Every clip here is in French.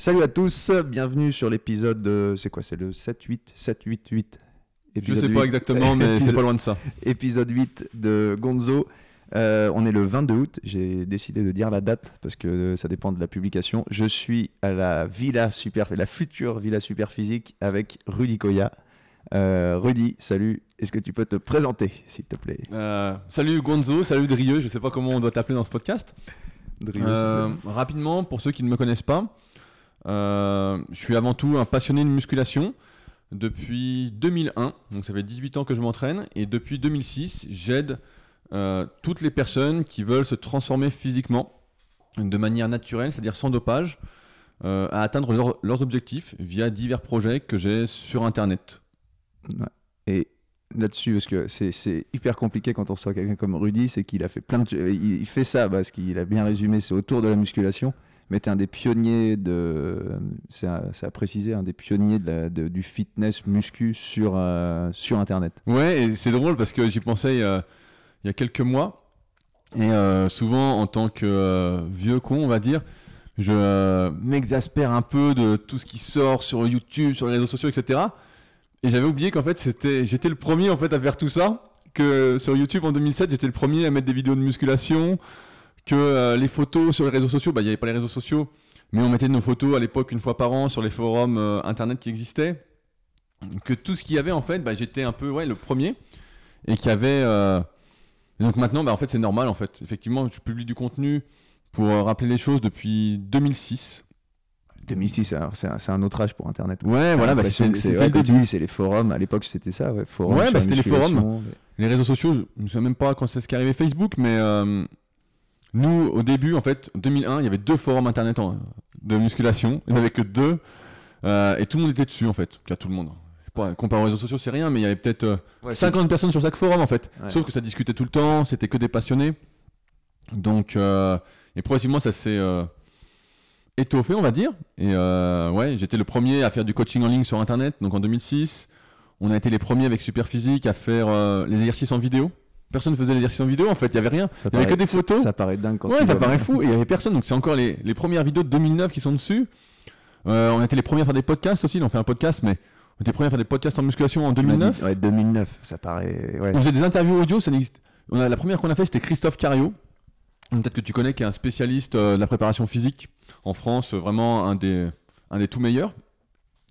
Salut à tous, bienvenue sur l'épisode. de- C'est quoi C'est le 7, 8, 7, 8, 8. Je sais pas 8. exactement, mais c'est pas loin de ça. Épisode 8 de Gonzo. Euh, on est le 22 août. J'ai décidé de dire la date parce que ça dépend de la publication. Je suis à la Villa Super, la future Villa Super Physique avec Rudy Koya. Euh, Rudy, salut. Est-ce que tu peux te présenter, s'il te plaît? Euh, salut Gonzo, salut Drieux, je sais pas comment on doit t'appeler dans ce podcast. Drieux, rapidement, pour ceux qui ne me connaissent pas, je suis avant tout un passionné de musculation depuis 2001, donc ça fait 18 ans que je m'entraîne, et depuis 2006, j'aide euh, toutes les personnes qui veulent se transformer physiquement de manière naturelle, c'est-à-dire sans dopage, euh, à atteindre leur- leurs objectifs via divers projets que j'ai sur Internet. Et là-dessus, parce que c'est- hyper compliqué quand on reçoit quelqu'un comme Rudy, c'est qu'il a fait plein de. Il fait ça parce qu'il a bien résumé, c'est autour de la musculation. Mais tu un des pionniers de. C'est à, préciser, un des pionniers de du fitness muscu sur, euh, sur Internet. Ouais, et c'est drôle parce que j'y pensais euh, il y a quelques mois. Et euh, souvent, en tant que vieux con, on va dire, je m'exaspère un peu de tout ce qui sort sur YouTube, sur les réseaux sociaux, etc. Et j'avais oublié qu'en fait, c'était, j'étais le premier en fait à faire tout ça. Que sur YouTube en 2007, j'étais le premier à mettre des vidéos de musculation. Que euh, les photos sur les réseaux sociaux, bah, il n'y avait pas les réseaux sociaux, mais on mettait nos photos à l'époque une fois par an sur les forums euh, internet qui existaient. Que tout ce qu'il y avait en fait, bah, j'étais un peu ouais, le premier et qui avait. euh, et donc maintenant, bah, en fait, c'est normal en fait. Effectivement, je publie du contenu pour rappeler les choses depuis 2006. 2006, alors, c'est un, autre âge pour Internet. Ouais, voilà, bah, c'est ouais, le début. c'est les forums. À l'époque, c'était ça, ouais, forums. Ouais, bah, c'était les forums. Les réseaux sociaux, je ne sais même pas quand c'est ce qui est arrivé Facebook, mais euh, nous, au début, en fait, 2001, il y avait deux forums internet en- de musculation. Il n'y en avait que deux. euh, et tout le monde était dessus, en fait. Qu'à tout le monde. Sais pas, comparé aux réseaux sociaux, c'est rien, mais il y avait peut-être euh, Ouais, c'est- 50 personnes sur chaque forum, en fait. Ouais. Sauf que ça discutait tout le temps, c'était que des passionnés. Donc, euh, et progressivement, ça s'est euh, étoffé, on va dire. Et euh, ouais, j'étais le premier à faire du coaching en ligne sur Internet, donc en 2006. On a été les premiers avec Superphysique à faire euh, les exercices en vidéo. Personne ne faisait l'exercice en vidéo, en fait, il n'y avait rien. ça il y avait paraît- que des photos. Ça, ça paraît dingue quand Ouais, ça paraît fou. Et il n'y avait personne, donc c'est encore les, les premières vidéos de 2009 qui sont dessus. Euh, on a été les premiers à faire des podcasts aussi, on fait un podcast, mais on était les premiers à faire des podcasts en musculation en Tu m'as dit- 2009. Ouais, 2009, ça paraît. Ouais. On faisait des interviews audio, ça n'existe. On a, la première qu'on a fait, c'était Christophe Cario. Peut-être que tu connais, qui est un spécialiste euh, de la préparation physique en France, vraiment un des, un des tout meilleurs.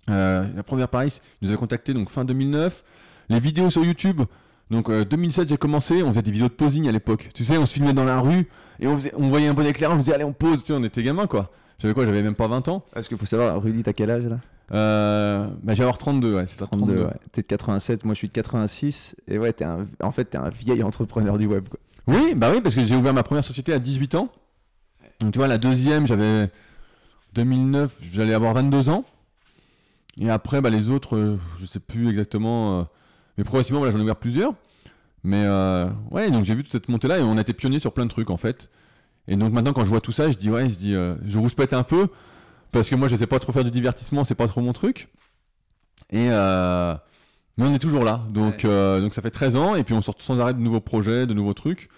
Euh, la première, pareil, il nous a contacté donc fin 2009. Les vidéos sur YouTube, donc euh, 2007, j'ai commencé. On faisait des vidéos de posing à l'époque. Tu sais, on se filmait dans la rue et on, faisait, on voyait un bon éclairage, on faisait allez, on pose. Tu sais, on était gamin quoi. J'avais quoi J'avais même pas 20 ans. Parce qu'il faut savoir, Rudy, t'as quel âge là? Euh, bah, j'avais avoir 32, ouais, c'est ça, 32, 32. ouais. T'es de 87, moi je suis de 86. Et ouais, t'es un... en fait, t'es un vieil entrepreneur du web. Quoi. Oui, bah oui, parce que j'ai ouvert ma première société à 18 ans. Donc tu vois, la deuxième, j'avais 2009, j'allais avoir 22 ans. Et après, bah, les autres, euh, je sais plus exactement. euh, mais progressivement, voilà, j'en ai ouvert plusieurs. Mais euh, ouais, donc j'ai vu toute cette montée-là et on a été pionniers sur plein de trucs en fait. Et donc maintenant, quand je vois tout ça, je dis ouais, je dis, euh, je rouspète un peu parce que moi, je sais pas trop faire du divertissement, c'est pas trop mon truc. Et euh, mais on est toujours là, donc Ouais. euh, donc ça fait 13 ans et puis on sort sans arrêt de nouveaux projets, de nouveaux trucs.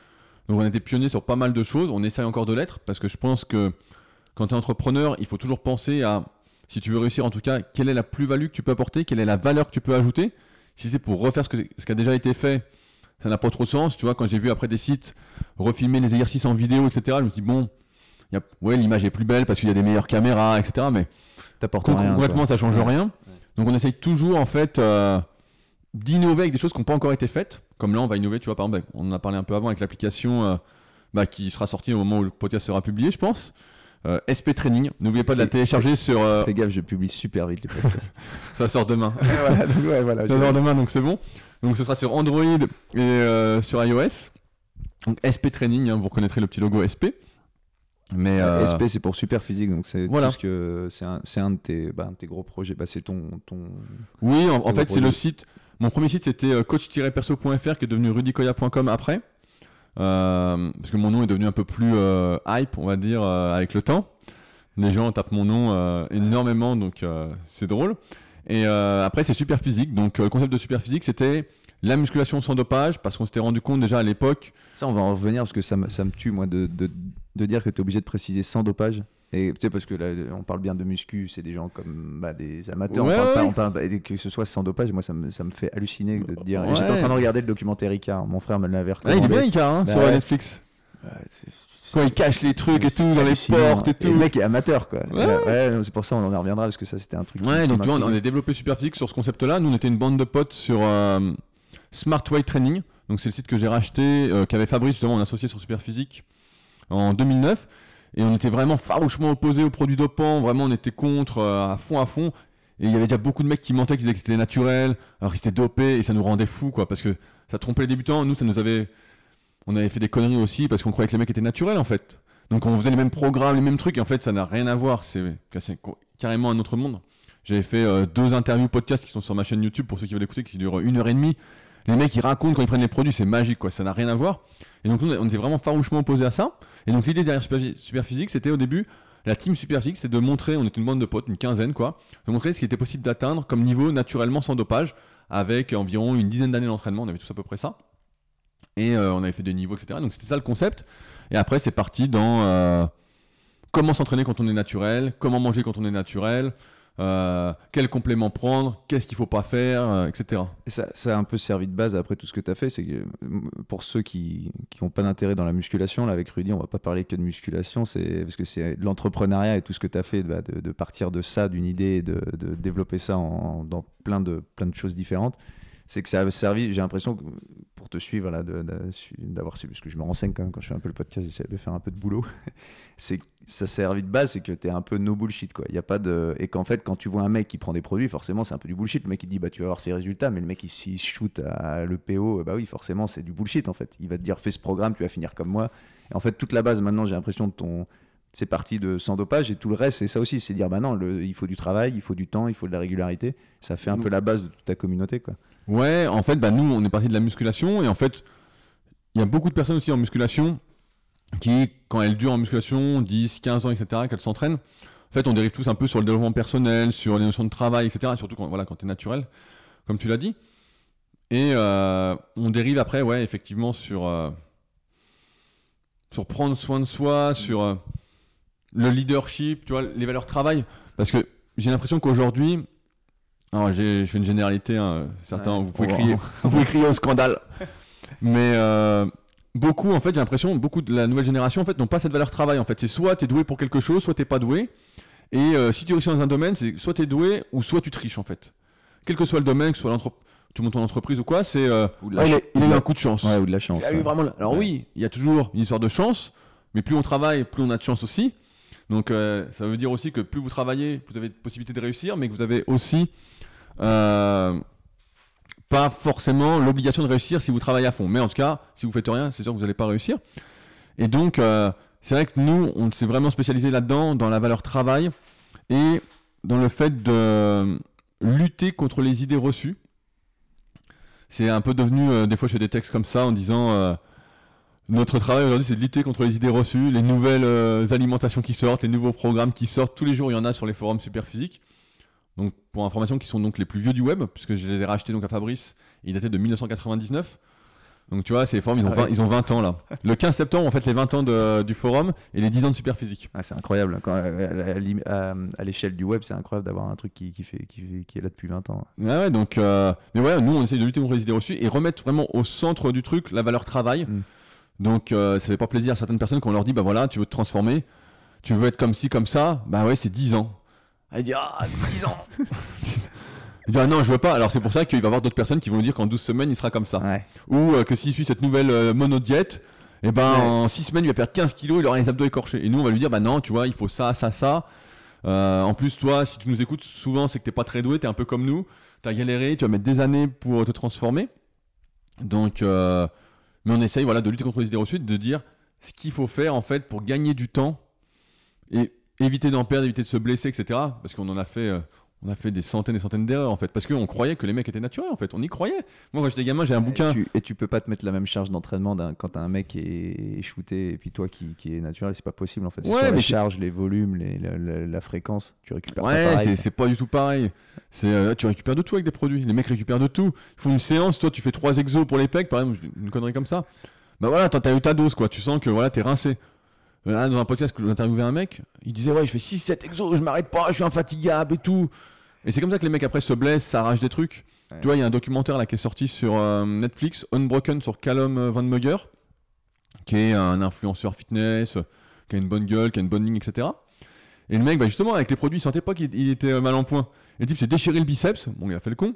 Donc on a été pionniers sur pas mal de choses. On essaye encore de l'être parce que je pense que quand tu es entrepreneur, il faut toujours penser à, si tu veux réussir en tout cas, quelle est la plus-value que tu peux apporter, quelle est la valeur que tu peux ajouter. Si c'est pour refaire ce, que- ce qui a déjà été fait, ça n'a pas trop de sens. Tu vois, quand j'ai vu après des sites refilmer les exercices en vidéo, etc., je me dis, bon, y a- ouais, l'image est plus belle parce qu'il y a des meilleures caméras, etc. Mais rien. concrètement, quoi. ça change Ouais. rien. Donc on essaye toujours en fait euh, d'innover avec des choses qui n'ont pas encore été faites. Comme là, on va innover, tu vois, par exemple, on en a parlé un peu avant avec l'application euh, bah, qui sera sortie au moment où le podcast sera publié, je pense. Euh, SP Training, n'oubliez pas de la télécharger sur. euh, Fais gaffe, je publie super vite les podcasts. ça sort demain. voilà, donc, ouais, voilà, Ça sort demain, donc c'est bon. Donc ce sera sur Android et euh, sur iOS. Donc SP Training, hein, vous reconnaîtrez le petit logo SP. Mais euh, SP, c'est pour super physique, donc c'est Voilà. que c'est un, c'est un de tes, bah, un de tes gros projets. Bah, c'est ton, ton. Oui, en, en fait, c'est le site. Mon premier site, c'était coach-perso.fr qui est devenu rudicoya.com après. Euh, parce que mon nom est devenu un peu plus euh, hype, on va dire, euh, avec le temps. Les gens tapent mon nom énormément, donc c'est drôle. Et après, c'est super physique. Donc, le concept de super physique, c'était la musculation sans dopage, parce qu'on s'était rendu compte déjà à l'époque. Ça, on va en revenir parce que ça me, tue, moi, de, de, de dire que tu es obligé de préciser sans dopage. Et tu sais, parce que là, on parle bien de muscu, c'est des gens comme bah, des amateurs. Ouais, on parle ouais. pas, on parle et que ce soit sans dopage, moi, ça me, ça me fait halluciner de te dire. Ouais. J'étais en train de regarder le documentaire Icar. Mon frère me l'avait Ah, il est recommandé. bien, Icar, hein, Bah sur. Netflix. C'est- c'est- Quand il cache les trucs et c'est tout, dans les portes et le tout. mec est amateur, quoi. Ouais. C'est pour ça on en reviendra, parce que ça, c'était un truc. Ouais, donc tu vois, on a développé Superphysique sur ce concept-là. Nous, on était une bande de potes sur euh, Smart Weight Training. Donc, c'est le site que j'ai racheté, euh, qu'avait Fabrice, justement, on associé sur Superphysique en 2009. Et on était vraiment farouchement opposés aux produits dopants. Vraiment, on était contre euh, à fond, à fond. Et il y avait déjà beaucoup de mecs qui mentaient, qui disaient que c'était naturel, alors qu'ils étaient dopés, et ça nous rendait fous, quoi. Parce que ça trompait les débutants. Nous, ça nous avait. On avait fait des conneries aussi, parce qu'on croyait que les mecs étaient naturels, en fait. Donc, on faisait les mêmes programmes, les mêmes trucs, et en fait, ça n'a rien à voir. C'est carrément un autre monde. J'avais fait euh, deux interviews podcast qui sont sur ma chaîne YouTube pour ceux qui veulent écouter, qui durent une heure et demie. Les mecs, ils racontent quand ils prennent les produits, c'est magique, quoi. Ça n'a rien à voir. Et donc, nous, on était vraiment farouchement opposés à ça. Et donc, l'idée derrière Superphy- Superphysique, c'était au début, la team Superphysique, c'était de montrer, on était une bande de potes, une quinzaine, quoi, de montrer ce qui était possible d'atteindre comme niveau naturellement sans dopage, avec environ une dizaine d'années d'entraînement. On avait tous à peu près ça. Et euh, on avait fait des niveaux, etc. Donc, c'était ça le concept. Et après, c'est parti dans euh, comment s'entraîner quand on est naturel, comment manger quand on est naturel, euh, quel complément prendre, qu'est-ce qu'il faut pas faire, euh, etc. Et ça, a un peu servi de base après tout ce que tu as fait. C'est que euh, pour ceux qui n'ont pas d'intérêt dans la musculation, là avec Rudy, on va pas parler que de musculation, c'est parce que c'est l'entrepreneuriat et tout ce que tu as fait, bah, de, partir de ça, d'une idée, de, développer ça en, dans plein de, plein de choses différentes. C'est que ça a servi, j'ai l'impression, que te suivre, là, d'avoir, parce que je me renseigne quand même quand je fais un peu le podcast, j'essaie de faire un peu de boulot. c'est ça a servi de base, c'est que tu es un peu no bullshit, quoi. Il y a pas de, et qu'en fait, quand tu vois un mec qui prend des produits, forcément, c'est un peu du bullshit. Le mec, il dit, bah, tu vas avoir ses résultats, mais le mec, il s'il shoot à l'EPO, bah oui, forcément, c'est du bullshit, en fait. Il va te dire, fais ce programme, tu vas finir comme moi. Et en fait, toute la base, maintenant, j'ai l'impression de ton. C'est parti de sans dopage et tout le reste, c'est ça aussi, c'est dire bah non, le- il faut du travail, il faut du temps, il faut de la régularité. Ça fait un peu la base de toute ta communauté, quoi. Ouais, en fait, bah, nous, on est parti de la musculation et en fait, il y a beaucoup de personnes aussi en musculation qui, quand elles durent en musculation, 10, 15 ans, etc., qu'elles s'entraînent, en fait, on dérive tous un peu sur le développement personnel, sur les notions de travail, etc., surtout quand, voilà, quand tu es naturel, comme tu l'as dit. Et euh, on dérive après, ouais, effectivement, sur, euh, sur prendre soin de soi, sur euh, le leadership, tu vois, les valeurs travail. Parce que j'ai l'impression qu'aujourd'hui, j'ai- je fais une généralité, hein, certains, Ouais, vous, pouvez crier, vous pouvez crier au scandale. Mais euh, beaucoup, en fait, j'ai l'impression, beaucoup de la nouvelle génération, en fait, n'ont pas cette valeur travail. En fait, c'est soit tu es doué pour quelque chose, soit t'es pas doué. Et euh, si tu réussis dans un domaine, c'est soit tu es doué ou soit tu triches, en fait. Quel que soit le domaine, que ce soit l'entreprise, tu montes ton entreprise ou quoi, c'est. euh, Ou de il, a, eu un coup de chance. Ouais, ou de la chance. Il a eu ouais. vraiment. Alors Ouais. oui, il y a toujours une histoire de chance, mais plus on travaille, plus on a de chance aussi. Donc euh, ça veut dire aussi que plus vous travaillez, plus vous avez de possibilités de réussir, mais que vous avez aussi euh, pas forcément l'obligation de réussir si vous travaillez à fond. Mais en tout cas, si vous faites rien, c'est sûr que vous n'allez pas réussir. Et donc euh, c'est vrai que nous, on s'est vraiment spécialisé là-dedans, dans la valeur travail et dans le fait de lutter contre les idées reçues. C'est un peu devenu, des fois je fais des textes comme ça en disant notre travail aujourd'hui c'est de lutter contre les idées reçues, les nouvelles euh, alimentations qui sortent, les nouveaux programmes qui sortent, tous les jours il y en a sur les forums Superphysique. Donc pour information qui sont donc les plus vieux du web, puisque je les ai rachetés donc à Fabrice, ils dataient de 1999. Donc tu vois, ces forums ils ont, Ah 20, ouais. ils ont 20 ans là. Le 15 septembre on fait les 20 ans de- du forum et les 10 ans de Superphysique. Ah, c'est incroyable. Quand, euh, à, l'im- à- à l'échelle du web, c'est incroyable d'avoir un truc qui, qui, fait, qui, fait- qui est là depuis 20 ans. Ouais, ouais, donc, euh, mais ouais, nous on essaye de lutter contre les idées reçues et remettre vraiment au centre du truc la valeur travail. Mm. Donc euh, ça fait pas plaisir à certaines personnes quand on leur dit bah voilà, tu veux te transformer, tu veux être comme ci, comme ça, bah ouais, c'est 10 ans. Il dit ah, 10 ans Il dit ah non, je veux pas. Alors c'est pour ça qu'il va y avoir d'autres personnes qui vont lui dire qu'en 12 semaines il sera comme ça. Ouais. Ou euh, que s'il suit cette nouvelle euh, monodiète, et ben Ouais. en 6 semaines il va perdre 15 kilos, il aura les abdos écorchés. Et nous on va lui dire bah non, tu vois, il faut ça, ça, ça. Euh, en plus, toi, si tu nous écoutes souvent, c'est que t'es pas très doué, t'es un peu comme nous, t'as galéré, tu vas mettre des années pour te transformer. Donc, euh, mais on essaye voilà, de lutter contre les idées reçues, de dire ce qu'il faut faire en fait pour gagner du temps et éviter d'en perdre, éviter de se blesser, etc. Parce qu'on en a fait, euh, on a fait des centaines et centaines d'erreurs en fait, parce qu'on croyait que les mecs étaient naturels en fait, on y croyait. Moi quand j'étais gamin, j'ai un bouquin. Et tu, et tu peux pas te mettre la même charge d'entraînement d'un- quand un mec est, est shooté et puis toi qui, qui est naturel, c'est pas possible en fait. Ouais, sur les charges, les volumes, les- la, la- la fréquence, tu récupères pas Ouais, c'est- pas du tout pareil. C'est euh, tu récupères de tout avec des produits. Les mecs récupèrent de tout. Ils font une séance, toi tu fais trois exos pour les pecs, par exemple, une connerie comme ça. Bah voilà, t'as t'as eu ta dose quoi. Tu sens que voilà, t'es rincé. Là, dans un podcast que j'interviewais un mec, il disait Ouais, je fais 6-7 exos, je m'arrête pas, je suis infatigable et tout. Et c'est comme ça que les mecs après se blessent, s'arrachent des trucs. Ouais. Tu vois, il y a un documentaire là qui est sorti sur euh, Netflix, Unbroken, sur Callum euh, Van Mugger, qui est un influenceur fitness, qui a une bonne gueule, qui a une bonne ligne, etc. Et le mec, bah, justement, avec les produits, il sentait pas qu'il il était euh, mal en point. Et le type s'est déchiré le biceps, bon, il a fait le con.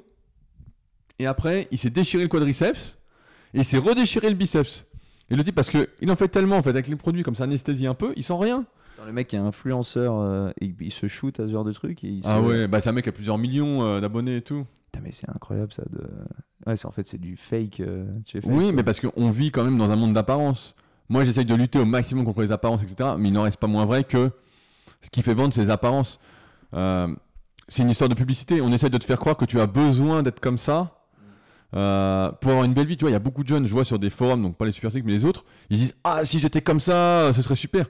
Et après, il s'est déchiré le quadriceps, et il s'est redéchiré le biceps. Et le type, parce qu'il en fait tellement, en fait, avec les produits, comme ça anesthésie un peu, il sent rien. Le mec qui est influenceur, euh, et il se shoot à ce genre de truc. et il Ah ouais, bah c'est un mec qui a plusieurs millions euh, d'abonnés et tout. Putain, mais c'est incroyable ça. De... Ouais, c'est en fait c'est du fake. euh, tu es fake, Oui, quoi. mais parce qu'on vit quand même dans un monde d'apparence. Moi, j'essaye de lutter au maximum contre les apparences, etc. Mais il n'en reste pas moins vrai que ce qui fait vendre, c'est les apparences. Euh, c'est une histoire de publicité. On essaye de te faire croire que tu as besoin d'être comme ça euh, pour avoir une belle vie. Tu vois, il y a beaucoup de jeunes, je vois sur des forums, donc pas les super mais les autres, ils disent Ah, si j'étais comme ça, ce serait super.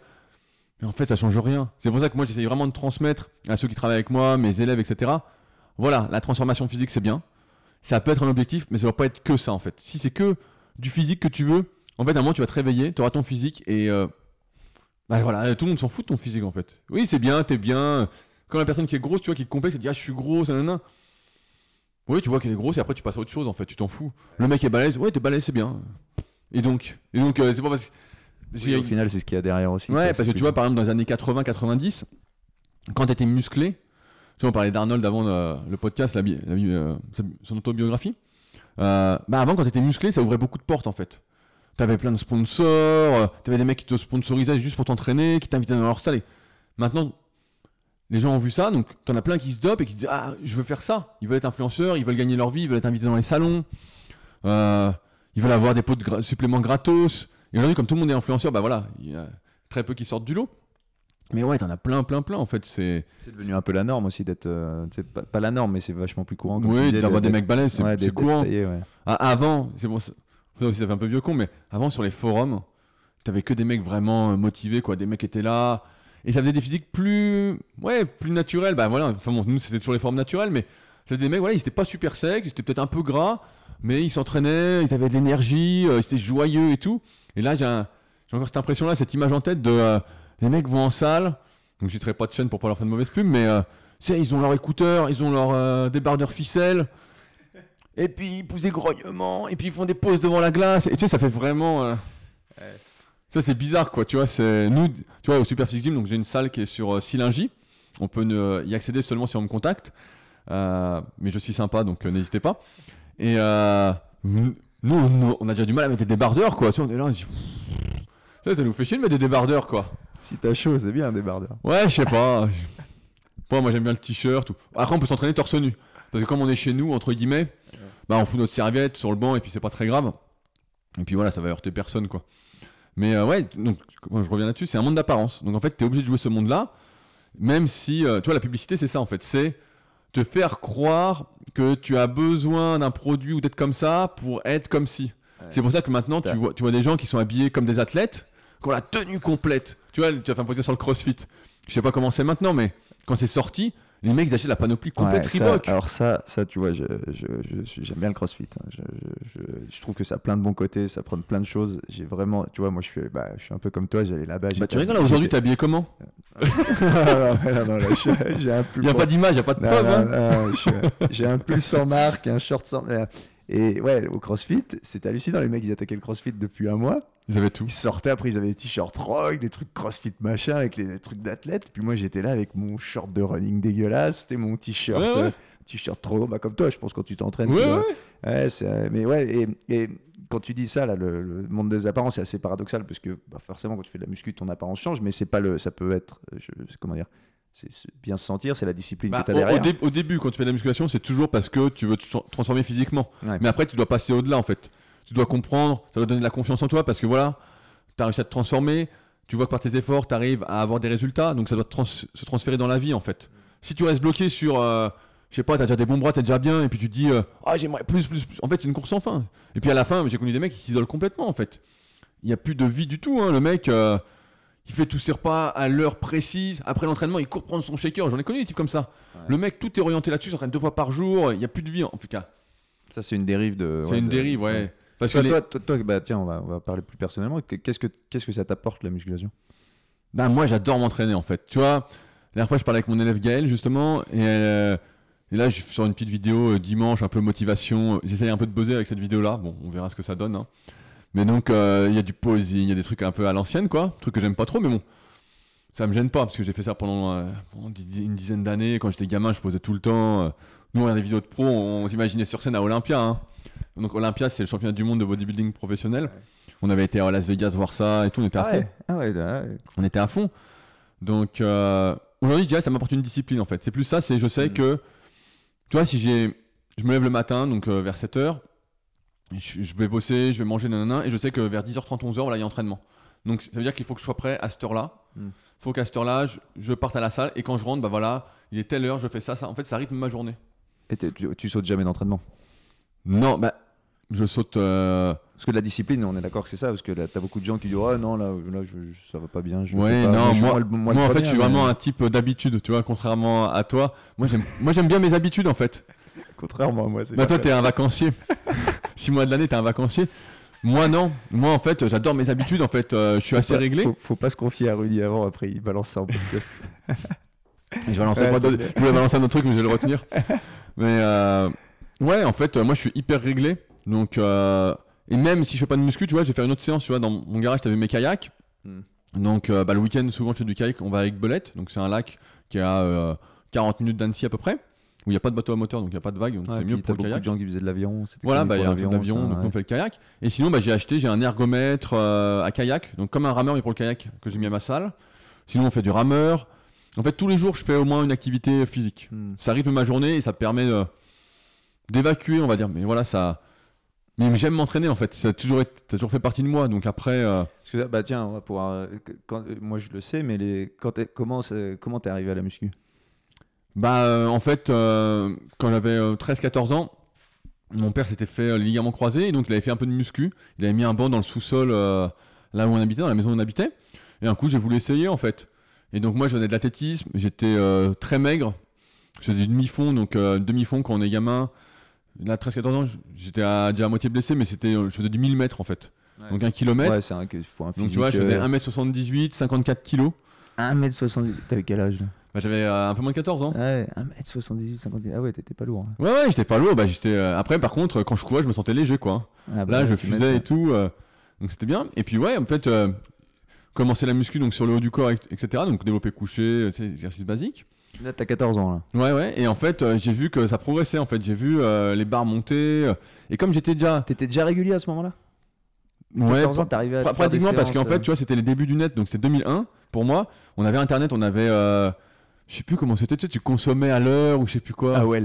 Mais en fait, ça change rien. C'est pour ça que moi, j'essaye vraiment de transmettre à ceux qui travaillent avec moi, mes élèves, etc. Voilà, la transformation physique, c'est bien. Ça peut être un objectif, mais ça ne doit pas être que ça, en fait. Si c'est que du physique que tu veux, en fait, à un moment, tu vas te réveiller, tu auras ton physique et. euh, bah voilà, tout le monde s'en fout de ton physique, en fait. Oui, c'est bien, t'es bien. Quand la personne qui est grosse, tu vois, qui est complexe, elle dit Ah, je suis grosse, nanana. Oui, tu vois qu'elle est grosse et après, tu passes à autre chose, en fait, tu t'en fous. Le mec est balèze, ouais, t'es balèze, c'est bien. Et donc, et donc euh, c'est pas parce que. Oui, au final, c'est ce qu'il y a derrière aussi. Ouais, parce que tu vois, par exemple, dans les années 80-90, quand tu étais musclé, tu vois, on parlait d'Arnold avant le, le podcast, la, la euh, son autobiographie. Euh, bah avant, quand tu étais musclé, ça ouvrait beaucoup de portes en fait. Tu avais plein de sponsors, tu avais des mecs qui te sponsorisaient juste pour t'entraîner, qui t'invitaient dans leur salle. Et maintenant, les gens ont vu ça, donc tu en as plein qui se dopent et qui disent Ah, je veux faire ça. Ils veulent être influenceurs, ils veulent gagner leur vie, ils veulent être invités dans les salons, euh, ils veulent avoir des pots de gra- suppléments gratos. Et aujourd'hui, comme tout le monde est influenceur, bah voilà, il y a très peu qui sortent du lot. Mais ouais, t'en as plein, plein, plein en fait. C'est C'est devenu un peu la norme aussi d'être. euh, pas, pas la norme, mais c'est vachement plus courant. comme oui, d'avoir des mecs balèzes, c'est ouais, courant. ouais. Ah, avant, c'est bon, ça ça fait un peu vieux con, mais avant sur les forums, t'avais que des mecs vraiment euh, motivés, quoi. Des mecs étaient là et ça faisait des physiques plus, ouais, plus naturels. Bah voilà, enfin bon, nous c'était toujours les formes naturelles, mais c'était des mecs, voilà, ils étaient pas super secs, ils étaient peut-être un peu gras, mais ils s'entraînaient, ils avaient de l'énergie, euh, ils étaient joyeux et tout. Et là, j'ai encore cette impression-là, cette image en tête de euh, les mecs vont en salle, donc je pas de chaîne pour pas leur faire de mauvaise pub, mais euh, ils ont leurs écouteurs, ils ont leurs euh, débardeurs ficelles. Et puis ils poussent des grognements, et puis ils font des pauses devant la glace. Et tu sais, ça fait vraiment. Ça, c'est bizarre, quoi. Tu vois, c'est nous, tu vois, au Super Gym, donc j'ai une salle qui est sur Silingy. On peut y accéder seulement si on me contacte. Mais je suis sympa, donc n'hésitez pas. Et euh, nous, nous, on a déjà du mal à mettre des débardeurs, quoi. Tu vois, on est là, on se dit. Ça, ça nous fait chier de mettre des débardeurs, quoi. Si t'as chaud, c'est bien un débardeur. Ouais, je sais pas. Bon, moi j'aime bien le t-shirt. ou- Après, on peut s'entraîner torse nu. Parce que comme on est chez nous, entre guillemets, bah on fout notre serviette sur le banc et puis c'est pas très grave. Et puis voilà, ça va heurter personne quoi. Mais euh, ouais, donc quand je reviens là-dessus, c'est un monde d'apparence. Donc en fait, tu es obligé de jouer ce monde-là, même si, euh, tu vois, la publicité c'est ça en fait. C'est te faire croire que tu as besoin d'un produit ou d'être comme ça pour être comme si. Ouais. C'est pour ça que maintenant, tu Putain. vois, tu vois des gens qui sont habillés comme des athlètes, qui ont la tenue complète. Tu vois, tu as fait un podcast sur le crossfit. Je sais pas comment c'est maintenant, mais quand c'est sorti, les mecs ils achètent la panoplie complète Ouais, ça- Reebok. alors ça, ça, tu vois, je, je, je j'aime bien le CrossFit. hein. Je, trouve que ça a plein de bons côtés, ça prend plein de choses. J'ai vraiment, tu vois, moi je suis, bah, je suis un peu comme toi. J'allais là-bas. Bah, tu rigoles, aujourd'hui, t'es habillé comment non, non, non, j'ai un Il n'y a pas d'image, il n'y a pas de Non, preuve. non, hein. J'ai un pull sans marque, un short sans. euh, Et ouais, au CrossFit, c'était hallucinant. Les mecs, ils attaquaient le CrossFit depuis un mois. Ils avaient tout. Ils sortaient après, ils avaient des t-shirts rock, des trucs CrossFit machin, avec les, des trucs d'athlète. Puis moi, j'étais là avec mon short de running dégueulasse, c'était mon t-shirt, Ouais, ouais. euh, t-shirt trop, bah, comme toi, je pense quand tu t'entraînes. Ouais, ouais. Ouais, euh, mais ouais, et, et quand tu dis ça, là, le, le monde des apparences, c'est assez paradoxal parce que bah, forcément, quand tu fais de la muscu, ton apparence change, mais c'est pas le, ça peut être, je, comment dire, c'est bien se sentir, c'est la discipline Bah, que tu as au, au derrière. dé- au début, quand tu fais de la musculation, c'est toujours parce que tu veux te tra- transformer physiquement. Ouais. Mais après, tu dois passer au-delà en fait. Tu dois comprendre, ça doit donner de la confiance en toi parce que voilà, tu as réussi à te transformer, tu vois que par tes efforts, tu arrives à avoir des résultats, donc ça doit trans- se transférer dans la vie en fait. Si tu restes bloqué sur, euh, je sais pas, tu as déjà des bons bras, tu es déjà bien, et puis tu te dis, euh, ah j'aimerais plus, plus, plus. En fait, c'est une course sans fin. Et puis à la fin, j'ai connu des mecs qui s'isolent complètement en fait. Il n'y a plus de vie du tout, hein. le mec. euh, il fait tous ses repas à l'heure précise. Après l'entraînement, il court prendre son shaker. J'en ai connu des types comme ça. Ouais. Le mec, tout est orienté là-dessus. Il s'entraîne deux fois par jour. Il n'y a plus de vie en tout cas. Ça, c'est une dérive de. C'est ouais, une de- dérive, ouais. Parce que Toi, les- toi, toi, toi, bah, tiens, on va, on va parler plus personnellement. Qu'est-ce que, qu'est-ce que ça t'apporte la musculation? Ben moi j'adore m'entraîner en fait. Tu vois, la dernière fois je parlais avec mon élève Gaël justement et, euh, et là je sors une petite vidéo euh, dimanche un peu motivation. J'essaye un peu de buzzer avec cette vidéo là. Bon on verra ce que ça donne. hein. Mais donc euh, il y a du posing, il y a des trucs un peu à l'ancienne quoi, trucs que j'aime pas trop mais bon. Ça me gêne pas parce que j'ai fait ça pendant, une dizaine d'années. Quand j'étais gamin je posais tout le temps. Nous on regardait des vidéos de pro, on, on s'imaginait sur scène à Olympia. hein. Donc Olympia c'est le championnat du monde de bodybuilding professionnel. On avait été à Las Vegas voir ça et tout, on était à Ah fond ouais, ah ouais, ah ouais. on était à fond. Donc euh, aujourd'hui, je dirais ça m'apporte une discipline en fait. C'est plus ça, c'est je sais Mm. que tu vois si j'ai je me lève le matin donc euh, vers 7h je, je vais bosser, je vais manger nanana et je sais que vers 10h30 11h voilà, il y a entraînement. Donc ça veut dire qu'il faut que je sois prêt à cette heure-là. Mm. faut qu'à cette heure-là, je, je parte à la salle et quand je rentre, bah voilà, il est telle heure, je fais ça ça en fait ça rythme ma journée. Et tu, tu sautes jamais d'entraînement? Non, bah je saute euh, Parce que la discipline, on est d'accord que c'est ça, parce que là, t'as beaucoup de gens qui disent Ah non, là, là je, je- ça va pas bien. Je Ouais, pas. non, je- moi, le- moi, en fait, je suis mais- vraiment un type d'habitude, tu vois, contrairement à toi. Moi, j'aime, bien mes habitudes, en fait. Contrairement à moi, c'est Bah, toi, t'es un vacancier. Six mois de l'année, t'es un vacancier. Moi, non. Moi, en fait, j'adore mes habitudes. En fait, euh, je suis Faut assez pas- réglé. Faut, faut pas se confier à Rudy avant, après il balance ça en podcast. Je vais lancer Ouais, Je voulais balancer un autre truc, mais je vais le retenir. mais euh, ouais, en fait, moi, je suis hyper réglé. Donc, euh, et même si je fais pas de muscu, tu vois, je vais faire une autre séance. Tu vois, dans mon garage, t'avais mes kayaks. Hmm. Donc, euh, bah, le week-end, souvent, je fais du kayak. On va avec Belette. Donc, c'est un lac qui a euh, 40 minutes d'Annecy à peu près. Où il n'y a pas de bateau à moteur, donc il n'y a pas de vague. Donc, c'est mieux pour le kayak. de gens qui faisaient de l'avion. Voilà, bah, il y pour a un truc d'avion, ça, donc ouais. on fait le kayak. Et sinon, bah, j'ai acheté, j'ai un ergomètre euh, à kayak, donc comme un rameur, mais pour le kayak, que j'ai mis à ma salle. Sinon, on fait du rameur. En fait, tous les jours, je fais au moins une activité physique. Hmm. Ça rythme ma journée et ça permet d'évacuer, on va dire. Mais voilà, ça. Mais j'aime m'entraîner en fait. Ça a toujours, été- ça a toujours fait partie de moi. Donc après, euh, Parce que, bah tiens, on va pouvoir. euh, quand- euh, moi je le sais, mais les, quand comment t'es arrivé à la muscu? Bah, euh, en fait, euh, quand j'avais euh, 13-14 ans, mon père s'était fait les ligaments croisés et donc il avait fait un peu de muscu. Il avait mis un banc dans le sous-sol là où on habitait, dans la maison où on habitait. Et un coup, j'ai voulu essayer en fait. Et donc moi, je venais de l'athlétisme, j'étais très maigre. Je faisais du demi-fond, donc demi-fond quand on est gamin. Là, 13-14 ans, j'étais à, déjà à moitié blessé, mais c'était, euh, je faisais du 1000 mètres en fait. Ouais. Donc un kilomètre. Ouais, c'est un, faut un donc tu vois, je faisais euh, 1m78, 54 kilos. 1m70. T'avais quel âge là? Bah, j'avais euh, un peu moins de 14 ans. Ouais, 1m78, 50 Ah ouais, t'étais pas lourd. hein. Ouais, ouais, j'étais pas lourd. Bah, j'étais, euh, Après, par contre, quand je courais, je me sentais léger quoi. Ah, bah, Là, je fusais et tout. euh, donc c'était bien. Et puis, ouais, en fait, euh, commencer la muscu donc sur le haut du corps, et- etc. Donc développer couché, exercices basiques. Là, t'as 14 ans là. Ouais, ouais. Et en fait, euh, j'ai vu que ça progressait. En fait, j'ai vu euh, les barres monter. euh, et comme j'étais déjà. T'étais déjà régulier à ce moment-là? Ouais, 14 ans, t'arrivais à pra- te faire des pratiquement parce qu'en fait, tu vois, c'était les débuts du net. Donc c'était 2001 pour moi. On avait internet, on avait. euh, je sais plus comment c'était, tu sais, tu consommais à l'heure ou je sais plus quoi. Ah ouais.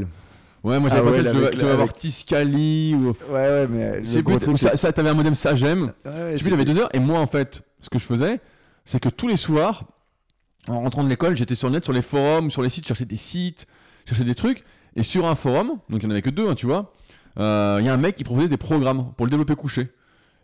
Ouais, moi Ah j'avais ouais, pensé que avec- Tiscali ou. Ouais, ouais, mais. Je sais plus, ça, ça, t'avais un modem Sagem. Je sais plus, il avait deux heures. Et moi, en fait, ce que je faisais, c'est que tous les soirs, en rentrant de l'école, j'étais sur le net, sur les forums, sur les sites, je cherchais des sites, je cherchais des trucs. Et sur un forum, donc il n'y en avait que deux, hein, tu vois, euh, il y a un mec qui proposait des programmes pour le développer couché.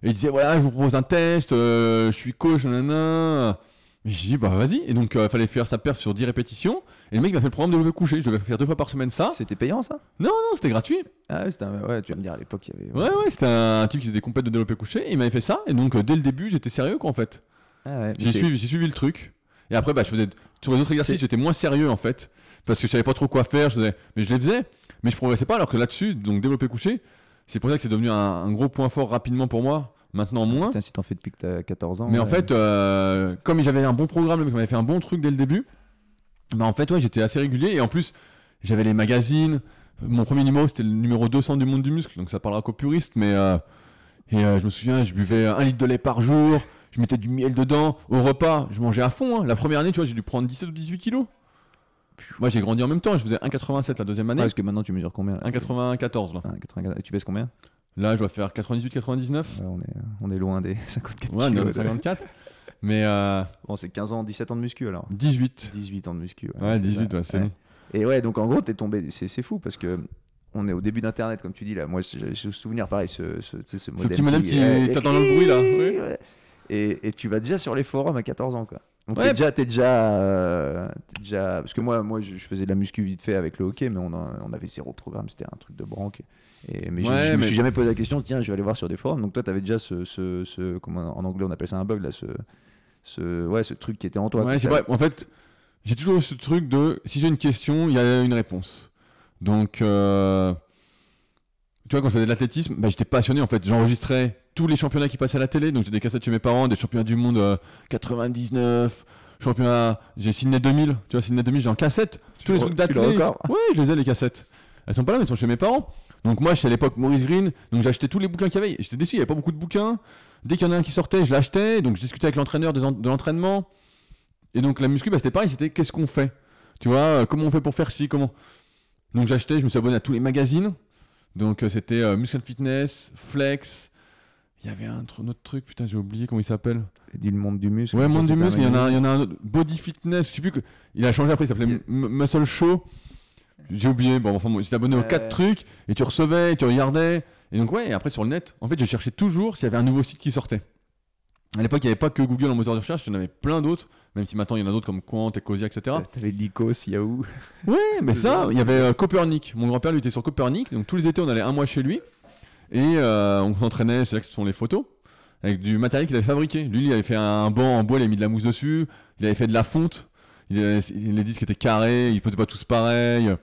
Et il disait, voilà, je vous propose un test, euh, je suis coach, nanana. Et j'ai dit, bah vas-y. Et donc, il fallait faire sa perf sur 10 répétitions. Et le mec m'a fait le programme développer couché. Je devais faire deux fois par semaine ça. C'était payant ça? Non, non, c'était gratuit. Ah ouais, c'était un- ouais, tu vas me dire à l'époque, il y avait. Ouais, ouais, c'était un, type qui faisait des compètes de développer couché. Et il m'avait fait ça. Et donc, euh, dès le début, j'étais sérieux, quoi, en fait. Ah ouais, J'ai suivi, j'ai suivi le truc. Et après, bah, je faisais sur les autres exercices, j'étais moins sérieux en fait, parce que je savais pas trop quoi faire. Je faisais, mais je les faisais, mais je progressais pas. Alors que là-dessus, donc développer couché, c'est pour ça que c'est devenu un, un gros point fort rapidement pour moi. Maintenant moins. Putain, si t'en fais depuis que t'as 14 ans. Mais en fait, euh, comme j'avais un bon programme, mec m'avait fait un bon truc dès le début. Bah en fait, ouais, j'étais assez régulier et en plus, j'avais les magazines. Mon premier numéro, c'était le numéro 200 du monde du muscle, donc ça parlera qu'aux puristes, mais euh, et euh, je me souviens, je buvais un litre de lait par jour, je mettais du miel dedans. Au repas, je mangeais à fond. hein. La première année, tu vois, j'ai dû prendre 17 ou 18 kilos. Moi, j'ai grandi en même temps, je faisais 1,87 la deuxième Ouais, année, parce que maintenant tu mesures combien là? 1,94 là. 84. Et tu pèses combien? Là, je dois faire 98, 99. Ouais, on, est, on est loin des 54 Ouais, kilos. 54. Mais euh, Bon, c'est 15 ans, 17 ans de muscu alors. 18. 18 ans de muscu. Ouais, c'est 18, ça. ouais, c'est. Et ouais, donc en gros, t'es tombé. C'est fou parce que. On est au début d'Internet, comme tu dis là. Moi, j'ai j'ai souvenir pareil, ce, ce, ce modem petit modem qui- ouais, t'entends le bruit, là, oui. Et, et tu vas déjà sur les forums à 14 ans, quoi. Donc Ouais. t'es déjà, t'es déjà, euh, t'es déjà, parce que moi, moi, je, je faisais de la muscu vite fait avec le hockey, mais on, avait zéro programme, c'était un truc de branque. Et, mais je- Ouais, je, me mais- suis jamais posé la question, tiens, je vais aller voir sur des forums. Donc toi, t'avais déjà ce, ce, ce- comment en anglais on appelle ça un bug là, ce, ce, ouais, ce truc qui était en toi. Ouais, t'as- pas, en fait, j'ai toujours eu ce truc de si j'ai une question, il y a une réponse. Donc, euh, tu vois, quand je faisais de l'athlétisme, bah, j'étais passionné en fait. J'enregistrais tous les championnats qui passaient à la télé. Donc, j'ai des cassettes chez mes parents, des championnats du monde euh, 99, championnat. J'ai Sydney 2000, tu vois, Sydney 2000, j'ai en cassette. tous les le- trucs tu l'as d'athlète. encore Ouais, je les ai, les cassettes. Elles sont pas là, mais elles sont chez mes parents. Donc, moi, j'étais à l'époque Maurice Green, donc j'achetais tous les bouquins qu'il y avait. J'étais déçu, il n'y avait pas beaucoup de bouquins. Dès qu'il y en a un qui sortait, je l'achetais. Donc, je discutais avec l'entraîneur de l'entraînement. Et donc, la muscu, bah, c'était pareil, c'était qu'est-ce qu'on fait? Tu vois, euh, comment on fait pour faire ci comment... Donc, j'achetais, je me suis abonné à tous les magazines. Donc, euh, c'était euh, Muscle Fitness, Flex. Il y avait un, tr- un autre truc, putain, j'ai oublié comment il s'appelle. Dit le monde du muscle. Ouais, Monde du Muscle, il y en a, un- il y en a un autre. Body Fitness, je sais plus que. Il a changé après, il s'appelait Il- Muscle Show. J'ai oublié, bon, enfin, bon, j'étais abonné aux quatre trucs, et tu recevais, tu regardais. Et donc, ouais, et après sur le net, en fait, je cherchais toujours s'il y avait un nouveau site qui sortait. À l'époque, il n'y avait pas que Google en moteur de recherche, il y en avait plein d'autres, même si maintenant il y en a d'autres comme Quant, Ecosia, etc. T'avais Lycos, Yahoo. Ouais, mais ça. il y avait euh, Copernic. Mon grand-père, lui, était sur Copernic. Donc tous les étés, on allait un mois chez lui. Et euh, on s'entraînait, c'est là que sont les photos, avec du matériel qu'il avait fabriqué. Lui, il avait fait un banc en bois, il avait mis de la mousse dessus. Il avait fait de la fonte. Il avait- les disques étaient carrés, ils faisaient pas tous pareil. Et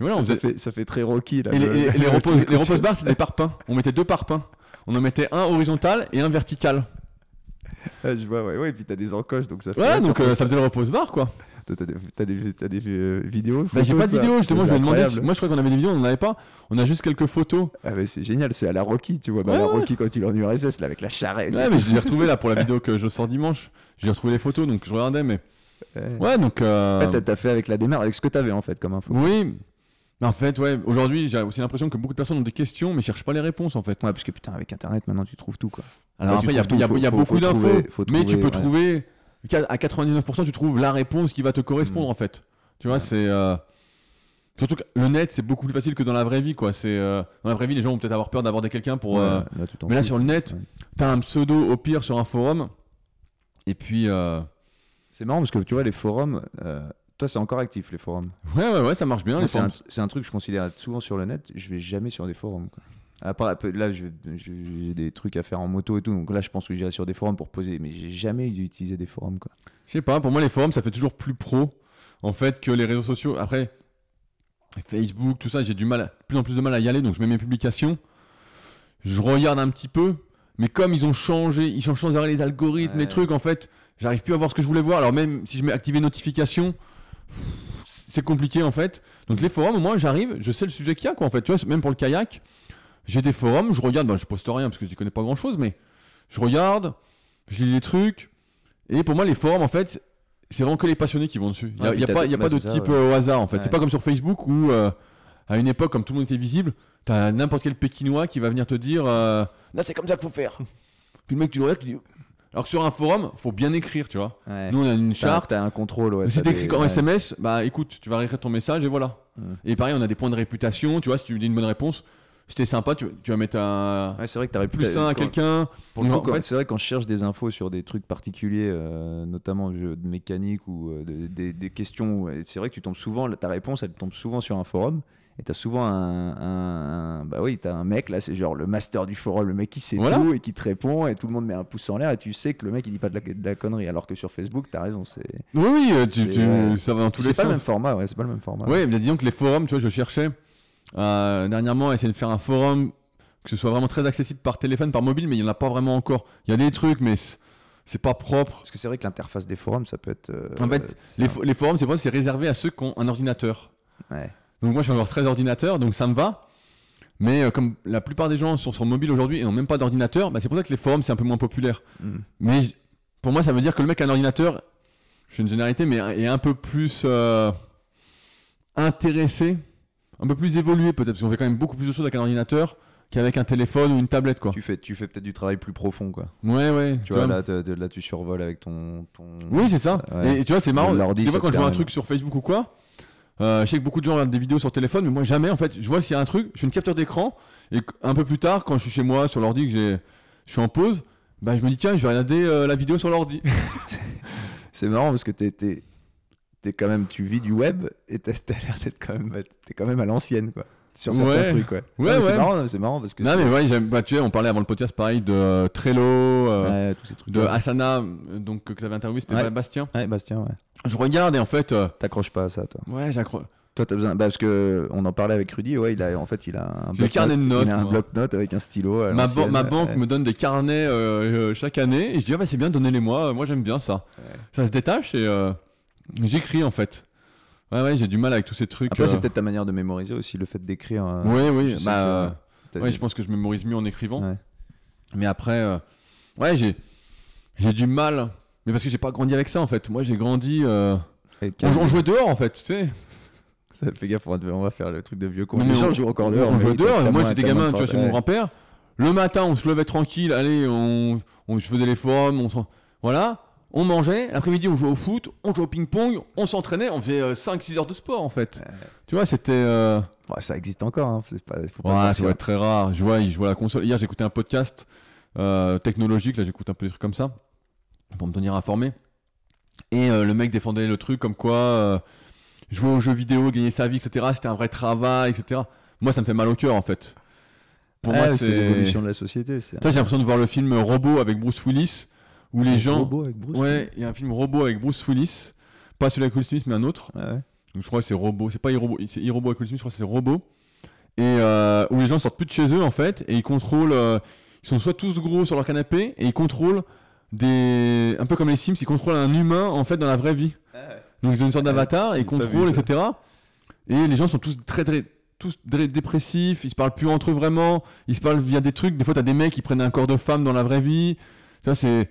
voilà, on ça, faisait... fait, ça fait très Rocky là. Et les, le- et- et les le repose, les repose bars, c'était des parpaings. On mettait deux parpaings. On en mettait un horizontal et un vertical. Ah, je vois, ouais, ouais, et puis t'as des encoches, donc ça fait. Ouais, donc euh, ça faisait le repose bar, quoi. Toi, T'as des, t'as des, t'as des euh, vidéos Bah, j'ai pas de ça vidéo, justement, C'est je vais demander. incroyable. Moi, je crois qu'on avait des vidéos, on n'en avait pas. On a juste quelques photos. Ah, mais c'est génial, c'est à la Rocky, tu vois. Bah, la ouais. Rocky quand il est en URSS, là, avec la charrette. Ouais, mais je l'ai retrouvé là pour la vidéo que je sors dimanche. J'ai retrouvé les photos, donc je regardais, mais. Ouais. Ouais, donc. euh, Ouais, t'as- t'as fait avec la démarche, avec ce que t'avais en fait comme info. Oui. Mais En fait, ouais, aujourd'hui, j'ai aussi l'impression que beaucoup de personnes ont des questions, mais cherchent pas les réponses, en fait. Ouais, parce que putain, avec internet maintenant tu trouves tout quoi. Alors Ouais, après, il y a, trouves il y a- tout, il y a faut- beaucoup faut d'infos, trouver- faut mais tu trouver, peux ouais. trouver. À 99%, tu trouves la réponse qui va te correspondre, Mm. en fait. Tu vois, Ouais. c'est. euh, Surtout que le net, c'est beaucoup plus facile que dans la vraie vie, quoi. C'est euh, Dans la vraie vie, les gens vont peut-être avoir peur d'aborder quelqu'un pour. Ouais, euh, là, Mais là, sur le net, Ouais. t'as un pseudo au pire sur un forum. Et puis. C'est marrant parce que tu vois, les forums, toi c'est encore actif les forums. Ouais, ouais, ouais, ça marche bien. C'est, un, truc que je considère souvent sur le net, je vais jamais sur des forums. Quoi. À part, là, j'ai des trucs à faire en moto et tout, donc là je pense que j'irai sur des forums pour poser, mais j'ai jamais utilisé des forums. Quoi. Je sais pas, pour moi les forums ça fait toujours plus pro en fait que les réseaux sociaux. Après, Facebook, tout ça, j'ai du mal, plus en plus de mal à y aller, donc je mets mes publications, je regarde un petit peu, mais comme ils ont changé, ils changent sans arrêt les algorithmes, Ouais. les trucs, en fait, j'arrive plus à voir ce que je voulais voir. Alors même si je mets activer notification, c'est compliqué en fait. Donc les forums, au moins j'arrive, je sais le sujet qu'il y a quoi en fait. Tu vois, même pour le kayak, j'ai des forums, je regarde, bah, je poste rien parce que je connais pas grand chose, mais je regarde, je lis les trucs. Et pour moi, les forums, en fait, c'est vraiment que les passionnés qui vont dessus. Il n'y a, y a pas, y a bah, pas de ça, type ouais. euh, au hasard, en fait. Ouais. C'est pas comme sur Facebook où, euh, à une époque, comme tout le monde était visible, t'as n'importe quel Pékinois qui va venir te dire euh, Là, c'est comme ça qu'il faut faire. Puis le mec, tu le regardes, tu dis Alors que sur un forum, faut bien écrire, tu vois. Ouais. Nous, on a une charte. T'as un contrôle, ouais. Si t'écris des- ouais. SMS, bah écoute, tu vas réécrire ton message et voilà. Et pareil, on a des points de réputation, tu vois, si tu dis une bonne réponse, t'es sympa, tu, tu vas mettre un Ouais, c'est vrai que t'aurais plus un à quelqu'un. Pour le Non, coup, quand- en fait- c'est vrai quand je cherche des infos sur des trucs particuliers, euh, notamment de mécanique ou euh, de- des, des questions, c'est vrai que tu tombes souvent, ta réponse elle tombe souvent sur un forum. Et t'as souvent un, un- un- bah oui, t'as un mec là, c'est genre le master du forum, le mec qui sait Voilà. tout et qui te répond et tout le monde met un pouce en l'air et tu sais que le mec il dit pas de la, de la connerie. Alors que sur Facebook, t'as raison, c'est Oui, oui, euh, tu, ouais. ça va dans tous les c'est pas sens. le même format, ouais, c'est pas le même format. Ouais, mais disons que les forums, tu vois, je cherchais euh, dernièrement essayer de faire un forum que ce soit vraiment très accessible par téléphone, par mobile, mais il n'y en a pas vraiment encore. Il y a des trucs, mais c'est pas propre. Parce que c'est vrai que l'interface des forums, ça peut être. euh, En fait, Les, fo- les forums, c'est réservé à ceux qui ont un ordinateur. ouais. Donc moi, je suis encore très ordinateur, donc ça me va. Mais euh, comme la plupart des gens sont sur mobile aujourd'hui et n'ont même pas d'ordinateur, bah, c'est pour ça que les forums, c'est un peu moins populaire. Mm. Mais pour moi, ça veut dire que le mec a un ordinateur, je fais une généralité, mais est un peu plus euh, intéressé, un peu plus évolué peut-être, parce qu'on fait quand même beaucoup plus de choses avec un ordinateur qu'avec un téléphone ou une tablette, quoi. Tu fais, tu fais peut-être du travail plus profond, quoi. Ouais, ouais. Tu vois, là, te- là, tu survoles avec ton. ton... Oui, c'est ça. Ouais. Et, et tu vois, c'est marrant. Fois, ça quand je vois un truc sur Facebook ou quoi, euh, je sais que beaucoup de gens regardent des vidéos sur téléphone, mais moi jamais. En fait, je vois qu'il y a un truc, je fais une capture d'écran, et un peu plus tard, quand je suis chez moi sur l'ordi, que j'ai, je suis en pause, bah, je me dis tiens, je vais regarder euh, la vidéo sur l'ordi. C'est marrant parce que t'es, t'es, quand même, tu vis du web et t'as, t'as l'air d'être quand même, t'es quand même à l'ancienne, quoi. sur certains Ouais. trucs, ouais. Ouais, Non, mais C'est ouais. marrant, c'est marrant parce que. Non, mais ouais, j'aime. Bah, tu sais, on parlait avant le podcast, pareil, de euh, Trello, euh, Ouais, tous ces trucs. de Asana, euh, donc que tu avais interviewé, c'était Ouais. Bastien. Ouais, Bastien, ouais. Je regarde et en fait, euh, T'accroches pas à ça, toi. ouais, j'accroche. Toi, t'as besoin. Bah, parce que on en parlait avec Rudy, ouais, il a, en fait, il a un le carnet de notes, Il a un moi. bloc-notes avec un stylo. Ma, ban- ma ouais. banque me donne des carnets euh, euh, chaque année et je dis, ah bah c'est bien, donnez-les-moi, moi j'aime bien ça. Ouais. Ça se détache et euh, j'écris en fait. Ouais, ouais, j'ai du mal avec tous ces trucs. Après, euh. c'est peut-être ta manière de mémoriser aussi, le fait d'écrire. euh, Oui, je oui, sais bah, que euh, ouais, je pense que je mémorise mieux en écrivant. Ouais. Mais après, euh, ouais, j'ai, j'ai du mal. Mais parce que j'ai pas grandi avec ça en fait. Moi j'ai grandi. on, on jouait dehors en fait, tu sais. Ça fait gaffe, on va- on va faire le truc de vieux con. Les gens on- jouent encore dehors. On jouait dehors. Moi j'étais gamin, tu vois, chez porte- mon ouais. grand-père. Le matin, on se levait tranquille, allez, on, on je faisais les forums, on voilà. On mangeait, l'après-midi on jouait au foot, on jouait au ping-pong, on s'entraînait, on faisait 5-6 heures de sport en fait. Ouais. Tu vois, c'était. euh, Ouais, ça existe encore. Hein. c'est Pas, faut pas Ouais, ça mentir. va être très rare. Je vois, je vois la console. Hier, j'écoutais un podcast euh, technologique. Là, j'écoute un peu des trucs comme ça pour me tenir informé. Et euh, le mec défendait le truc comme quoi euh, jouer aux jeux vidéo, gagner sa vie, etc. C'était un vrai travail, etc. Moi, ça me fait mal au cœur en fait. Pour Ah, moi, c'est. l'évolution de la société. c'est- Toi, j'ai l'impression de voir le film Robot avec Bruce Willis, où les gens. robot avec Bruce Ouais, il y a un film Robot avec Bruce Willis, pas celui avec Will Smith, mais un autre. Ouais. Donc, je crois que c'est Robot, c'est pas Irobo, c'est Irobo avec Will Smith, je crois que c'est Robot. Et euh, où les gens sortent plus de chez eux en fait, et ils contrôlent. euh, ils sont soit tous gros sur leur canapé, et ils contrôlent des. Un peu comme les Sims, ils contrôlent un humain en fait dans la vraie vie. Donc ils ont une sorte d'avatar, et ils contrôlent, etc. Et les gens sont tous très très. Tous dé- dépressifs, ils se parlent plus entre eux vraiment, ils se parlent via des trucs. Des fois, t'as des mecs qui prennent un corps de femme dans la vraie vie. Ça, c'est.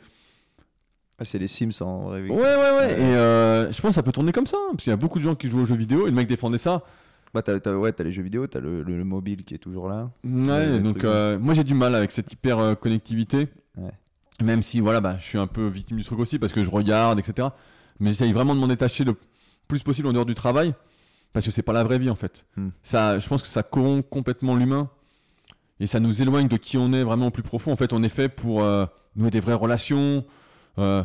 Ah, c'est les Sims en vrai. Ouais, ouais, ouais. Et euh, je pense que ça peut tourner comme ça. hein, Parce qu'il y a beaucoup de gens qui jouent aux jeux vidéo, et le mec défendait ça. Bah, t'as, t'as- ouais, t'as les jeux vidéo, t'as le, le- le mobile qui est toujours là. Ouais, donc euh, moi j'ai du mal avec cette hyper euh, connectivité. Ouais. Même si voilà, bah, je suis un peu victime du truc aussi parce que je regarde, etc. Mais j'essaye vraiment de m'en détacher le plus possible en dehors du travail parce que c'est pas la vraie vie en fait. Hmm. Ça, je pense que ça corrompt complètement l'humain et ça nous éloigne de qui on est vraiment au plus profond. En fait, on est fait pour nouer des vraies relations. Euh,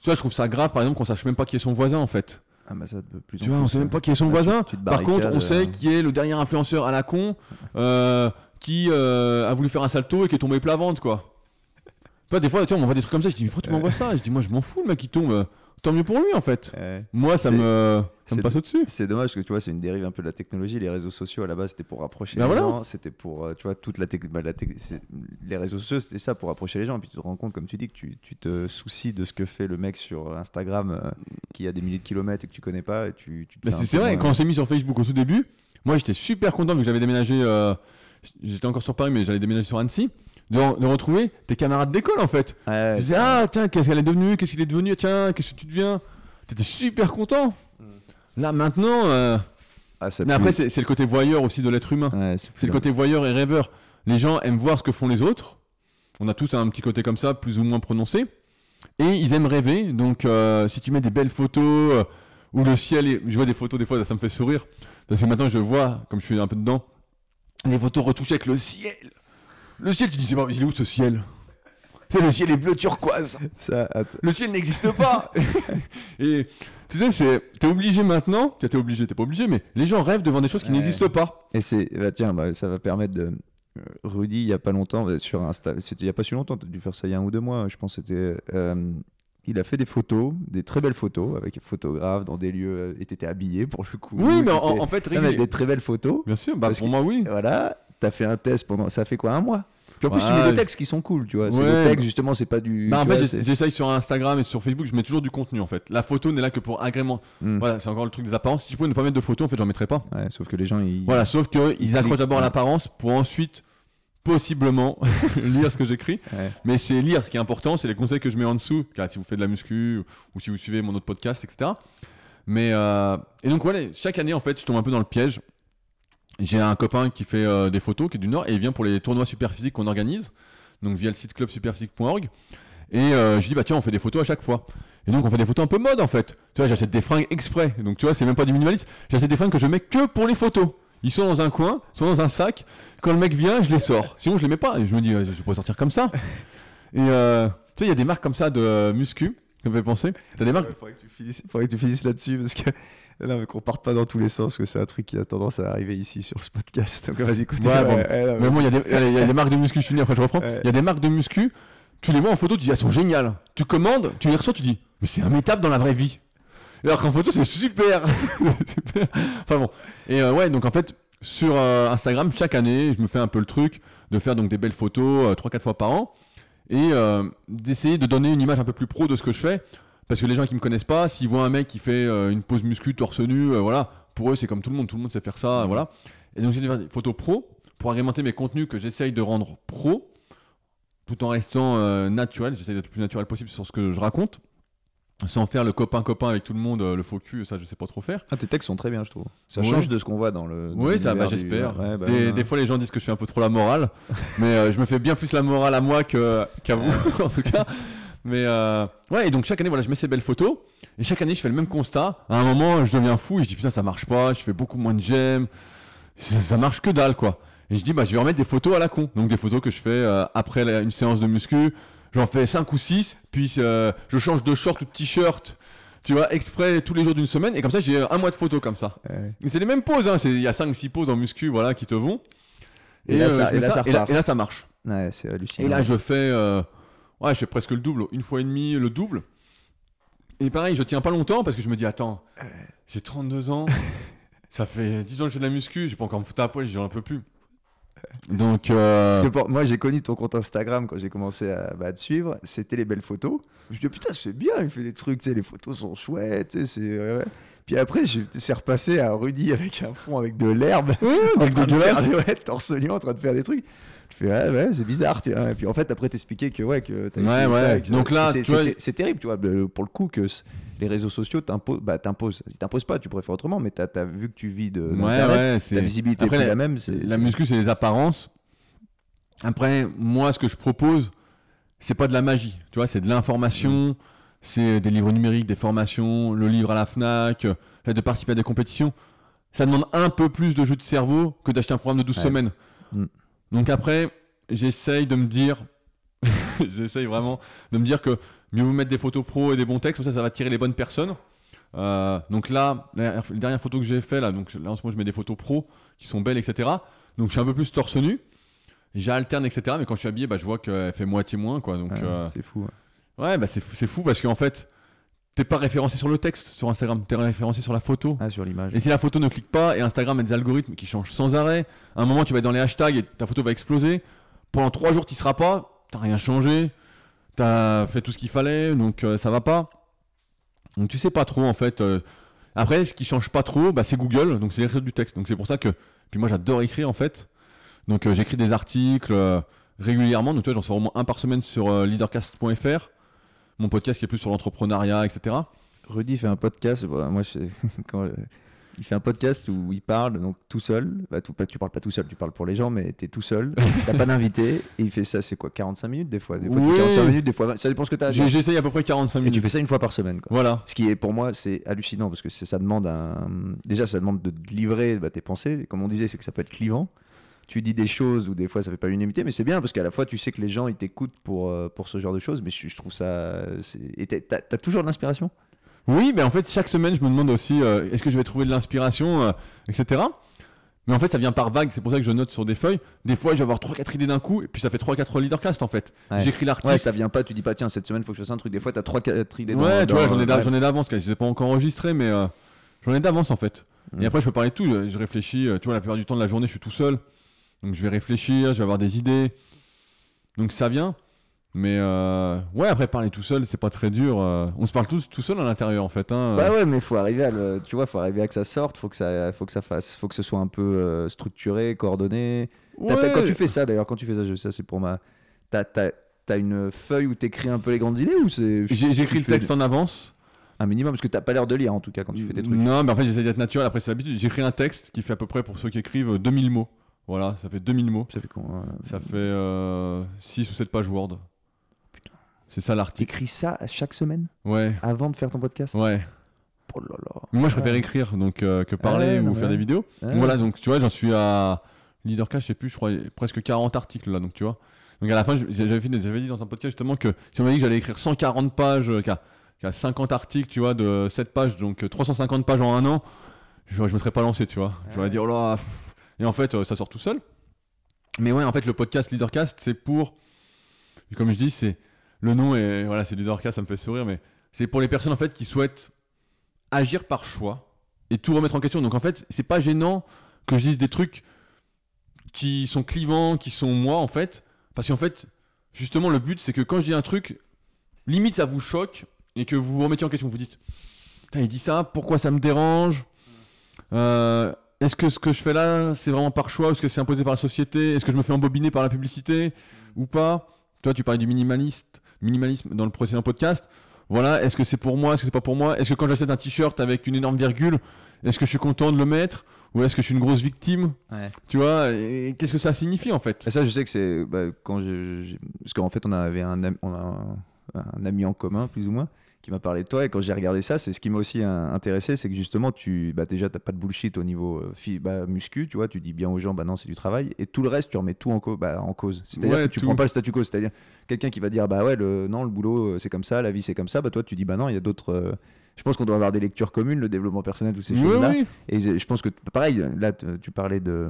tu vois, je trouve ça grave par exemple qu'on sache même pas qui est son voisin en fait. Ah, bah, ça de plus en Tu vois, on sait même pas qui est son Ah, voisin. Par contre, on barricades, sait euh, qui est le dernier influenceur à la con euh, qui euh, a voulu faire un salto et qui est tombé plat ventre, quoi. Toi, des fois, tu on m'envoie des trucs comme ça. Je dis, mais pourquoi tu m'envoies ça? Je dis, moi, je m'en fous, le mec qui tombe. Tant mieux pour lui, en fait. Ouais. Moi, ça me, ça me passe au-dessus. C'est dommage parce que tu vois, c'est une dérive un peu de la technologie. Les réseaux sociaux à la base c'était pour rapprocher Bah les voilà. gens, c'était pour, euh, tu vois, toute la, tec- bah, la tec- c'est- les réseaux sociaux c'était ça pour rapprocher les gens. Et puis tu te rends compte, comme tu dis, que tu, tu te soucies de ce que fait le mec sur Instagram euh, qui a des milliers de kilomètres et que tu connais pas. Et tu, Bah, c'est vrai, quand on s'est mis sur Facebook au tout début, moi, j'étais super content vu que j'avais déménagé. euh, J'étais encore sur Paris, mais j'allais déménager sur Annecy. De, de retrouver tes camarades d'école, en fait. Ouais, Tu disais, ah, tiens, qu'est-ce qu'elle est devenue Qu'est-ce qu'il est devenu Tiens, qu'est-ce que tu deviens T'étais super content. Là, maintenant. euh, ah, ça Mais après, c'est c'est le côté voyeur aussi de l'être humain. Ouais, C'est le côté voyeur et rêveur. Les gens aiment voir ce que font les autres. On a tous un petit côté comme ça, plus ou moins prononcé. Et ils aiment rêver. Donc, euh, si tu mets des belles photos euh, où le ciel est. Je vois des photos, des fois, ça me fait sourire. Parce que maintenant, je vois, comme je suis un peu dedans, les photos retouchées avec le ciel. Le ciel, tu dis, c'est pas, il est où ce ciel C'est le ciel est bleu turquoise. Ça, Le ciel n'existe pas. et tu sais, c'est, t'es obligé maintenant. T'es obligé, t'es pas obligé, mais les gens rêvent devant des choses qui Ouais. n'existent pas. Et c'est, bah, tiens, bah, ça va permettre de. euh, Rudy, il y a pas longtemps, bah, sur Insta, c'était il y a pas si longtemps, tu as dû faire ça il y a un ou deux mois, je pense c'était. euh, il a fait des photos, des très belles photos, avec un photographe dans des lieux, euh, et t'étais habillé pour le coup. Oui, mais en, en fait, Non, mais des très belles photos. bien sûr, bah, pour que- moi, oui. Voilà, t'as fait un test pendant. Ça fait quoi, un mois? Puis en plus, tu Ouais. mets des textes qui sont cool, tu vois. C'est Ouais. des textes, justement, c'est pas du. Bah, en tu fait, j'essaye sur Instagram et sur Facebook, je mets toujours du contenu en fait. La photo n'est là que pour agrément. Hmm. Voilà, c'est encore le truc des apparences. Si je pouvais ne pas mettre de photo, en fait, j'en mettrais pas. Ouais, sauf que les gens, ils. Voilà, sauf qu'ils Ils accrochent d'abord à l'apparence pour ensuite, possiblement, lire ce que j'écris. Mais c'est lire, ce qui est important, c'est les conseils que je mets en dessous, car si vous faites de la muscu ou, ou si vous suivez mon autre podcast, etc. Mais euh, et donc voilà, chaque année en fait, je tombe un peu dans le piège. J'ai un copain qui fait euh, des photos, qui est du Nord, et il vient pour les tournois superphysiques qu'on organise, donc via le site clubsuperphysique.org. Et euh, je dis bah tiens, on fait des photos à chaque fois. Et donc on fait des photos un peu mode en fait. Tu vois, j'achète des fringues exprès. Donc tu vois, c'est même pas du minimalisme. J'achète des fringues que je mets que pour les photos. Ils sont dans un coin, ils sont dans un sac. Quand le mec vient, je les sors. Sinon, je les mets pas. Je me dis, ouais, je pourrais sortir comme ça. Et euh, tu sais, il y a des marques comme ça de euh, muscu Ça me fait penser. T'as des marques Il faudrait que tu finisses, là-dessus parce que non, mais qu'on parte pas dans tous les sens, parce que c'est un truc qui a tendance à arriver ici sur ce podcast. Donc vas-y, écoute. Ouais, bon. non, Mais bon, il y, a des- marques de muscu, je finis, après je reprends. Il Ouais. y a des marques de muscu, tu les vois en photo, tu dis elles sont géniales. Tu commandes, tu les reçois, tu dis mais c'est immétable dans la vraie vie. Alors qu'en photo, c'est super. Super. Enfin bon. Et euh, ouais, donc en fait, sur euh, Instagram, chaque année, je me fais un peu le truc de faire donc des belles photos 3-4 fois par an et euh, d'essayer de donner une image un peu plus pro de ce que je fais. Parce que les gens qui me connaissent pas, s'ils voient un mec qui fait euh, une pose muscu torse nu, euh, voilà, pour eux c'est comme tout le monde, tout le monde sait faire ça, voilà. Et donc j'ai des photos pro pour agrémenter mes contenus que j'essaye de rendre pro, tout en restant naturel. J'essaye d'être le plus naturel possible sur ce que je raconte, sans faire le copain-copain avec tout le monde, euh, le faux cul, ça je sais pas trop faire. Ah, tes textes sont très bien, je trouve. Ça Ouais. change de ce qu'on voit dans le. dans Oui, ça, bah, du- j'espère. Ouais, bah, des, ouais. des fois, les gens disent que je fais un peu trop la morale, mais euh, je me fais bien plus la morale à moi qu'à vous, en tout cas. Mais euh, ouais, et donc chaque année, voilà, je mets ces belles photos, et chaque année, je fais le même constat. À un moment, je deviens fou, et je dis putain, ça marche pas, je fais beaucoup moins de j'aime, ça, ça marche que dalle, quoi. Et je dis, bah, je vais remettre des photos à la con. Donc des photos que je fais euh, après la- une séance de muscu, j'en fais 5 ou 6, puis euh, je change de short ou de t-shirt. Tu vois, exprès tous les jours d'une semaine, et comme ça j'ai un mois de photos comme ça. Ouais. Et C'est les mêmes poses, hein. c'est- il y a 5-6 poses en muscu voilà, qui te vont. Et là, ça- je et mets là, ça et, là, repart. et là, ça marche. Ouais, c'est hallucinant. Et là, je fais, euh, ouais, je fais presque le double, une fois et demi le double. Et pareil, je tiens pas longtemps parce que je me dis, attends, j'ai 32 ans, ça fait 10 ans que je fais de la muscu, j'ai pas encore me foutre à poil, j'en peux plus. Donc, euh, Parce que pour- moi, j'ai connu ton compte Instagram quand j'ai commencé à, bah, à te suivre. C'était les belles photos. Je me dis, putain, c'est bien, il fait des trucs, les photos sont chouettes. ouais. Puis après, c'est repassé à Rudy avec un fond avec de l'herbe. avec de des, ouais, torse nu, en train de faire des trucs. Je fais, ouais, ouais, c'est bizarre. Et puis en fait, après, t'expliquais que, ouais, que t'as Ouais, essayé ouais. ça. que- Donc là, c'est, tu vois- terrible, tu vois, pour le coup, que les réseaux sociaux t'imposent. Bah, t'imposent. Ils t'imposent pas, tu pourrais faire autrement, mais t'as, t'as vu que tu vis de. ouais, Ta visibilité Après, la- la même. C'est, La muscu, c'est les apparences. Après, moi, ce que je propose, c'est pas de la magie. Tu vois, c'est de l'information, c'est des livres numériques, des formations, le livre à la Fnac, euh, de participer à des compétitions. Ça demande un peu plus de jeu de cerveau que d'acheter un programme de 12 Ouais. semaines. Mm. Donc après, j'essaye de me dire, j'essaye vraiment de me dire que mieux vous mettre des photos pro et des bons textes, comme ça, ça va attirer les bonnes personnes. Euh, donc là, la, dernière photo que j'ai fait là, donc là en ce moment je mets des photos pro qui sont belles, etc. Donc je suis un peu plus torse nu, j'alterne, etc. Mais quand je suis habillé, bah, je vois qu'elle fait moitié moins, quoi. Donc Ouais, euh, c'est fou. ouais. ouais, bah, c'est fou, c'est fou parce qu'en fait, t'es pas référencé sur le texte sur Instagram, t'es référencé sur la photo. Ah, sur l'image. Et si la photo ne clique pas, et Instagram a des algorithmes qui changent sans arrêt, à un moment tu vas être dans les hashtags et ta photo va exploser. Pendant trois jours tu seras pas, t'as rien changé, t'as fait tout ce qu'il fallait, donc euh, ça va pas. Donc tu sais pas trop en fait. euh. Après, ce qui change pas trop, bah, c'est Google, donc c'est l'écriture du texte. Donc c'est pour ça que. Puis moi j'adore écrire en fait. Donc euh, j'écris des articles euh, régulièrement, donc tu vois, j'en sors au moins un par semaine sur leadercast.fr, mon podcast qui est plus sur l'entrepreneuriat, etc. Rudy fait un podcast. voilà, moi, je- quand, euh, il fait un podcast où il parle donc tout seul. Bah, tout, pas, tu parles pas tout seul, tu parles pour les gens, mais tu es tout seul. T'as pas d'invité. Et il fait ça, c'est quoi 45 minutes des fois? Des fois, tu Oui. 45 minutes, des fois, 20, ça dépend ce que tu as. J'ai- J'essaye à peu près 45 Et minutes. tu fais ça une fois par semaine. Quoi. Voilà. Ce qui est pour moi, c'est hallucinant parce que ça demande un. Déjà, ça demande de livrer bah, tes pensées. Comme on disait, c'est que ça peut être clivant. Tu dis des choses où des fois ça fait pas l'unanimité, mais c'est bien parce qu'à la fois tu sais que les gens ils t'écoutent pour, euh, pour ce genre de choses. Mais je, je trouve ça. Et t'as- toujours de l'inspiration? Oui, mais en fait, chaque semaine, je me demande aussi euh, est-ce que je vais trouver de l'inspiration, euh, etc. Mais en fait, ça vient par vague, c'est pour ça que je note sur des feuilles. Des fois, je vais avoir 3-4 idées d'un coup, et puis ça fait 3-4 leadercast en fait. Ouais. J'écris l'article. Ouais, ça vient pas, tu dis pas tiens cette semaine faut que je fasse un truc. Des fois t'as 3-4 idées dans- Ouais, tu vois, dans- j'en ai d'a- ouais. d'avance, je les ai pas encore enregistrés, mais euh, j'en ai d'avance en fait. Mm. Et après, je peux parler de tout, je réfléchis, tu vois, la plupart du temps de la journée, je suis tout seul. Donc je vais réfléchir, je vais avoir des idées. Donc ça vient. Mais euh, ouais, après, parler tout seul, c'est pas très dur. euh, on se parle tous tout seul à l'intérieur en fait. Hein. Bah ouais, mais faut arriver à le, tu vois, faut arriver à que ça sorte, faut que ça, faut que ça fasse, faut que ce soit un peu euh, structuré, coordonné. Ouais. quand tu fais ça, d'ailleurs, quand tu fais ça, je- ça c'est pour ma, t'as, t'as, une feuille où t'écris un peu les grandes idées ou c'est J'écris le texte en avance. un minimum parce que t'as pas l'air de lire en tout cas quand tu fais tes trucs. Non, mais en fait, j'essaie d'être naturel. Après, c'est l'habitude. J'écris un texte qui fait à peu près, pour ceux qui écrivent, euh, 2000 mots. Voilà, ça fait 2000 mots. Ça fait quoi euh, Ça fait 6 ou 7 pages Word. Putain. C'est ça l'article. T'écris ça chaque semaine Ouais, avant de faire ton podcast ouais. Oh là là. Moi, je préfère écrire donc, euh, que parler ouais, ou non, faire des vidéos. Ah, voilà, donc tu vois, j'en suis à Leadercast, je sais plus, je crois, presque 40 articles là, donc tu vois. Donc à la fin, j'avais dit dans un podcast justement que si on m'a dit que j'allais écrire 140 pages, euh, qu'à- qui a 50 articles, tu vois, de 7 pages, donc euh, 350 pages en un an, je, je me serais pas lancé, tu vois. J'aurais Ouais. dit, oh là, pff. Et en fait, euh, ça sort tout seul. Mais ouais, en fait, le podcast Leadercast, c'est pour, comme je dis, c'est le nom et voilà, c'est Leadercast, ça me fait sourire, mais c'est pour les personnes en fait qui souhaitent agir par choix et tout remettre en question. Donc en fait, c'est pas gênant que je dise des trucs qui sont clivants, qui sont moi en fait, parce qu'en fait, justement, le but c'est que quand je dis un truc, limite ça vous choque et que vous vous remettez en question, vous dites, il dit ça, pourquoi ça me dérange? Euh, Est-ce que ce que je fais là, c'est vraiment par choix, ou est-ce que c'est imposé par la société? Est-ce que je me fais embobiner par la publicité ou pas? Toi, tu parlais du minimaliste, minimalisme dans le précédent podcast. Voilà, est-ce que c'est pour moi, est-ce que c'est pas pour moi? Est-ce que quand j'achète un t-shirt avec une énorme virgule, est-ce que je suis content de le mettre Ou est-ce que je suis une grosse victime? Ouais. Tu vois et Qu'est-ce que ça signifie en fait? Et ça, je sais que c'est bah, quand je, je- parce qu'en fait, on avait un, am- on a un, un ami en commun, plus ou moins, qui m'a parlé de toi. Et quand j'ai regardé ça, c'est ce qui m'a aussi euh, intéressé, c'est que justement, tu, bah, déjà, t'as pas de bullshit au niveau euh, bah, muscu, tu vois. Tu dis bien aux gens, bah non, c'est du travail. Et tout le reste, tu remets tout en, co- bah, en cause. C'est-à-dire Ouais, que tu tout. prends pas le statu quo. C'est-à-dire quelqu'un qui va dire, bah ouais, le, non, le boulot, euh, c'est comme ça, la vie, c'est comme ça. Bah toi, tu dis, bah non, il y a d'autres. euh, je pense qu'on doit avoir des lectures communes, le développement personnel, toutes ces Oui, choses-là. oui. Et je pense que, pareil, là, tu parlais de.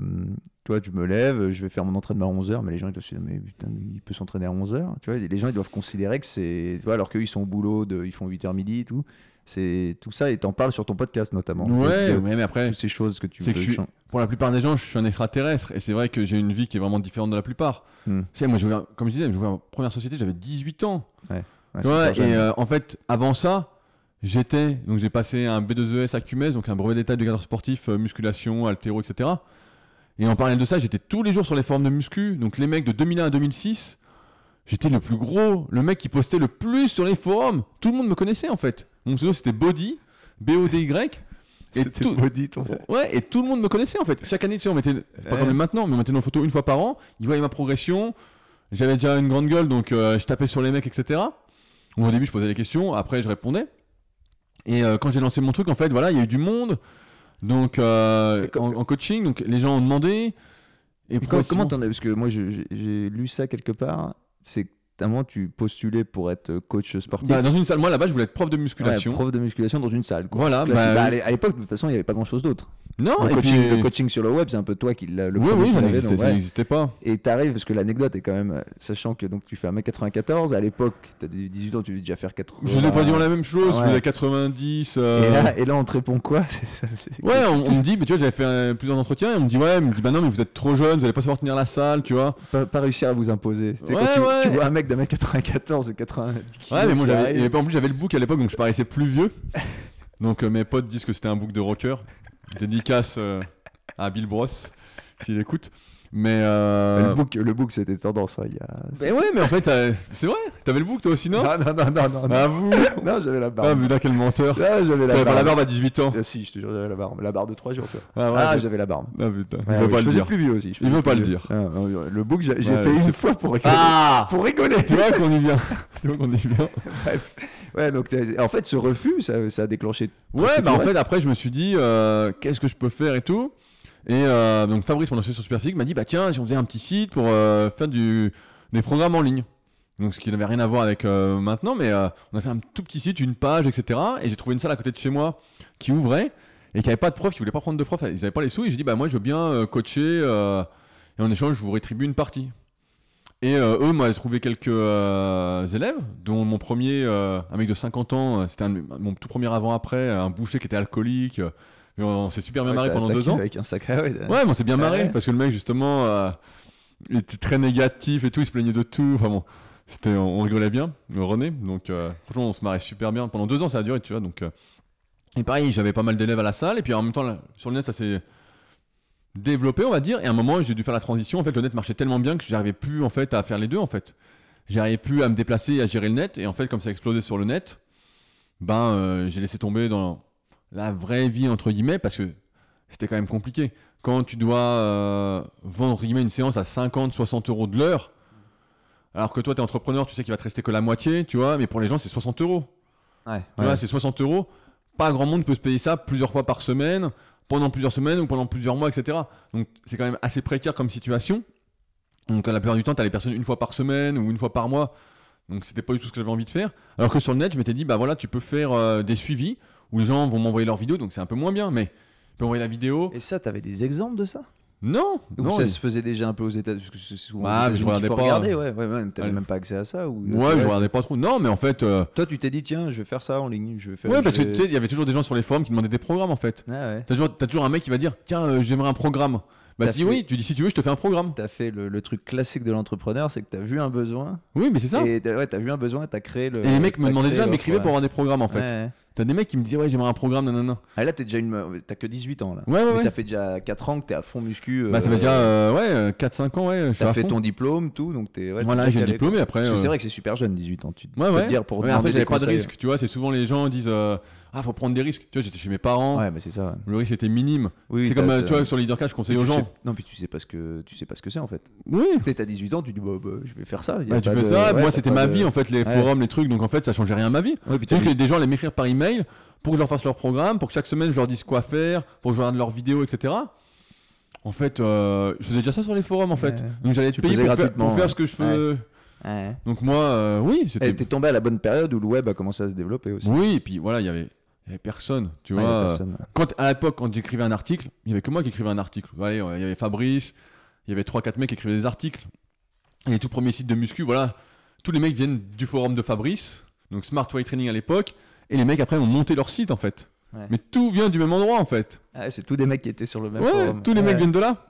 Tu vois, je me lève, je vais faire mon entraînement à 11h, mais les gens, ils doivent se dire, mais putain, il peut s'entraîner à 11h. Tu vois, les gens, ils doivent considérer que c'est. Tu vois, alors qu'eux, ils sont au boulot, de, ils font 8h midi et tout. C'est tout ça, et t'en parles sur ton podcast notamment. Ouais, ouais, mais après, toutes ces choses que tu C'est que veux je suis- pour la plupart des gens, je suis un extraterrestre. Et c'est vrai que j'ai une vie qui est vraiment différente de la plupart. Hmm. Tu sais, moi, comme je disais, j'ai ouvert ma première société, j'avais 18 ans. Ouais, Tu hyper jeune. et euh, en fait, avant ça, j'étais. Donc, j'ai passé un B2ES à CUMES, donc un brevet d'état de cadre sportif, euh, musculation, haltéro, etc. Et en parallèle de ça, j'étais tous les jours sur les forums de muscu. Donc, les mecs de 2001 à 2006, j'étais le plus gros, le mec qui postait le plus sur les forums. Tout le monde me connaissait en fait. Mon pseudo, c'était Body, B-O-D-Y. Et tout, body, ton Ouais, et tout le monde me connaissait en fait. Chaque année, tu sais, on mettait, pas Ouais. comme maintenant, mais on mettait nos photos une fois par an. Ils voyaient ma progression. J'avais déjà une grande gueule, donc euh, je tapais sur les mecs, etc. Donc, au début, je posais des questions, après, je répondais. Et euh, quand j'ai lancé mon truc, en fait, voilà, il y a eu du monde. Donc, euh, en, en coaching, donc les gens ont demandé. Et Et comment t'en as Parce que moi, j'ai lu ça quelque part. C'est moment, tu postulais pour être coach sportif. Bah, dans une salle, moi là-bas, je voulais être prof de Ouais, musculation. prof de musculation dans une salle. quoi. Voilà, bah, Bah, à l'époque, de toute façon, il n'y avait pas grand chose d'autre. Non, le, et coaching, puis- le coaching sur le web, c'est un peu toi qui l'a le oui, oui, ça n'existait, ouais. pas. Et t'arrives, parce que l'anecdote est quand même, sachant que donc, tu fais 1m94, à l'époque, t'as des 18 ans, tu devais déjà faire 80. Je vous ai pas dit la même chose, je faisais 90. euh, Et là, et là, on te répond quoi? Ouais, on, on me dit, mais tu vois, j'avais fait plusieurs entretiens, et on me dit, ouais, on me dit, bah non, mais vous êtes trop jeune, vous allez pas savoir tenir la salle, tu vois. pas, pas réussir à vous imposer. Ouais, quand tu, vois un mec d'un mètre 94 ou 90 kilos Ouais, mais moi, j'avais, en plus, j'avais le book à l'époque, donc je paraissais plus vieux. Donc, euh, mes potes disent que c'était un book de rocker. Dédicace euh, à Bill Bros, s'il écoute. Mais, euh... Le book, le book c'était tendance. hein, y a... mais ouais, mais en fait, euh, c'est vrai, t'avais le book toi aussi, non non, non, non, non, non, non. Ah, vous Non, j'avais la Ah, barbe. putain, quel menteur Ah, j'avais la barbe. pas la barbe à 18 ans Ah, si, je te jure, j'avais la barbe. La barbe de 3 jours, tu vois. Ah, ouais, Ah, mais- j'avais la barbe. Ah, putain, il Ouais, veut oui, pas je le dire. plus vieux aussi. je Il veut pas le dire. Ah, non, le book, j'ai Ouais, fait une fois pour rigoler. Ah Pour rigoler. Tu vois qu'on y vient Tu vois qu'on y vient Bref. Ouais, donc en fait, ce refus, ça, ça a déclenché. Ouais, bah en fait, après, je me suis dit, euh, qu'est-ce que je peux faire et tout. Et euh, donc, Fabrice, mon associé sur Superphysique, m'a dit, bah tiens, si on faisait un petit site pour euh, faire du, des programmes en ligne. Donc, ce qui n'avait rien à voir avec euh, maintenant, mais euh, on a fait un tout petit site, une page, etc. Et j'ai trouvé une salle à côté de chez moi qui ouvrait et qui avait pas de prof, qui voulait pas prendre de prof, ils avaient pas les sous. Et j'ai dit, bah moi, je veux bien coacher et en échange, je vous rétribue une partie. Et euh, eux m'avaient trouvé quelques euh, élèves, dont mon premier, euh, un mec de 50 ans, euh, c'était mon tout premier avant-après, un boucher qui était alcoolique. mais on, on s'est super bien Ouais, marré pendant deux ans. Avec un sacré. Ouais, Ouais, mais on s'est bien marré Ouais. parce que le mec, justement, il était très négatif et tout, il se plaignait de tout. Enfin bon, c'était, on, on rigolait bien, René. Donc, franchement, on se marrait super bien. Pendant deux ans, ça a duré, tu vois. Donc, et pareil, j'avais pas mal d'élèves à la salle. Et puis en même temps, là, sur le net, ça s'est développé, on va dire. Et à un moment, j'ai dû faire la transition. En fait, le net marchait tellement bien que j'arrivais plus en fait à faire les deux. En fait, j'arrivais plus à me déplacer et à gérer le net. Et en fait, comme ça explosait sur le net, ben, euh, j'ai laissé tomber dans la vraie vie entre guillemets parce que c'était quand même compliqué. Quand tu dois euh, vendre entre guillemets, une séance à 50, 60 euros de l'heure, alors que toi, tu es entrepreneur, tu sais qu'il va te rester que la moitié, tu vois, mais pour les gens, c'est 60 euros. Ouais, ouais. c'est 60 euros. Pas grand monde peut se payer ça plusieurs fois par semaine, pendant plusieurs semaines ou pendant plusieurs mois, etc. Donc c'est quand même assez précaire comme situation. Donc la plupart du temps, tu as les personnes une fois par semaine ou une fois par mois. Donc c'était pas du tout ce que j'avais envie de faire. Alors que sur le net, je m'étais dit, bah voilà, tu peux faire euh, des suivis où les gens vont m'envoyer leurs vidéos, donc c'est un peu moins bien, mais tu peux envoyer la vidéo. Et ça, t'avais des exemples de ça? Non, Ou non. ça il- se faisait déjà un peu aux États-Unis parce que c'est souvent Ah, aux mais je États-Unis qu'il regardais faut pas. regarder, ouais, ouais, ouais, t'avais Ouais. même pas accès à ça ou Ouais, je regardais pas trop. Non, mais en fait, euh, Toi, tu t'es dit tiens, je vais faire ça en ligne, je vais faire. ouais, parce je que vais- tu sais, il y avait toujours des gens sur les forums qui demandaient des programmes en fait. Ah ouais. T'as toujours, t'as toujours un mec qui va dire, tiens, euh, j'aimerais un programme. Bah tu dis fait- oui, tu dis si tu veux, je te fais un programme. T'as fait le, le truc classique de l'entrepreneur, c'est que t'as vu un besoin Oui, mais c'est ça. et ouais, vu un besoin, t'as créé le. Et les mecs me demandaient déjà, m'écrivaient ouais. pour avoir des programmes en fait. Ouais. T'as des mecs qui me disaient, ouais, j'aimerais un programme, nanana. Ah là, t'es déjà une. T'as que 18 ans là. Ouais, ouais, Mais ouais. ça fait déjà 4 ans que t'es à fond muscu. Bah, ça euh, fait déjà euh, ouais, 4-5 ans, ouais, T'as fait ton diplôme, tout, donc t'es. voilà, j'ai le diplôme et après. Parce que c'est euh, vrai que c'est super jeune, 18 ans. Tu tu Ouais, ouais. te dire pour après, j'avais pas de risque. Tu vois, c'est souvent les gens disent, euh, ah, faut prendre des risques. Tu vois, j'étais chez mes parents. Ouais, mais c'est ça. Le risque était minime. Oui, c'est comme, euh, tu vois, sur Leadercast, je conseille aux gens. sais- Non, puis tu sais pas ce que tu sais pas ce que c'est en fait. Oui. Sais, t'as 18 ans, tu dis bah, bah, je vais faire ça. Bah, tu fais de- ça, ouais, moi c'était ma de- vie en fait, les forums, les trucs, donc en fait ça changeait rien à ma vie. Ouais, puis que des gens allaient m'écrire par email pour que je leur fasse leur programme, pour que chaque semaine je leur dise quoi faire, pour que je regarde leurs vidéos, etc. En fait, euh, je faisais déjà ça sur les forums en fait. Ouais. Donc j'allais payé faisais pour faire, pour ce que je fais. Ouais. Donc moi, euh, oui, c'était. T'es tombé à la bonne période où le web a commencé à se développer aussi. Oui, et puis voilà, il y avait, il y avait personne, tu Ouais, vois. personne. Quand, à l'époque, quand j'écrivais un article, il y avait que moi qui écrivais un article. Il y avait Fabrice, il y avait 3-4 mecs qui écrivaient des articles. Et les tout premiers sites de muscu, voilà, tous les mecs viennent du forum de Fabrice, donc Smart Weight Training à l'époque, et les mecs après ont monté leur site en fait. Ouais. Mais tout vient du même endroit en fait. Ah, c'est tous des mecs qui étaient sur le même ouais, forum. tous les mecs viennent de là.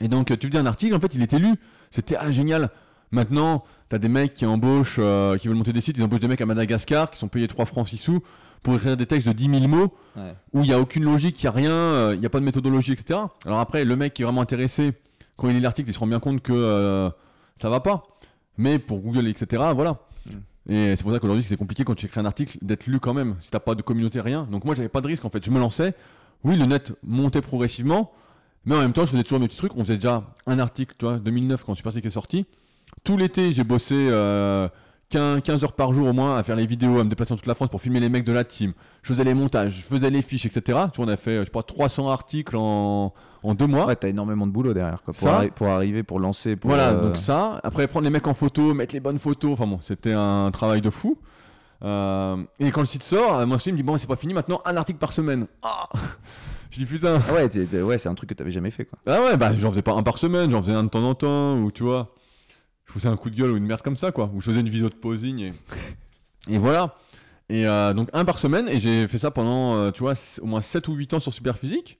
Et donc, tu dis un article, en fait, il était lu. C'était ah, génial. Maintenant, t'as des mecs qui embauchent, euh, qui veulent monter des sites, ils embauchent des mecs à Madagascar qui sont payés 3 francs 6 sous pour écrire des textes de 10 000 mots Ouais. où il n'y a aucune logique, il n'y a rien, euh, il n'y a pas de méthodologie, etc. Alors après, le mec qui est vraiment intéressé, quand il lit l'article, il se rend bien compte que euh, ça va pas. Mais pour Google, etc., voilà. Mm. Et c'est pour ça qu'aujourd'hui, c'est compliqué quand tu écris un article d'être lu quand même, si t'as pas de communauté, rien. Donc moi, j'avais pas de risque en fait. Je me lançais. Oui, le net montait progressivement, mais en même temps, je faisais toujours mes petits trucs. On faisait déjà un article, tu vois, 2009 quand Super Sick est sorti. Tout l'été, j'ai bossé euh, 15, 15 heures par jour au moins à faire les vidéos, à me déplacer dans toute la France pour filmer les mecs de la team. Je faisais les montages, je faisais les fiches, etc. Tu vois, on a fait, je sais pas, 300 articles en, en deux mois. Ouais, t'as énormément de boulot derrière quoi, pour, Ça. arri- pour arriver, pour lancer. Pour, Voilà, euh, donc ça. Après, prendre les mecs en photo, mettre les bonnes photos. Enfin bon, c'était un travail de fou. Euh, et quand le site sort, euh, moi aussi, il me dit Bon, c'est pas fini maintenant, un article par semaine. Ah Je dis Putain. Ah ouais, c'est ouais, c'est un truc que t'avais jamais fait quoi. Ah ouais, bah j'en faisais pas un par semaine, j'en faisais un de temps en temps, ou tu vois, je faisais un coup de gueule ou une merde comme ça, quoi. Ou je faisais une vidéo de posing et, et voilà. Et euh, donc un par semaine, et j'ai fait ça pendant, euh, tu vois, au moins 7 ou 8 ans sur Superphysique.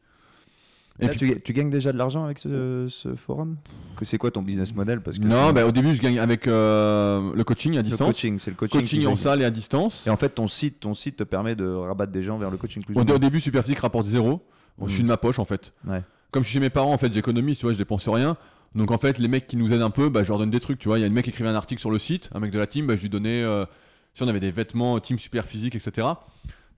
Et Là, puis, tu, tu gagnes déjà de l'argent avec ce, ce forum? Que c'est quoi ton business model? Parce que non, bah, au début, je gagne avec euh, le coaching à le distance. coaching, c'est le coaching. coaching, en salle et à distance. Et en fait, ton site, ton site te permet de rabattre des gens vers le coaching plus. Au, au début, Superphysique rapporte zéro. Bon, Je suis Mm. de ma poche en fait. Ouais. Comme je suis chez mes parents, en fait, j'économise, tu vois, je dépense rien. Donc en fait, les mecs qui nous aident un peu, bah, je leur donne des trucs, tu vois. Il y a un mec qui écrivait un article sur le site, un mec de la team, bah, je lui donnais, euh, si on avait des vêtements team super physique, etc.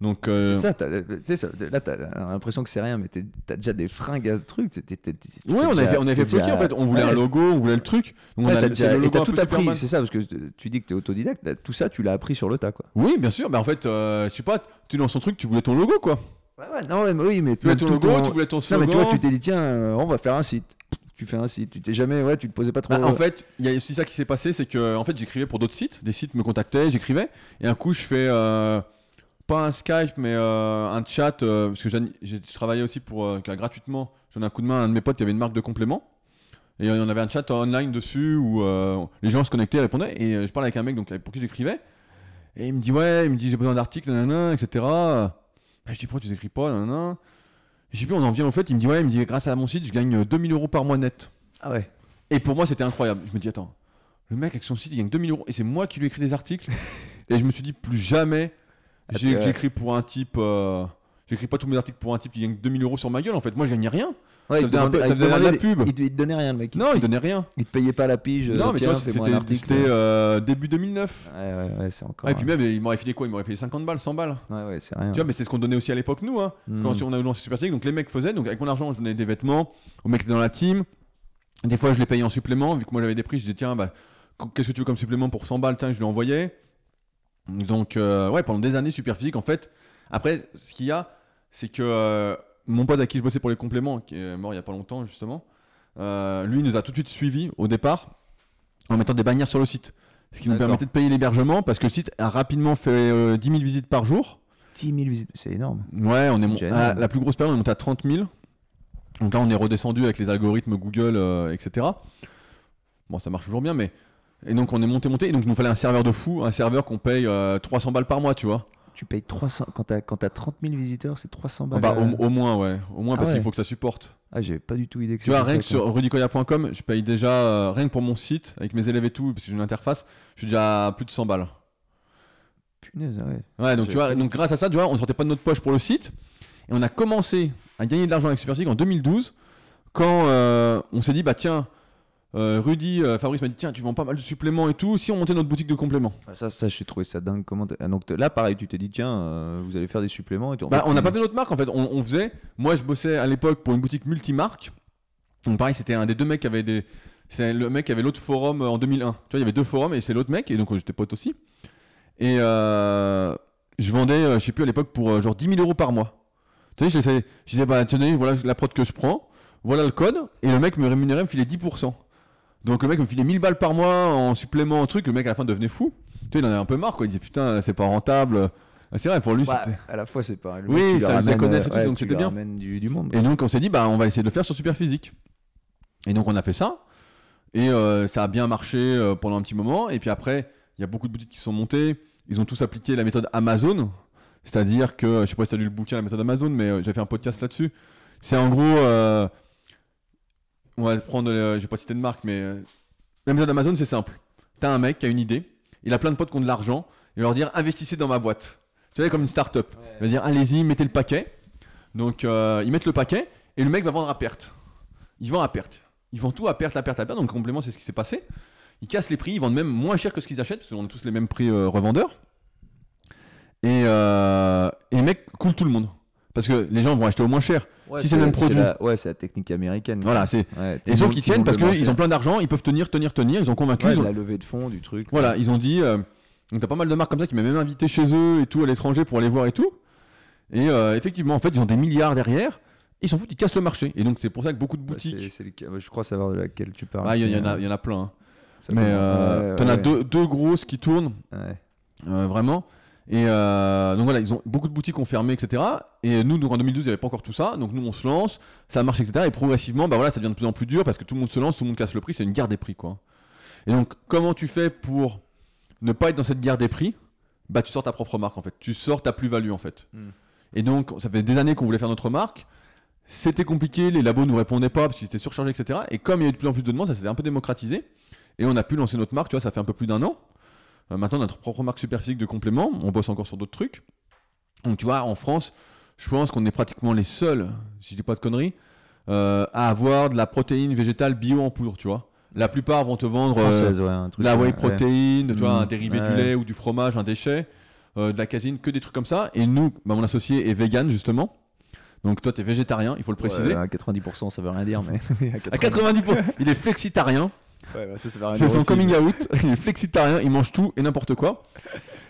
Donc euh, C'est ça, t'as- tu sais, ça, là, t'as l'impression que c'est rien, mais t'as déjà des fringues à truc. t'es- t'es- t'es- ouais, on avait on avait en fait. On voulait Ouais. un logo, on voulait le truc. Donc Ouais, on a déjà- le et t'as tout appris, c'est ça, parce que tu dis que t'es autodidacte, là, tout ça, tu l'as appris sur le tas, quoi. Oui, bien sûr. Bah en fait, euh, je sais pas, tu lances ton truc, tu voulais ton logo, quoi. Ouais, ouais, non, mais oui, mais Tu voulais ton logo, ton- tu voulais ton Non, slogan. mais tu vois, tu t'es dit, tiens, euh, on va faire un site. Tu fais un site. Tu t'es jamais, ouais, tu te posais pas trop. Bah, en fait, il y a aussi ça qui s'est passé, c'est que en fait, j'écrivais pour d'autres sites, des sites me contactaient, j'écrivais, et un coup, je fais euh, pas un Skype, mais euh, un chat, euh, parce que j'ai je travaillais aussi pour gratuitement. J'en ai un coup de main à un de mes potes qui avait une marque de compléments, et on avait un chat online dessus où les gens se connectaient, répondaient, et je parlais avec un mec donc pour qui j'écrivais, et il me dit ouais, il me dit j'ai besoin d'articles, nanana, etc. Bah, je dis pourquoi tu écris pas, nanana? Je sais plus, on en vient au fait, il me dit ouais, il me dit grâce à mon site, je gagne euh, 2000 euros par mois net. Ah ouais. Et pour moi, c'était incroyable. Je me dis, attends, le mec avec son site, il gagne 2000 euros et c'est moi qui lui écris des articles. et je me suis dit, plus jamais Ah, j'écris pour un type. euh, J'écris pas tous mes articles pour un type qui gagne 2000 euros sur ma gueule. En fait, moi, je gagnais rien. Ouais, Ça faisait un peu- ça faisait la pub. Il te, il te donnait rien, le mec. Non, il donnait rien. Il te payait pas la pige. non, euh, mais tu vois, c'était euh, début 2009. Ouais, ouais, ouais, c'est encore. Et puis même, il m'aurait filé quoi? Il m'aurait filé 50 balles, 100 balles. Ouais, ouais, c'est rien. Tu vois, mais c'est ce qu'on donnait aussi à l'époque, nous. Hein. Hmm. Quand on a lancé Super donc les mecs faisaient. Donc avec mon argent, je donnais des vêtements aux mecs dans la team. Des fois, je les payais en supplément. Vu que moi j'avais des prix, je disais tiens, bah, qu- qu'est-ce que tu veux comme supplément pour 100 balles? Tiens, je lui envoyais. Donc, euh, ouais, pendant des années, super physique. En fait, après, ce qu'il y a, c'est que euh, mon pote à qui je bossais pour les compléments, qui est mort il y a pas longtemps, justement, euh, lui nous a tout de suite suivis au départ en mettant des bannières sur le site. ce qui nous permettait de payer l'hébergement parce que le site a rapidement fait euh, 10 000 visites par jour. 10 000 visites, c'est énorme. Ouais, on est mon- à la plus grosse période, on est monté à 30 000. Donc là, on est redescendu avec les algorithmes Google, euh, etc. Bon, ça marche toujours bien, mais. Et donc, on est monté, monté. Et donc, il nous fallait un serveur de fou, un serveur qu'on paye euh, 300 balles par mois, tu vois. Tu payes 300. Quand t'as quand t'as 30 000 visiteurs, c'est 300 Ah balles. bah, euh. au, au moins, ouais. Au moins, Ah parce ouais. qu'il faut que ça supporte. Ah, j'avais pas du tout idée que Tu vois, rien que sur rudicoya.com, je paye déjà, euh, rien que pour mon site, avec mes élèves et tout, parce que j'ai une interface, je suis déjà à plus de 100 balles. Punaise, ouais. Ouais, donc tu vois, donc grâce à ça, tu vois, on sortait pas de notre poche pour le site. Et on a commencé à gagner de l'argent avec Superphysique en 2012, quand euh, on s'est dit, bah tiens, euh, Rudy, euh, Fabrice m'a dit, tiens, tu vends pas mal de suppléments et tout, si on montait notre boutique de compléments. Ah, Ça, ça j'ai trouvé ça dingue. Comment ah, donc là, pareil, tu t'es dit, tiens, euh, vous allez faire des suppléments et tout. Bah, on n'a pas fait notre marque en fait, on, on faisait, moi je bossais à l'époque pour une boutique multimarque. Donc pareil, c'était un des deux mecs qui avait des. C'est le mec qui avait l'autre forum en 2001. Tu vois, il y avait deux forums et c'est l'autre mec, et donc j'étais pote aussi. Et je vendais, je sais plus à l'époque, pour genre 10 000 euros par mois. Tu sais, je disais, bah tenez, voilà la prod que je prends, voilà le code, et le mec me rémunérait, me filait 10%. Donc le mec me filait 1000 balles par mois en supplément, en truc, le mec à la fin devenait fou. Tu sais, il en avait un peu marre, quoi. Il disait, putain, c'est pas rentable. Ah, C'est vrai, pour lui, Bah, c'était. à la fois, c'est pas. le Oui, ça le faisait connaître euh, tout, ouais, donc c'était bien. du, du monde. Et donc on s'est dit bah on va essayer de le faire sur Superphysique. Et donc on a fait ça. Et euh, ça a bien marché euh, pendant un petit moment. Et puis après, il y a beaucoup de boutiques qui sont montées. Ils ont tous appliqué la méthode Amazon. C'est-à-dire que, je sais pas si tu as lu le bouquin, la méthode Amazon, mais euh, j'ai fait un podcast là-dessus. C'est en gros, euh, on va prendre, euh, je vais pas citer de marque, mais euh, la méthode Amazon, c'est simple. Tu as un mec qui a une idée, il a plein de potes qui ont de l'argent, il va leur dire investissez dans ma boîte. Tu vois, comme une start-up. Il va dire allez-y, mettez le paquet. Donc euh, ils mettent le paquet et le mec va vendre à perte. Il vend à perte. Ils vendent tout à perte, à perte, à perte. Donc complément, c'est ce qui s'est passé. Ils cassent les prix, ils vendent même moins cher que ce qu'ils achètent, parce qu'on a tous les mêmes prix euh, revendeurs. Et, euh, et les mecs coulent tout le monde. Parce que les gens vont acheter au moins cher. Ouais, si c'est le même produit. la- Ouais, c'est la technique américaine. Voilà, c'est. Ouais, Et qu'ils le tiennent parce qu'ils ont plein d'argent, ils peuvent tenir, tenir, tenir. Ils ont convaincu. Ouais, ils ont- la levée de fonds, du truc. Voilà, ils ont dit. euh, donc t'as pas mal de marques comme ça qui m'ont même invité chez eux et tout à l'étranger pour aller voir et tout. Et euh, effectivement, en fait, ils ont des milliards derrière. Ils s'en foutent, ils cassent le marché. Et donc c'est pour ça que beaucoup de Bah, c'est- boutiques. c'est le- Je crois savoir de laquelle tu parles. Ah, il y, en a- euh, il y en a plein. hein. Mais euh, t'en as deux, deux grosses qui tournent ouais. vraiment. Et euh, donc voilà, ils ont beaucoup de boutiques ont fermé, etc. Et nous, donc en 2012, il n'y avait pas encore tout ça. Donc nous, on se lance, ça marche, etc. Et progressivement, bah voilà, ça devient de plus en plus dur parce que tout le monde se lance, tout le monde casse le prix. C'est une guerre des prix, quoi. Et donc, comment tu fais pour ne pas être dans cette guerre des prix? Bah, tu sors ta propre marque, en fait. Tu sors ta plus-value, en fait. Hmm. Et donc, ça fait des années qu'on voulait faire notre marque. C'était compliqué, les labos nous répondaient pas parce qu'ils étaient surchargés, etc. Et comme il y a eu de plus en plus de demandes, ça s'est un peu démocratisé. Et on a pu lancer notre marque, tu vois, ça fait un peu plus d'un an. Euh, maintenant, notre propre marque super physique de compléments. On bosse encore sur d'autres trucs. Donc, tu vois, en France, je pense qu'on est pratiquement les seuls, si je dis pas de conneries, euh, à avoir de la protéine végétale bio en poudre, tu vois. La plupart vont te vendre euh, Française, ouais, un truc. la whey ouais. protéine, tu vois, Mm, un dérivé du lait ou du fromage, un déchet, euh, de la caséine, que des trucs comme ça. Et nous, bah, mon associé est vegan, justement. Donc, toi, tu es végétarien, il faut le préciser. À 90%, ça veut rien dire, mais. À 90%, il est flexitarien. Ouais, bah, C'est dire son aussi, coming out. Il est flexitarien, il mange tout et n'importe quoi.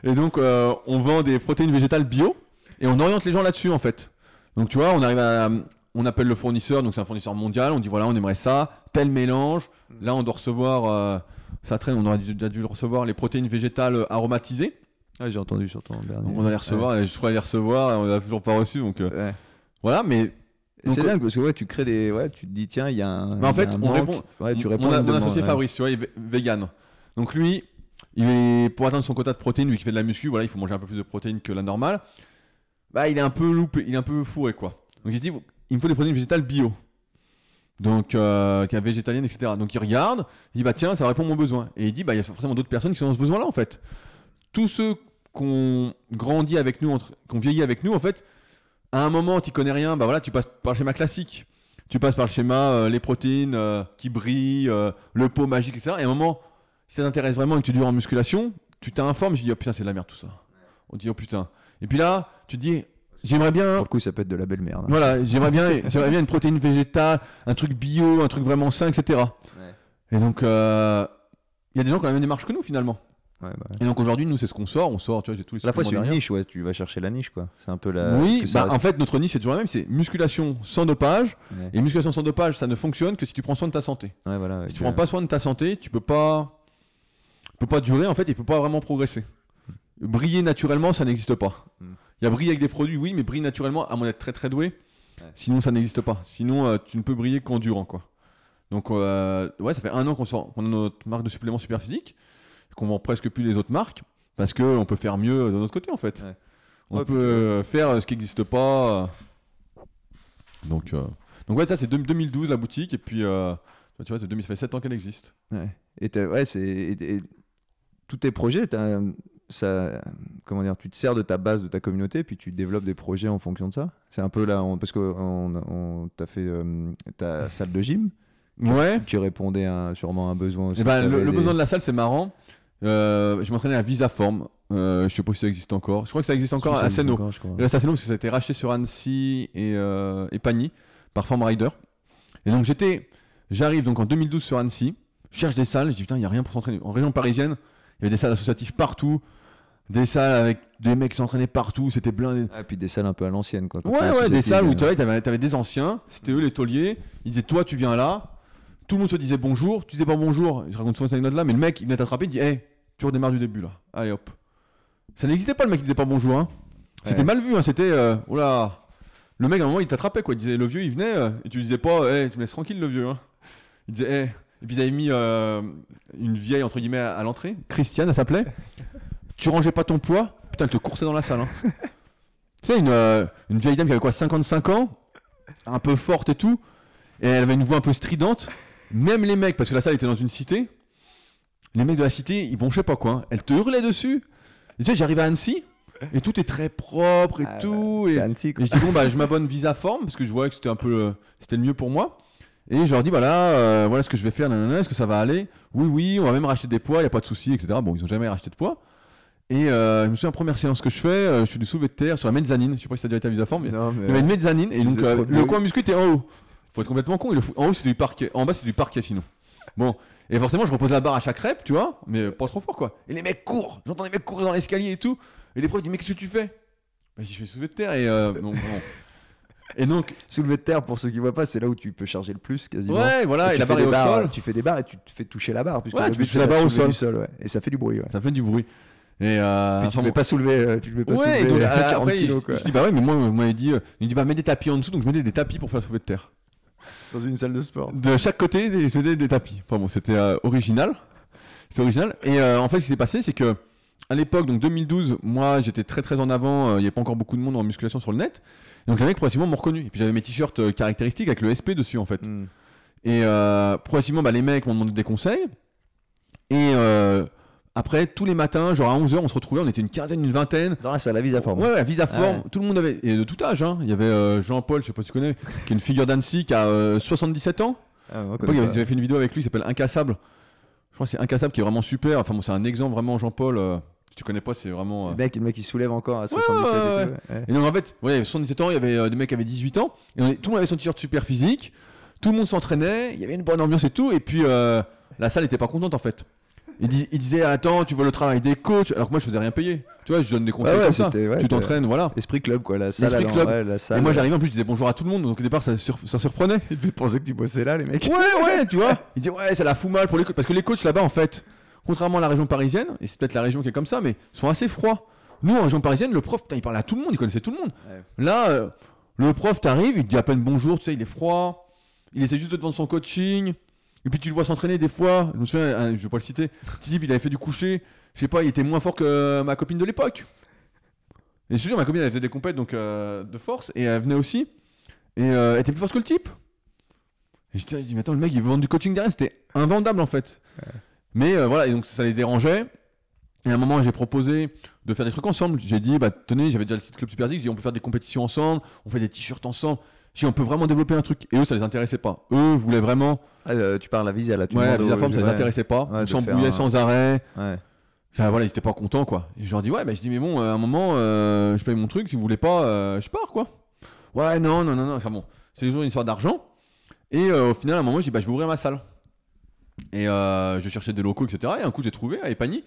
Et donc, euh, on vend des protéines végétales bio et on oriente les gens là-dessus en fait. Donc, tu vois, on arrive à. On appelle le fournisseur, donc c'est un fournisseur mondial. On dit voilà, on aimerait ça, tel mélange. Là, on doit recevoir. euh, ça traîne, on aurait dû- déjà dû le recevoir, les protéines végétales euh, aromatisées. Ouais, j'ai entendu sur ton dernier. Donc, on les recevoir et je crois les recevoir, on l'a toujours pas reçu. Donc, euh, Ouais. Ouais. voilà, mais. C'est dingue parce que ouais, tu crées des. Ouais, tu te dis, tiens, il y a un. Mais en a fait, on manque. répond- Ouais, tu Mon- réponds mon, associé. Fabrice, tu vois, il est vegan. Donc lui, il est, pour atteindre son quota de protéines, lui qui fait de la muscu, voilà, il faut manger un peu plus de protéines que la normale. Bah, il est un peu loupé, il est un peu fourré, quoi. Donc il se dit, il me faut des protéines végétales bio. Donc, euh, qui est végétalienne, etc. Donc il regarde, il dit, bah tiens, ça répond à mon besoin. Et il dit, bah il y a forcément d'autres personnes qui sont dans ce besoin-là, en fait. Tous ceux qu'on grandit avec nous, qu'on vieillit avec nous, en fait, à un moment, tu connais rien, bah voilà, tu passes par le schéma classique. Tu passes par le schéma euh, les protéines euh, qui brillent, euh, le pot magique, etc. Et à un moment, si ça t'intéresse vraiment et que tu dures en musculation, tu t'informes, tu dis, oh putain, c'est de la merde tout ça. On dit, oh putain. Et puis là, tu te dis, j'aimerais bien. Pour le coup, ça peut être de la belle merde. Voilà, j'aimerais bien, j'aimerais bien une protéine végétale, un truc bio, un truc vraiment sain, etc. Et donc, euh, il y a des gens qui ont la même démarche que nous finalement. Ouais, bah. Et donc aujourd'hui, nous, c'est ce qu'on sort. On sort, tu vois, j'ai tous les À la fois, c'est une niche, ouais. Tu vas chercher la niche, quoi. C'est un peu la. Oui, bah, reste- en fait, notre niche, c'est toujours la même. C'est musculation sans dopage. Ouais. Et musculation sans dopage, ça ne fonctionne que si tu prends soin de ta santé. Ouais, voilà. Si tu prends pas soin de ta santé, tu peux pas. peut pas durer en fait, il peut pas vraiment progresser. Briller naturellement, ça n'existe pas. Mm. Il y a briller avec des produits, oui, mais briller naturellement, à moins d'être très très doué, Ouais. sinon ça n'existe pas. Sinon, euh, tu ne peux briller qu'en durant quoi. Donc euh, ouais, ça fait un an qu'on sort- qu'on a notre marque de suppléments super physique, qu'on vend presque plus les autres marques, parce que on peut faire mieux de notre côté en fait. Ouais. On Ouais, peut euh, faire ce qui n'existe pas. euh. Donc, euh, donc ouais, ça c'est deux- 2012 la boutique, et puis euh, tu vois, c'est 2000 ça fait 7 ans qu'elle existe. Ouais. Et t'as- ouais, c'est et- tous tes projets, t'as- ça, comment dire, tu te sers de ta base, de ta communauté, puis tu développes des projets en fonction de ça. C'est un peu là, on- parce que on, on t'a fait euh, ta salle de gym, Ouais. qui répondait à, sûrement à un besoin aussi. Eh ben, le, T'avais le des- besoin de la salle, c'est marrant. Euh, je m'entraînais à Visaform. Euh, je sais pas si ça existe encore. Je crois que ça existe encore à Seno. encore, à Seno parce que ça a été racheté sur Annecy et, euh, et Pagny par Form Rider. Et donc j'étais, j'arrive donc en 2012 sur Annecy, je cherche des salles, je dis putain, il n'y a rien pour s'entraîner. En région parisienne, il y avait des salles associatives partout, des salles avec des mecs qui s'entraînaient partout, c'était blindé. Ah, et puis des salles un peu à l'ancienne, quoi. Ouais, ouais, des salles où tu avais, t'avais des anciens, c'était eux les tauliers, ils disaient toi tu viens là, tout le monde se disait bonjour, tu disais pas bonjour, je raconte souvent cette anecdote là, mais le mec il venait t'attraper, il dit hey, tu redémarres du début là, allez hop. Ça n'existait pas le mec qui disait pas bonjour, hein. C'était Ouais. mal vu, hein. c'était euh. Le mec à un moment il t'attrapait quoi, il disait le vieux il venait euh, et tu lui disais pas hey, tu me laisses tranquille le vieux, hein. Il disait hey. Et puis ils avaient mis euh, une vieille entre guillemets à, à l'entrée, Christiane elle s'appelait. tu rangeais pas ton poids, putain elle te coursait dans la salle. Hein. tu sais, une, euh, une vieille dame qui avait quoi 55 ans, un peu forte et tout, et elle avait une voix un peu stridente. Même les mecs, parce que la salle était dans une cité, les mecs de la cité, ils bronchaient pas quoi. hein. Elle te hurlait dessus. Et tu sais, j'arrive à Annecy, et tout est très propre et Ah, tout. bah, et, C'est Annecy, quoi. et je dis bon bah je m'abonne Visa Form parce que je voyais que c'était un peu euh, c'était le mieux pour moi. Et je leur dis voilà euh, voilà ce que je vais faire nanana, est-ce que ça va aller? Oui oui on va même racheter des poids y a pas de souci etc. Bon ils ont jamais racheté de poids. Et euh, je me souviens première séance que je fais euh, je suis du soulevé de terre sur la mezzanine je sais pas si t'as déjà été à Visa Form mais Non, mais- il y avait une mezzanine et donc euh, trop le coin muscu était en haut. Faut être complètement con. il le fout- En haut c'est du parquet, en bas c'est du parquet sinon. Bon et forcément je repose la barre à chaque rep tu vois mais pas trop fort quoi. Et les mecs courent, j'entends les mecs courir dans l'escalier et tout. Et les profs disent mais qu'est-ce que tu fais? Bah je fais soulevé de terre et euh. Et donc Soulevé de terre, pour ceux qui voient pas, c'est là où tu peux charger le plus quasiment. ouais voilà et, la barre est au barres- sol. Tu fais des barres et tu te fais toucher la barre. Puisque Ouais, tu fais la barre au soulever sol. ouais. Et ça fait du bruit. Ouais. Ça fait du bruit. Et euh, Mais tu enfin, ne pas soulever, euh, tu ne fais pas ouais, soulever donc, euh, à- 40 après, kilos quoi. je dis bah ouais, mais moi, m'avez dit, euh, il dit bah mets des tapis en dessous, donc je mettais des tapis pour faire le soulevé de terre. Dans une salle de sport. De chaque côté, des- je mettais des tapis. Enfin bon, c'était euh, original. C'était original. Et euh, en fait, ce qui s'est passé, c'est que à l'époque, donc 2012, moi, j'étais très très en avant. euh, Il n'y avait pas encore beaucoup de monde en musculation sur le net. Donc les mecs progressivement m'ont reconnu. Et puis j'avais mes t-shirts euh, caractéristiques avec le SP dessus en fait. Hmm. Et euh, progressivement, bah, les mecs m'ont demandé des conseils. Et euh, après, tous les matins, genre à 11h, on se retrouvait, on était une quinzaine, une vingtaine. Dans la salle à visa forme. Ouais, ouais, Visa Ah ouais. tout le monde avait, et de tout âge, hein. il y avait euh, Jean-Paul, je sais pas si tu connais, qui est une figure d'Annecy, qui a euh, 77 ans. Ah, on fait une vidéo avec lui, il s'appelle Incassable. Je crois que c'est Incassable qui est vraiment super. Enfin, bon, c'est un exemple vraiment, Jean-Paul. euh, si tu connais pas, c'est vraiment. euh, Le mec, le mec, il soulève encore à 77 ouais, et tout, ouais. Et donc en fait, ouais, il y avait 77 ans, il y avait euh, des mecs qui avaient 18 ans, et on est- tout le monde avait son t-shirt super physique, tout le monde s'entraînait, il y avait une bonne ambiance et tout, et puis euh, la salle était pas contente en fait. Il, dis- il disait attends, tu vois le travail des coachs, alors que moi je faisais rien payer. Tu vois, je donne des conseils Ouais, ouais, comme ça. ouais, tu t'entraînes, voilà. Esprit club, quoi. La salle. Club. ouais, la salle. Et moi j'arrivais en plus, je disais bonjour à tout le monde, donc au départ ça, sur- ça surprenait. Ils penser que tu bossais là, les mecs. Ouais, ouais, tu vois. Il dit ouais, ça la fout mal pour les coachs. Parce que les coachs là-bas, en fait, contrairement à la région parisienne, et c'est peut-être la région qui est comme ça, mais sont assez froids. Nous, en région parisienne, le prof, putain, il parlait à tout le monde, il connaissait tout le monde. Là, euh, le prof t'arrive, il te dit à peine bonjour, tu sais, il est froid. Il essaie juste de te vendre son coaching. Et puis tu le vois s'entraîner des fois. Je me souviens, hein, je vais pas le citer. Dis, il avait fait du coucher. Je sais pas, il était moins fort que ma copine de l'époque. Et je te jure, ma copine, elle faisait des compètes donc, euh, de force et elle venait aussi. Et euh, elle était plus forte que le type. Et je dis, mais attends, le mec, il veut vendre du coaching derrière. C'était invendable en fait. Mais euh, voilà, et donc ça les dérangeait. Et à un moment, j'ai proposé de faire des trucs ensemble. J'ai dit, bah tenez, j'avais déjà le site Club Super j'ai dit, on peut faire des compétitions ensemble, on fait des t-shirts ensemble. Dit, on peut vraiment développer un truc. Et eux, ça les intéressait pas. Eux voulaient vraiment. Ah, euh, tu parles à Visa là. Tu ouais, la demandes au- Visa Form, ça les intéressait pas. Ouais, on s'embrouillait un- sans arrêt. Ouais. Enfin, voilà, ils étaient pas contents, quoi. Et je leur dis, ouais, bah, je dis, mais bon, euh, à un moment, euh, je paye mon truc, si vous voulez pas, euh, je pars, quoi. Ouais, non, non, non, non. Enfin bon, c'est toujours une histoire d'argent. Et au final, à un moment, je dis, bah, je vais ouvrir ma salle. Et je cherchais des locaux, etc. Et un coup, j'ai trouvé à Epagny.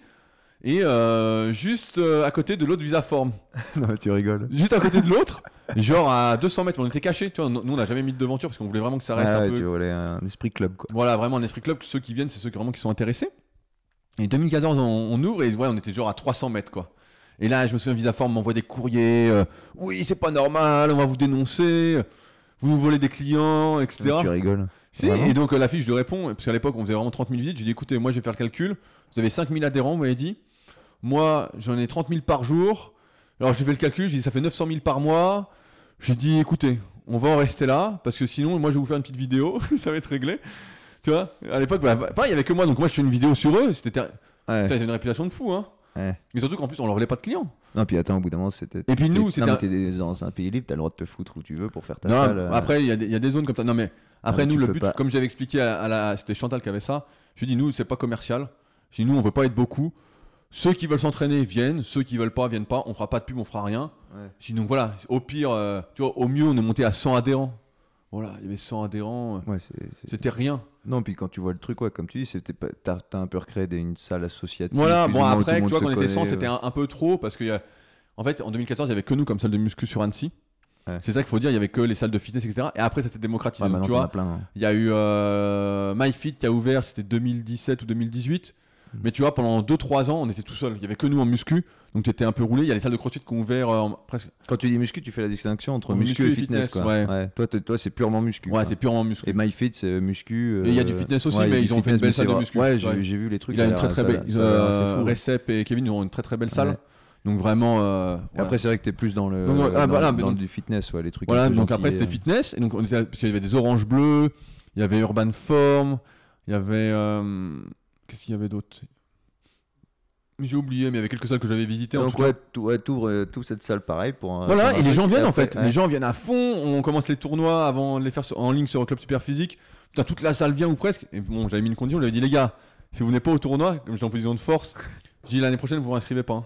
Et euh, juste euh, à côté de l'autre Visa Form. non, tu rigoles. Juste à côté de l'autre, genre à 200 mètres, on était cachés. Tu vois, nous, on n'a jamais mis de devanture parce qu'on voulait vraiment que ça reste Ah un ouais, peu tu voulais un esprit club, quoi. voilà, vraiment un esprit club. Ceux qui viennent, c'est ceux qui vraiment qui sont intéressés. Et 2014, on, on ouvre et ouais, on était genre à 300 mètres, quoi. Et là, je me souviens, Visaform m'envoie des courriers. euh, oui, c'est pas normal, on va vous dénoncer. Vous nous volez des clients, etc. Tu rigoles. Si, Vraiment et donc euh, la fille, je lui réponds, parce qu'à l'époque, on faisait vraiment 30 000 visites. Je lui dis, écoutez, moi, je vais faire le calcul. Vous avez 5 000 adhérents, vous m'avez dit. Moi, j'en ai 30 000 par jour. Alors, je lui fais le calcul, je lui dis, ça fait 900 000 par mois. Je lui dis, écoutez, on va en rester là, parce que sinon, moi, je vais vous faire une petite vidéo, ça va être réglé. Tu vois, à l'époque, bah, pareil, il y avait que moi, donc moi, je fais une vidéo sur eux. C'était Ouais. Putain, ils avaient une réputation de fou, hein. Ouais. Mais surtout qu'en plus, on leur volait pas de clients. Non, puis attends, au bout d'un moment, c'était. Et puis nous, c'était t'es dans un pays libre, t'as le droit de te foutre où tu veux pour faire ta Non, salle. euh. après, il y, a des- il y a des zones comme ça. Non, mais après, mais nous, le but, pas- comme j'avais expliqué à, à la. C'était Chantal qui avait ça. Je lui dis, nous, c'est pas commercial. Je dis, nous, on veut pas être beaucoup. Ceux qui veulent s'entraîner viennent. Ceux qui veulent pas viennent pas. On fera pas de pub, on fera rien. Ouais. Donc voilà, au pire, euh, tu vois, au mieux, on est monté à 100 adhérents. Voilà, il y avait 100 adhérents. euh, Ouais, C'était rien. Non, puis quand tu vois le truc, ouais, comme tu dis, c'était pas... t'as un peu recréé des- une salle associative. Voilà, bon, après, tu vois, quand on était 100, connaît, c'était un, un peu trop parce que, y a- en fait, en 2014, il y avait que nous comme salle de muscu sur Annecy. Ouais. C'est ça qu'il faut dire, il y avait que les salles de fitness, etc. Et après, ça s'est démocratisé. Ouais, Donc, tu vois, hein. Il y a eu euh, MyFit qui a ouvert, c'était 2017 ou 2018. Mm. Mais tu vois, pendant 2-3 ans, on était tout seul. Il y avait que nous en muscu. Donc tu étais un peu roulé. Il y a les salles de crossfit qui ont ouvert euh, presque. Quand tu dis muscu, tu fais la distinction entre muscu, et fitness, quoi. ouais. Toi, toi, c'est purement muscu. Ouais, c'est purement muscu. Et MyFit, c'est muscu. Et il y a euh, du fitness aussi, il mais ils ont fait une belle salle de muscu. Ouais, j'ai vu les trucs. Il a une très très belle. euh, fou. Recep et Kevin ont une très très belle salle. Donc vraiment. euh, voilà. Après, c'est vrai que t'es plus dans le, Donc, ah, dans, voilà, dans du fitness, ouais, les trucs. Voilà, donc après c'était euh. fitness, et donc on était, parce qu'il y avait des oranges bleues, il y avait Urban Form, il y avait. Qu'est-ce qu'il y avait d'autre? J'ai oublié, mais il y avait quelques salles que j'avais visitées. en Donc cas. ouais, tout- ouais, t'ouvres euh, toute cette salle pareil pour. un- Voilà, pour et les gens viennent en fait. ouais. Les gens viennent à fond. On commence les tournois avant de les faire sur- en ligne sur le club super physique. Putain, toute la salle vient ou presque. Et bon, j'avais mis une condition. J'avais dit, les gars, si vous venez pas au tournoi, comme j'étais en position de force, je dis l'année prochaine, vous vous inscrivez pas. hein.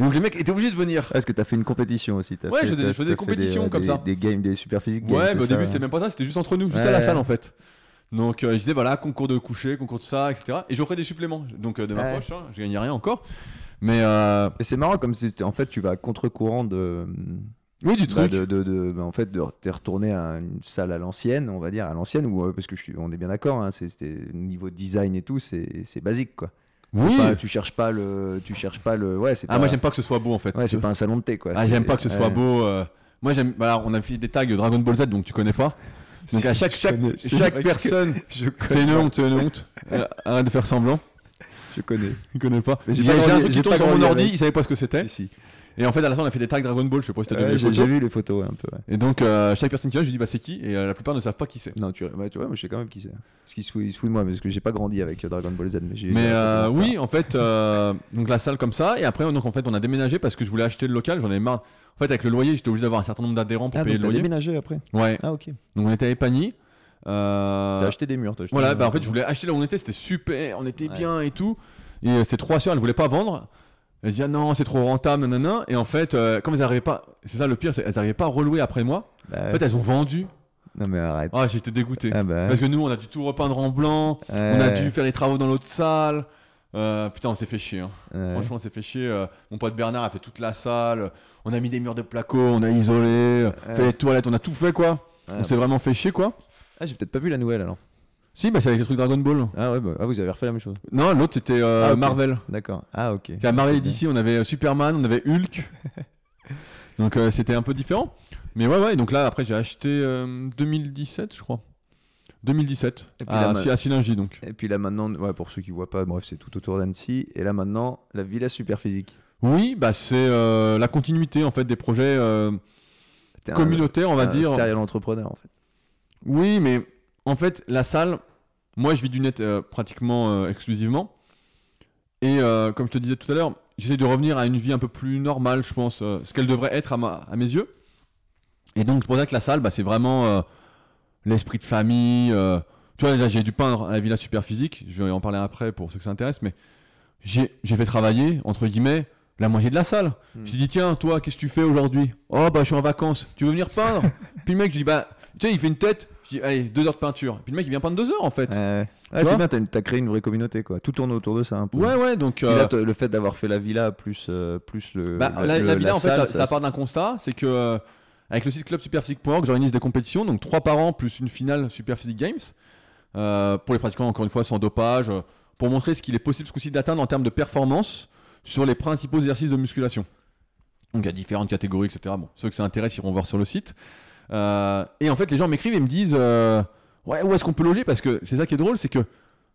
Donc les mecs étaient obligés de venir. Est-ce que t'as fait une compétition aussi t'as Ouais, fait- je faisais- des compétitions comme des- ça. Des games, des super physiques. Ouais, mais au ça, début, ouais. c'était même pas ça. C'était juste entre nous, juste Ouais, à la salle en fait. Donc euh, je disais, voilà, concours de coucher, concours de ça, etc. Et j'offrais des suppléments. Donc euh, de ma Ouais. poche, hein, je gagnais rien encore. Mais euh, c'est marrant comme si en fait tu vas à contre-courant de. oui, du bah, truc. de, de, de- bah, en fait, de- t'es retourné à une salle à l'ancienne, on va dire à l'ancienne, ou parce que je suis, on est bien d'accord, hein, c'est- c'était niveau design et tout, c'est basique quoi. Oui. pas- tu cherches pas le, tu cherches pas le, ouais, Ah, pas, moi j'aime pas que ce soit beau en fait. ouais, c'est pas un salon de thé quoi. Ah, j'aime pas que ce soit ouais. beau. Moi, j'aime. Voilà, on a fait des tags Dragon Ball Z, donc tu connais pas. Donc à chaque, Je chaque, connais, chaque personne. Je C'est connais. une honte, c'est une honte. Euh, Arrête de faire semblant. Je connais. Il connaît pas. J'ai un truc qui tombe sur mon ordi, il savait pas ce que c'était. Si, si. Et en fait, à la fin, on a fait des tags Dragon Ball. Je sais pas si t'as Ouais, vu les j'ai vu les photos ouais, un peu. ouais. Et donc, euh, chaque personne qui vient, je lui dis bah c'est qui? Et euh, la plupart ne savent pas qui c'est. Non, tu, vois, moi je sais quand même qui c'est. Parce qu'il se, fout- il se fout de moi, parce que j'ai pas grandi avec euh, Dragon Ball Z. Mais, euh, oui, en fait, donc la salle comme ça. Et après, donc en fait, on a déménagé parce que je voulais acheter le local. J'en avais marre. En fait, avec le loyer, j'étais obligé d'avoir un certain nombre d'adhérents pour Ah, payer donc le loyer. déménagé après Ouais. Ah, ok. Donc on était à Épagny. Euh, T'as acheté des murs, t'as acheté Voilà, bah en fait, je voulais acheter là où on était, c'était super, on était Ouais. bien et tout. Et euh, c'était trois sœurs, elles voulaient pas vendre. Elles disaient ah non, c'est trop rentable, nanana. Et en fait, euh, comme elles n'arrivaient pas, c'est ça le pire, elles n'arrivaient pas à relouer après moi. Bah, En fait, elles ont vendu. Non, mais arrête. Ah, j'étais dégoûté. Ah, bah. Parce que nous, on a dû tout repeindre en blanc, on a dû faire les travaux dans l'autre salle. Euh, putain, on s'est fait chier. hein. Ouais. Franchement, on s'est fait chier. Euh, mon pote Bernard a fait toute la salle. On a mis des murs de placo, on a isolé, Ouais. fait les toilettes, on a tout fait quoi. Ouais, on s'est vraiment fait chier quoi. Ah, j'ai peut-être pas vu la nouvelle alors. Si, bah c'est avec les trucs Dragon Ball. Ah, ouais, bah, ah, vous avez refait la même chose. Non, l'autre c'était euh, Ah. Marvel. D'accord. Ah, ok. C'est à Marvel. DC, on avait euh, Superman, on avait Hulk. donc euh, c'était un peu différent. Mais ouais, ouais, donc là après j'ai acheté euh, 2017, je crois. 2017. Et puis à, là, à donc. Et puis là maintenant, ouais, pour ceux qui voient pas, bref, c'est tout autour d'Annecy. Et là maintenant, la Villa Super Physique. Oui, bah c'est euh, la continuité en fait des projets euh, un- communautaires, on va un dire. Serial entrepreneur en fait. Oui, mais en fait, la salle, moi je vis du net euh, pratiquement exclusivement. Et comme je te disais tout à l'heure, j'essaie de revenir à une vie un peu plus normale, je pense, ce qu'elle devrait être à, ma- à mes yeux. Et donc, c'est pour ça que la salle, bah, c'est vraiment l'esprit de famille. euh, tu vois, j'ai dû peindre à la villa super physique. Je vais en parler après pour ceux que ça intéresse. Mais j'ai j'ai fait travailler, entre guillemets, la moitié de la salle. Hmm. J'ai dit, tiens, toi, qu'est-ce que tu fais aujourd'hui? Oh, bah, je suis en vacances. Tu veux venir peindre? Puis le mec, je dis, bah, tu sais, il fait une tête. Je dis, allez, deux heures de peinture. Puis le mec, il vient peindre deux heures, en fait. Ouais. Tu Ouais, vois c'est bien, t'as une- t'as créé une vraie communauté quoi. Tout tourne autour de ça un peu. Ouais, ouais, donc. Euh, là, le fait d'avoir fait la villa plus, euh, plus le. bah, la, le- la villa, en fait, salle, ça, ça part d'un constat c'est que, euh, avec le site clubsuperphysique.org, j'organise des compétitions, donc trois par an, plus une finale Super Physique Games. euh, pour les pratiquants, encore une fois, sans dopage. euh, pour montrer ce qu'il est possible ce coup-ci d'atteindre en termes de performance sur les principaux exercices de musculation. Donc il y a différentes catégories, etc. Bon, ceux que ça intéresse iront voir sur le site. Euh, et en fait, les gens m'écrivent et me disent Ouais, où est-ce qu'on peut loger? Parce que c'est ça qui est drôle, c'est que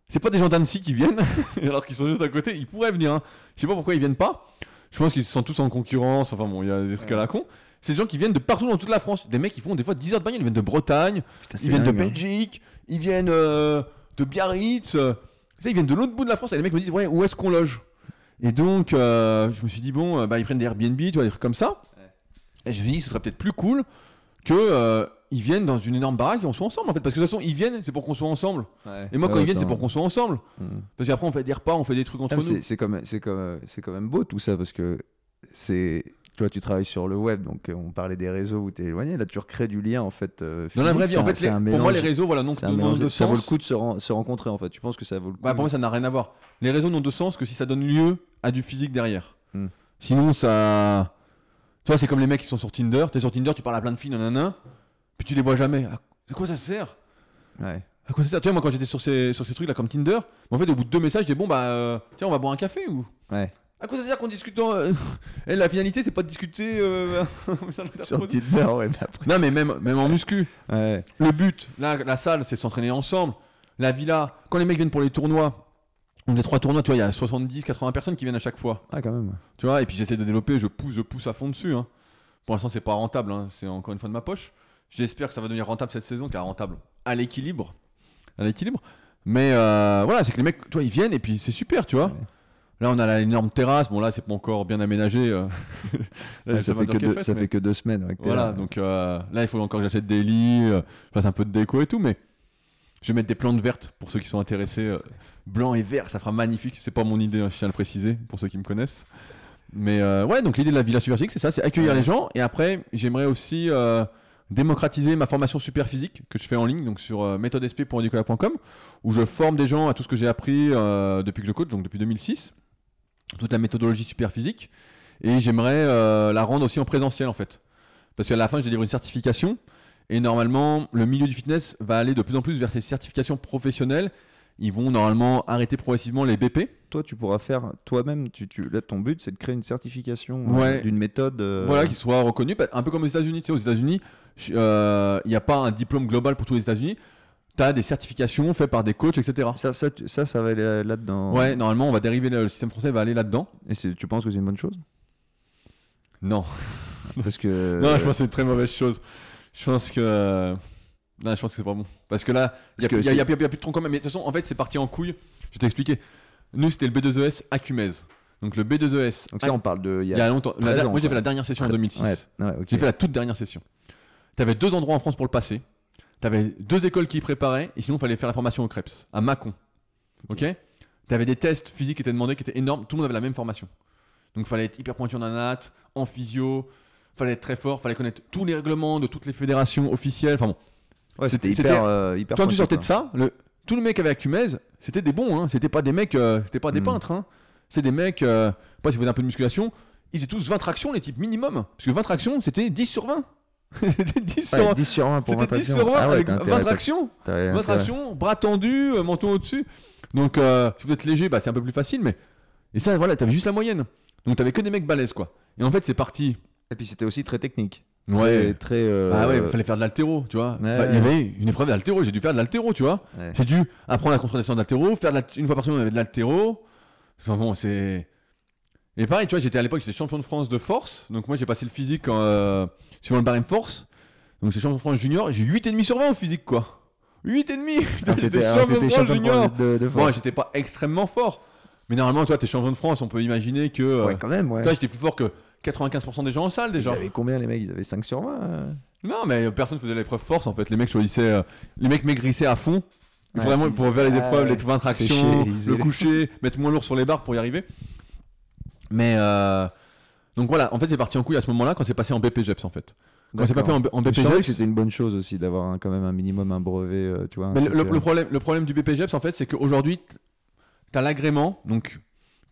c'est pas des gens d'Annecy qui viennent, alors qu'ils sont juste à côté. Ils pourraient venir. Hein. Je sais pas pourquoi ils viennent pas. Je pense qu'ils sont tous en concurrence. Enfin bon, il y a des trucs à la con. C'est des gens qui viennent de partout dans toute la France. Des mecs qui font des fois 10 heures de bagnole. Ils viennent de Bretagne, Putain, ils viennent de hein. Belgique, ils viennent euh, de Biarritz. euh, ils viennent de l'autre bout de la France. Et les mecs me disent Ouais, où est-ce qu'on loge? Et donc, euh, je me suis dit Bon, euh, bah, ils prennent des Airbnb, tu vois, des trucs comme ça. Et je me suis dit Ce serait peut-être plus cool que. Ils viennent dans une énorme baraque et on soit ensemble en fait parce que de toute façon ils viennent c'est pour qu'on soit ensemble Ouais. et moi quand Ouais, ils viennent c'est pour qu'on soit ensemble Mm. parce qu'après on fait des repas on fait des trucs entre Ah, nous C'est quand, même- quand, même- c'est quand même beau tout ça parce que c'est. Tu vois, tu travailles sur le web, donc euh, on parlait des réseaux où tu es éloigné. Là, tu recrées du lien en fait. euh, dans la vraie vie en fait les- un pour moi les mélange- réseaux voilà non un mélange- de ça vaut le sens. coup de se, ren- se rencontrer en fait. Tu penses que ça vaut le coup pour moi, ça n'a rien à voir. Les réseaux n'ont de sens que si ça donne lieu à du physique derrière. Hmm. Sinon, ça. Tu vois, c'est comme les mecs qui sont sur Tinder. T'es sur Tinder, tu parles à plein de filles, nanana, puis tu les vois jamais. À à quoi ça sert Ouais. À quoi ça sert Tu vois, moi, quand j'étais sur ces, sur ces trucs là comme Tinder, en fait, au bout de deux messages, je dis bon, bah, euh, tiens, on va boire un café ou. Ouais. À quoi ça sert qu'on discute en- euh, Et la finalité, c'est pas de discuter. euh, Sur. Tinder, ouais. mais après- Non, mais même, même en muscu. Ouais. Le but, là, la salle, c'est s'entraîner ensemble. La villa, quand les mecs viennent pour les tournois, on a trois tournois, tu vois, il y a 70, 80 personnes qui viennent à chaque fois. Ah, quand même. Tu vois, et puis j'essaie de développer, je pousse, je pousse à fond dessus. hein. Pour l'instant, c'est pas rentable, hein, c'est encore une fois de ma poche. J'espère que ça va devenir rentable cette saison, car rentable à l'équilibre. À l'équilibre. Mais euh, voilà, c'est que les mecs, toi, ils viennent et puis c'est super, tu vois. Ouais. Là, on a la énorme terrasse. Bon, là, c'est pas encore bien aménagé. euh. Là, Ouais, c'est ça fait, 20 que deux, fait, ça mais- fait que deux semaines. ouais, voilà, là. donc euh, là, il faut encore que j'achète des lits, je fasse un peu de déco et tout, mais je vais mettre des plantes vertes pour ceux qui sont intéressés. blanc et vert, ça fera magnifique. C'est pas mon idée, hein, je tiens à le préciser pour ceux qui me connaissent. Mais ouais, donc l'idée de la Villa Super Physique, c'est ça, c'est accueillir les gens. Et après, j'aimerais aussi démocratiser ma formation super physique que je fais en ligne, donc sur euh, où je forme des gens à tout ce que j'ai appris euh, depuis que je coach, donc depuis 2006, toute la méthodologie super physique. Et j'aimerais euh, la rendre aussi en présentiel en fait. Parce qu'à la fin, j'ai livré une certification. Et normalement, le milieu du fitness va aller de plus en plus vers ces certifications professionnelles. Ils vont normalement arrêter progressivement les BP. Toi, tu pourras faire toi-même. Tu, tu, là, ton but, c'est de créer une certification euh, d'une méthode. euh, Voilà, qui soit reconnu, bah, un peu comme aux États-Unis. Tu sais, aux États-Unis, euh, il n'y a pas un diplôme global pour tous les États-Unis. Tu as des certifications faites par des coachs, etc. Ça, ça, ça, ça va aller là- là-dedans. Ouais, normalement, on va dériver, le système français va aller là-dedans. Et tu penses que c'est une bonne chose? Non, Parce que. non, je pense que c'est une très mauvaise chose. Je pense que. Non, je pense que c'est pas bon. Parce que là, il n'y a, y a- y a- y a plus de tronc commun. Mais de toute façon, en fait, c'est parti en couille. Je vais t'expliquer. Nous, c'était le B2ES Acumez. Donc le B2ES. Donc, ça, on parle de. Il y a, longtemps. La- 13 ans, moi, j'ai fait la dernière session en 2006. Ouais, ouais, ok. J'ai fait la toute dernière session. Tu avais deux endroits en France pour le passer. Tu avais deux écoles qui y préparaient. Et sinon, il fallait faire la formation au Krebs, à Mâcon. Ok Tu avais des tests physiques qui étaient demandés, qui étaient énormes. Tout le monde avait la même formation. Donc, il fallait être hyper pointu en anat, en physio. fallait être très fort. fallait connaître tous les règlements de toutes les fédérations officielles. Enfin bon. Ouais, c'était hyper. euh, hyper Quand tu sortais de ça, le, tous les mecs avec Acumez, c'était des bons. Hein. C'était pas des mecs, euh, c'était pas des Mm. peintres. Hein. C'est des mecs, euh, pas si vous faisaient un peu de musculation, ils faisaient tous 20 tractions, les types minimum. Parce que 20 tractions, c'était 10 sur 20. c'était 10 Ouais, sur 10 sur 20 pour C'était 20 10 sur 20 Ah ouais, avec t'as 20 intérêt, tractions. t'as 20 intérêt. tractions, bras tendus, euh, menton au-dessus. Donc, euh, si vous êtes léger, bah, c'est un peu plus facile. Mais... Et ça, voilà, t'avais juste la moyenne. Donc, t'avais que des mecs balèzes, quoi. Et en fait, c'est parti. Et puis c'était aussi très technique. Ouais. Très. euh, Ah ouais, il fallait faire de l'altéro, tu vois. Ouais, Enfin, Il y avait une épreuve d'altéro, j'ai dû faire de l'altéro, tu vois. ouais. J'ai dû apprendre la contre-descente d'altéro, faire de la- une fois par semaine on avait de l'altéro. Enfin bon, c'est. Et pareil, tu vois, j'étais à l'époque, j'étais champion de France de force. Donc moi, j'ai passé le physique en, euh, suivant le barème force. Donc c'est champion de France junior. J'ai 8,5 sur 20 au physique, quoi. 8,5 Putain, Ah, J'étais champion de France junior. France de- de Bon, j'étais pas extrêmement fort. Mais normalement, toi, t'es champion de France, on peut imaginer que. euh, Ouais, quand même, ouais. Toi, j'étais plus fort que 95% des gens en salle Ils déjà. avaient combien les mecs? Ils avaient 5 sur 20 euh? Non, mais personne faisait l'épreuve force en fait. Les mecs choisissaient. euh, les mecs maigrissaient à fond. Ouais, vraiment ils- pour faire les Ah épreuves, les 20 tractions, Sécher, ils faisaient le coucher, mettre moins lourd sur les barres pour y arriver. Mais. euh, Donc voilà, en fait, c'est parti en couille à ce moment-là quand c'est passé en BPGEPS en fait. Quand c'est pas fait en, en BPGEPS. c'était une bonne chose aussi d'avoir quand même un minimum un brevet, tu vois. Mais le, problème, le problème du BPGEPS en fait, c'est qu'aujourd'hui, tu as l'agrément donc,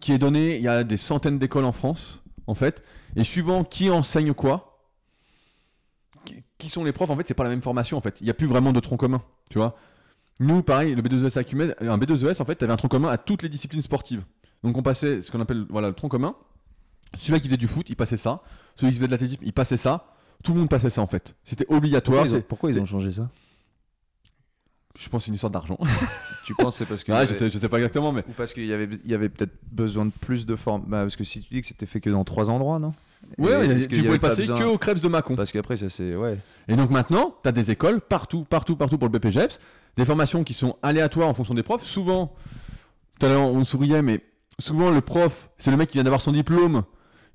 qui est donné. Il y a des centaines d'écoles en France en fait. Et suivant qui enseigne quoi, qui, sont les profs, en fait, c'est pas la même formation en fait. Il n'y a plus vraiment de tronc commun, tu vois. Nous, pareil, le B2ES Acumen, un B2ES, en fait, tu avais un tronc commun à toutes les disciplines sportives. Donc on passait ce qu'on appelle voilà, le tronc commun. Celui qui faisait du foot, il passait ça. Celui qui faisait de l'athlétisme, il passait ça. Tout le monde passait ça en fait. C'était obligatoire. Pourquoi ils ont, c'est- pourquoi ils c'est- ont changé ça? Je pense que c'est une histoire d'argent. Tu penses c'est parce que Ah, je, sais, je sais pas exactement, mais ou parce qu'il y avait il y avait peut-être besoin de plus de forme bah, parce que si tu dis que c'était fait que dans trois endroits non? Ouais, Et ouais, tu pouvais passer besoin- que au Krebs de Mâcon. parce qu'après ça c'est ouais Et donc maintenant, tu as des écoles partout, partout, partout pour le BPGEPS, des formations qui sont aléatoires en fonction des profs. Souvent, tout à l'heure on souriait, mais souvent le prof, c'est le mec qui vient d'avoir son diplôme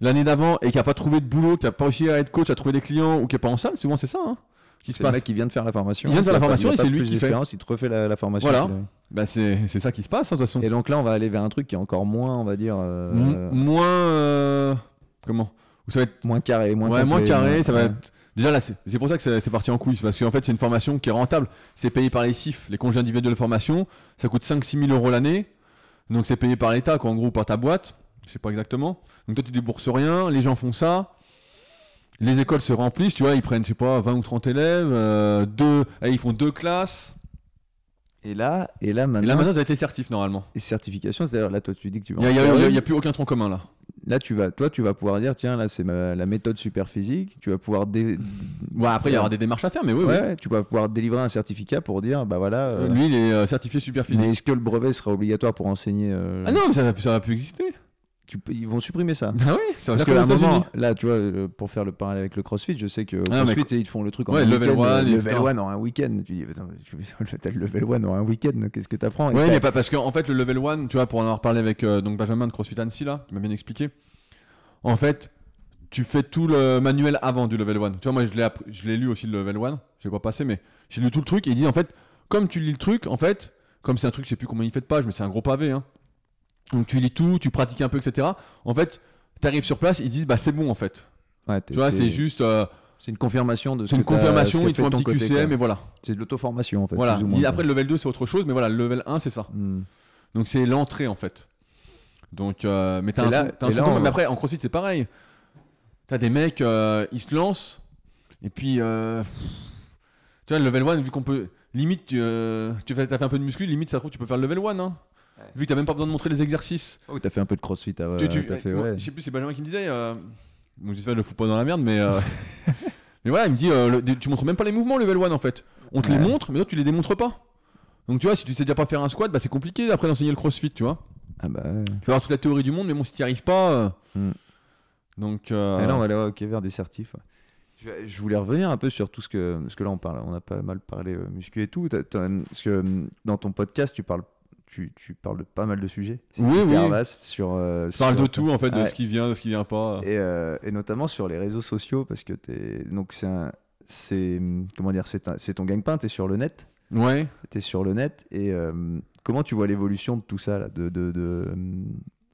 l'année d'avant et qui a pas trouvé de boulot, qui a pas réussi à être coach, à trouver des clients ou qui est pas en salle. Souvent c'est ça hein, qui se c'est le passe. mec qui vient de faire la formation Il vient de faire la formation et c'est lui qui fait. il te refait la, la formation Voilà. Bah, c'est ça qui se passe hein, de toute façon. et donc là on va aller vers un truc qui est encore moins on va dire euh, moins euh, comment? Ça va être moins carré moins ouais, moins carré, ça va être... Déjà là, c'est pour ça que c'est parti en couille, parce qu'en fait c'est une formation qui est rentable. C'est payé par les CIF, les congés individuels de formation, ça coûte 5-6 000 euros l'année. Donc c'est payé par l'État, quoi, en gros, par ta boîte. Je sais pas exactement. Donc toi tu débourses rien, les gens font ça. Les écoles se remplissent, tu vois, ils prennent, je sais pas, 20 ou 30 élèves, euh, deux, allez, ils font deux classes. et là et là Et maintenant là maintenant ça va être les certifs normalement. les certifications c'est-à-dire là toi tu dis que tu vas Il n'y a, plus aucun tronc commun là. là tu vas toi tu vas pouvoir dire tiens là c'est la méthode super physique tu vas pouvoir dé- Ouais, après il y aura des démarches à faire, mais oui, oui. ouais, tu vas pouvoir délivrer un certificat pour dire bah voilà euh, Lui il est euh, certifié super physique. mais est-ce que le brevet sera obligatoire pour enseigner euh, Ah non, mais ça ça va plus exister. Tu peux- ils vont supprimer ça Ah oui, parce qu'à un moment, là, tu vois, euh, pour faire le parallèle avec le CrossFit, je sais que au Ah, CrossFit, ils te font le truc en Ouais, un level week-end, one, euh, etc. level one en un week-end. Tu dis, attends, tu- t'as le level one en un week-end, qu'est-ce que t'apprends t'as- mais pas parce qu'en fait, le level 1, tu vois, pour en avoir parlé avec euh, donc Benjamin de CrossFit Annecy, là, qui m'a bien expliqué, en fait, tu fais tout le manuel avant du level 1. Tu vois, moi, je l'ai appris- je l'ai lu aussi, le level 1, je l'ai pas passé, mais j'ai lu tout le truc, et il dit, en fait, comme tu lis le truc, en fait, comme c'est un truc, je sais plus combien il fait de pages, mais c'est un gros pavé, hein. Donc tu lis tout, tu pratiques un peu, etc. En fait, t'arrives sur place, ils disent, bah c'est bon, en fait. Ouais, Tu vois, c'est juste, euh, c'est une confirmation de ce c'est une confirmation, ils font un petit côté, QCM, et voilà. C'est de l'auto-formation, en fait. Voilà. plus ou moins, après, le level 2, c'est autre chose, mais voilà, le level 1, c'est ça. Hmm. Donc c'est l'entrée en fait. Donc, euh, mais t'as un, là- truc- t'as un truc là, on- après, en crossfit, c'est pareil. T'as des mecs, euh, ils se lancent, et puis, euh, tu vois, le level 1, vu qu'on peut. Limite, tu, euh, tu t'as fait un peu de muscu, limite, ça se trouve, tu peux faire le level 1. Hein. Vu que t'as même pas besoin de montrer les exercices. Oh, t'as fait un peu de crossfit. ah ouais, Tu- tu- t'as fait, moi, ouais. Je sais plus, c'est Benjamin qui me disait. Euh, donc j'espère que je le fous pas dans la merde, mais. euh, mais voilà, il me dit, euh, le- tu montres même pas les mouvements level 1 en fait. On te les montre, mais toi tu les démontres pas. Donc tu vois, si tu sais déjà pas faire un squat, bah c'est compliqué après d'enseigner le crossfit, tu vois. Ah bah. Tu peux avoir toute la théorie du monde, mais bon, si tu n'y arrives pas. Hmm. Donc. euh, là, on va aller ok, vers des certifs. ouais. Je, voulais revenir un peu sur tout ce que. Parce que là, on, parle, on a pas mal parlé euh, muscu et tout. Parce que dans ton podcast, tu parles, tu, tu parles de pas mal de sujets. Oui, oui. vaste sur. euh, parle sur- de tout en fait, de Ouais. ce qui vient, de ce qui vient pas. Et, euh, et notamment sur les réseaux sociaux, parce que t'es. Donc, c'est un. C'est. Comment dire C'est ton gagne-pain, t'es sur le net. Ouais. T'es sur le net. Et euh, comment tu vois l'évolution de tout ça, là De. de, de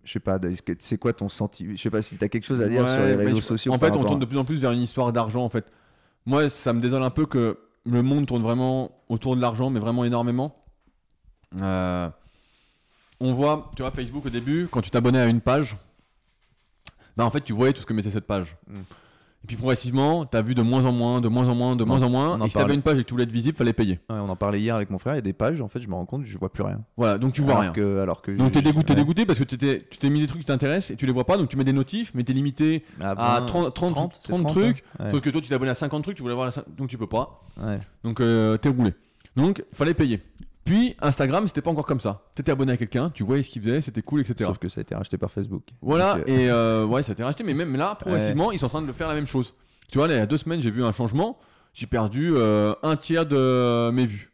je sais pas, c'est quoi ton sentiment Je sais pas si t'as quelque chose à dire Ouais, sur les réseaux je- sociaux. En fait, on tourne de plus en plus vers une histoire d'argent en fait. Moi, ça me désole un peu que le monde tourne vraiment autour de l'argent, mais vraiment énormément. Euh, on voit, tu vois, Facebook au début, quand tu t'abonnais à une page, bah en fait, tu voyais tout ce que mettait cette page. Mm. Et puis progressivement, tu as vu de moins en moins, de moins en moins, de On- moins en moins. Et si t'avais une page et que tu voulais être visible, fallait payer. Ouais, on en parlait hier avec mon frère, il y a des pages, en fait, je me rends compte, je vois plus rien. Voilà, donc tu vois alors rien. Que, alors que Donc t'es dégoûté, ouais. dégoûté parce que tu t'es mis des trucs qui t'intéressent et tu les vois pas, donc tu mets des notifs, mais t'es limité Ah, à 20, 30, 30, 30, c'est 30 30, trucs. ouais. Sauf que toi tu t'es abonné à 50 trucs, tu voulais voir la, cin- donc tu peux pas. Donc euh, t'es roulé. Donc fallait payer. Puis Instagram c'était pas encore comme ça. T'étais abonné à quelqu'un, tu voyais ce qu'il faisait, c'était cool, etc. Sauf que ça a été racheté par Facebook. Voilà, Donc, euh, et euh, ouais, ça a été racheté, mais même là, progressivement, ils sont en train de le faire la même chose. Tu vois, là, il y a deux semaines, j'ai vu un changement, j'ai perdu euh, un tiers de mes vues.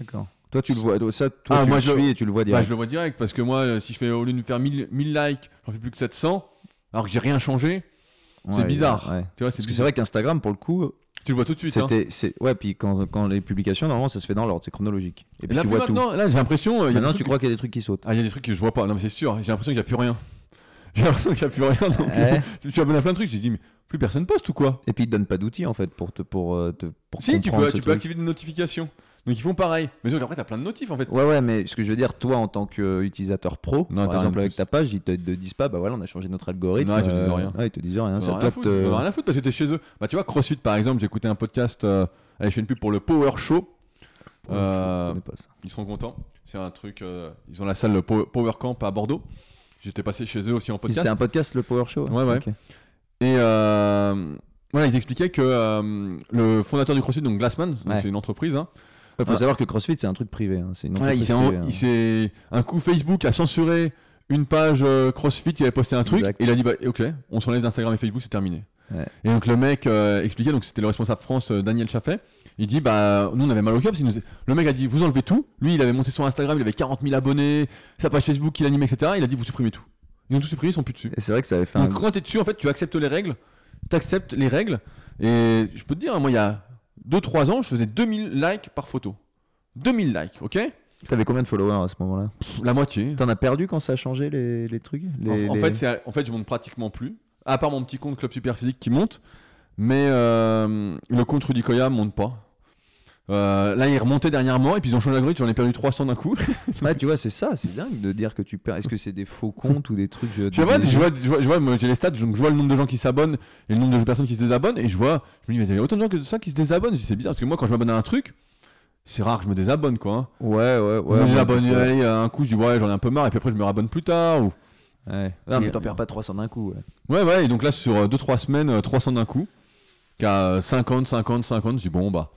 D'accord. Toi, tu le vois, ça, toi, Ah, tu moi, le je le- suis et tu le vois Bah, direct. je le vois direct, parce que moi, euh, si je fais, au lieu de faire 1000, 1000 likes, j'en fais plus que 700, alors que j'ai rien changé, c'est Ouais, bizarre. ouais. tu vois, c'est Parce que c'est vrai qu'Instagram, pour le coup, Tu le vois tout de suite. hein. c'est, ouais, puis quand, quand les publications, normalement, ça se fait dans l'ordre, c'est chronologique. Et puis là, tu plus vois tout. maintenant, là, j'ai l'impression. euh, Maintenant, tu crois qu'il y a des trucs qui sautent. Ah, il y a des trucs que je vois pas. Non, mais c'est sûr. J'ai l'impression qu'il n'y a plus rien. J'ai l'impression qu'il n'y a plus rien. Donc, Ouais. tu à plein de trucs. J'ai dit, mais plus personne poste ou quoi? Et puis, ils te donnent pas d'outils, en fait, pour te, pour, euh, te, pour Si, tu peux, tu peux activer des notifications. Donc, ils font pareil. Mais sauf qu'après, t'as plein de notifs en fait. Ouais, ouais, mais ce que je veux dire, toi, en tant qu'utilisateur pro, Non, par exemple, avec ta page, ils te, te disent pas, bah voilà, on a changé notre algorithme. Non, ils te disent euh, rien. Ouais, ils te disent rien. À rien à foutre. rien à foutre parce que t'es chez eux. Bah, tu vois, CrossFit par exemple, j'ai écouté un podcast. Euh... Allez, je fais une pub pour le Power Show. Euh, pas ça. Ils seront contents. C'est un truc. euh, ils ont la salle Power Power Camp à Bordeaux. J'étais passé chez eux aussi en podcast. C'est un podcast, le Power Show Ouais, ouais. Et euh, voilà, ils expliquaient que euh, le fondateur du CrossFit, donc Glassman, Ouais. c'est une entreprise, hein, Il faut Ah. savoir que CrossFit, c'est un truc privé. hein. C'est une il s'est hein. un coup Facebook a censuré une page euh, CrossFit qui avait posté un truc Exact. et il a dit bah ok, on s'enlève d'Instagram et Facebook, c'est terminé. Ouais. Et donc le mec euh, expliquait, donc c'était le responsable France euh, Daniel Chaffet, il dit bah nous on avait mal au cœur parce que nous- le mec a dit vous enlevez tout, lui il avait monté son Instagram, il avait 40 000 abonnés, sa page Facebook qu'il animait etc. Il a dit vous supprimez tout. Ils ont tout supprimé, ils sont plus dessus. Et c'est vrai que ça avait fait un. Donc quand t'es dessus, en fait, tu acceptes les règles, t'acceptes les règles, et je peux te dire, hein, moi, il y a 2-3 ans, je faisais 2000 likes par photo. 2000 likes, ok T'avais combien de followers à ce moment-là La moitié. T'en as perdu quand ça a changé les, les trucs Les- en, en les- fait, c'est- en fait, je monte pratiquement plus, à part mon petit compte Club Super Physique qui monte, mais euh, le compte Rudy Koya monte pas. Euh, là, il est remonté dernièrement, et puis ils ont changé l'algorithme, j'en ai perdu 300 d'un coup. Ouais, tu vois, c'est ça, c'est dingue de dire que tu perds. Est-ce que c'est des faux comptes ou des trucs euh, Je vois, des- je vois, je vois, je vois, moi, j'ai les stats, donc je vois le nombre de gens qui s'abonnent et le nombre de personnes qui se désabonnent, et je vois, je me dis, mais il y a autant de gens que ça qui se désabonnent, c'est bizarre, parce que moi, quand je m'abonne à un truc, c'est rare que je me désabonne, quoi. hein. Ouais, ouais, ouais. je me ouais, désabonne, ouais. allez, un coup, je dis, ouais, j'en ai un peu marre, et puis après, je me rabonne plus tard. Ou... Ouais. Non, mais t'en perds pas 300 d'un coup. ouais. Ouais, ouais, et donc là, sur 2-3 semaines, euh, 300 d'un coup, qu'à euh, 50, 50, 50, je dis, bon, bah,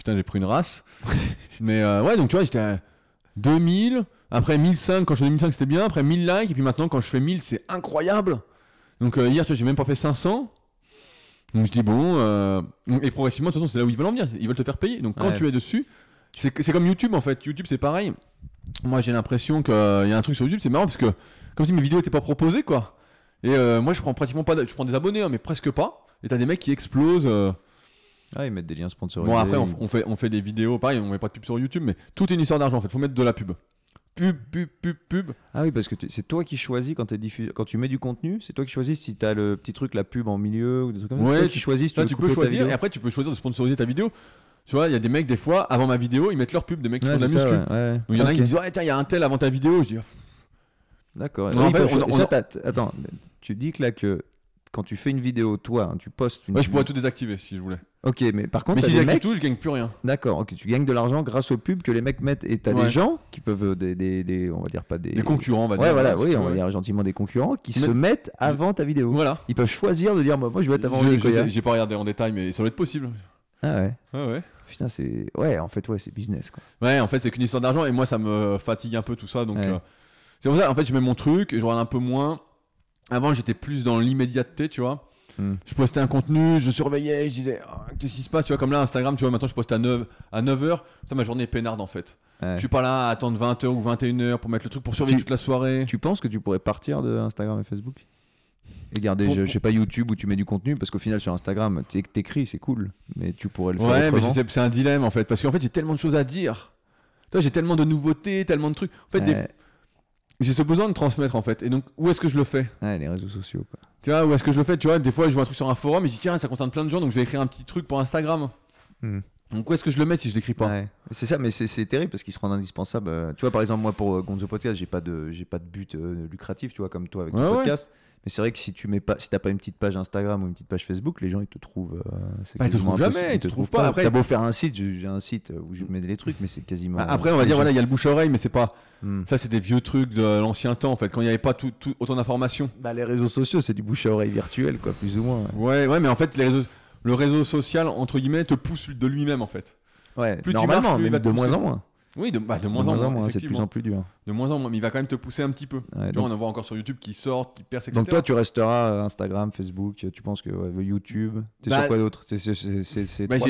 putain, j'ai pris une race. mais euh, ouais, donc tu vois, j'étais à 2000, après 1005, quand je faisais 1005, c'était bien, après 1000 likes, et puis maintenant, quand je fais 1000, c'est incroyable. Donc euh, hier, tu vois, j'ai même pas fait 500. Donc je dis, bon, euh, et progressivement, de toute façon, c'est là où ils veulent en venir, ils veulent te faire payer. Donc quand Ouais. tu es dessus, c'est comme YouTube en fait. YouTube, c'est pareil. Moi, j'ai l'impression qu'il y a un truc sur YouTube, c'est marrant parce que, comme si mes vidéos n'étaient pas proposées, quoi. Et euh, moi, je prends pratiquement pas, je prends des abonnés, hein, mais presque pas. Et t'as des mecs qui explosent. Ah, ils mettent des liens sponsorisés. Bon, après, on, fait, on fait des vidéos, pareil, on met pas de pub sur YouTube, mais tout est une histoire d'argent en fait. Faut mettre de la pub. Pub, pub, pub, pub. Ah oui, parce que tu- c'est toi qui choisis quand, t'es diffus- quand tu mets du contenu, c'est toi qui choisis si t'as le petit truc, la pub en milieu ou des trucs comme ça. Ouais, toi tu- qui choisis si tu Là, tu peux choisir, et après, tu peux choisir de sponsoriser ta vidéo. Tu vois, il y a des mecs, des fois, avant ma vidéo, ils mettent leur pub, des mecs qui Ouais, font de la muscu. ouais, ouais. Donc, il y en a qui me disent, ouais, tiens, il y a un tel avant ta vidéo. Je dis, D'accord. En fait, on- on- attends, tu dis que là que quand tu fais une vidéo, toi, hein, tu postes une. ouais, je pourrais tout désactiver si je voulais. Ok, mais par contre, Mais si j'active mecs. tout, je gagne plus rien. D'accord, ok, tu gagnes de l'argent grâce aux pubs que les mecs mettent. Et t'as Ouais. des gens qui peuvent. euh, Des, des, des- on va dire pas des. Des concurrents, on va dire. Ouais, voilà, oui, on va dire gentiment des concurrents qui Mais- se mettent avant ta vidéo. Voilà. Ils peuvent choisir de dire, bah, moi je veux être avant J'ai pas regardé en détail, mais ça doit être possible. Ah ouais. Ouais, ouais. Putain, c'est. Ouais, en fait, ouais, c'est business quoi. Ouais, en fait, c'est qu'une histoire d'argent et moi, ça me fatigue un peu tout ça. Donc, Ouais. euh, c'est pour ça, en fait, je mets mon truc et je regarde un peu moins. Avant, j'étais plus dans l'immédiateté, tu vois. Hmm. Je postais un contenu, je surveillais, je disais, Ah, qu'est-ce qui se passe, tu vois, comme là, Instagram, tu vois, maintenant, je poste à 9, à 9h. Ça, ma journée est peinarde, en fait. Ouais. Je suis pas là à attendre 20h ou 21h pour mettre le truc, pour surveiller Tu- toute la soirée. Tu penses que tu pourrais partir de Instagram et Facebook et garder, Pour- je, je sais pas, YouTube où tu mets du contenu parce qu'au final sur Instagram, t'é- t'écris, c'est cool, mais tu pourrais le faire Ouais, mais autrement. c'est un dilemme, en fait, parce qu'en fait, j'ai tellement de choses à dire. Tu vois, j'ai tellement de nouveautés, tellement de trucs. En fait, des-. J'ai ce besoin de transmettre, en fait. Et donc, où est-ce que je le fais? Ouais, les réseaux sociaux quoi. Tu vois, où est-ce que je le fais? Tu vois, des fois, je vois un truc sur un forum et je dis, tiens, ça concerne plein de gens, donc je vais écrire un petit truc pour Instagram. Hmm. Donc, où est-ce que je le mets si je l'écris pas? Ouais. C'est ça, mais c'est- terrible parce qu'ils se rendent indispensables. euh, Tu vois, par exemple, moi pour euh, Gonzo Podcast, j'ai pas de, j'ai pas de but euh, lucratif, tu vois, comme toi avec ton Ouais, ouais. Mais c'est vrai que si tu mets pas, si t'as pas une petite page Instagram ou une petite page Facebook, les gens ils te trouvent. euh, c'est Bah, ils te trouvent jamais, ils te trouvent pas. Après- T'as beau faire un site, j'ai un site où je mets les trucs, mais c'est quasiment. Bah, Après, on va dire, gens- voilà, il y a le bouche-oreille, mais c'est pas. Hmm. Ça, c'est des vieux trucs de l'ancien temps, en fait, quand il n'y avait pas tout, tout- autant d'informations. Bah, les réseaux sociaux, c'est du bouche à oreille virtuel, quoi, plus ou moins. Ouais, ouais, mais en fait, les réseaux- le réseau social, entre guillemets, te pousse de lui-même, en fait. Ouais, Plus tu normalement, marches, plus il même va te de moins en moins. Oui, de, bah, de De moins en moins, c'est de plus en plus dur. De moins en moins, mais il va quand même te pousser un petit peu. Ouais, Tu vois, donc, on en voit encore sur YouTube qui sortent, qui percent, etc. donc toi, tu resteras euh, Instagram, Facebook, tu penses que ouais, YouTube, t'es Bah, sur quoi d'autre? Bah, j'ai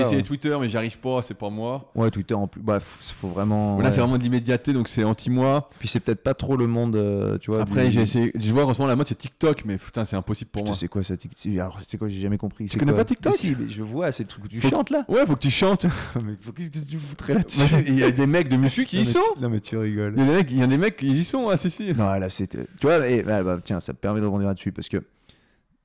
essayé ouais. Twitter, mais j'y arrive pas, c'est pas moi. Ouais, Twitter en plus. Bah, faut vraiment. Là, c'est vraiment de l'immédiateté, donc c'est anti-moi. Puis c'est peut-être pas trop le monde, euh, tu vois. Après, du- j'ai essayé. Je vois qu'en ce moment, la mode, c'est TikTok, mais putain, c'est impossible pour Putain, moi. c'est quoi ça TikTok Alors, c'est quoi J'ai jamais compris. Tu connais quoi pas TikTok? Mais Si, mais je vois, c'est le truc que tu Faut- chantes là. Ouais, faut que tu chantes. mais faut- que tu foutrais là-dessus Il y a des mecs de muscu qui y sont. Non, mais tu rigoles. Il y a des mecs, des mecs qui y sont, ah, si. Non, là, c'était. Tu vois, et, bah, tiens, ça me permet de rebondir là-dessus parce que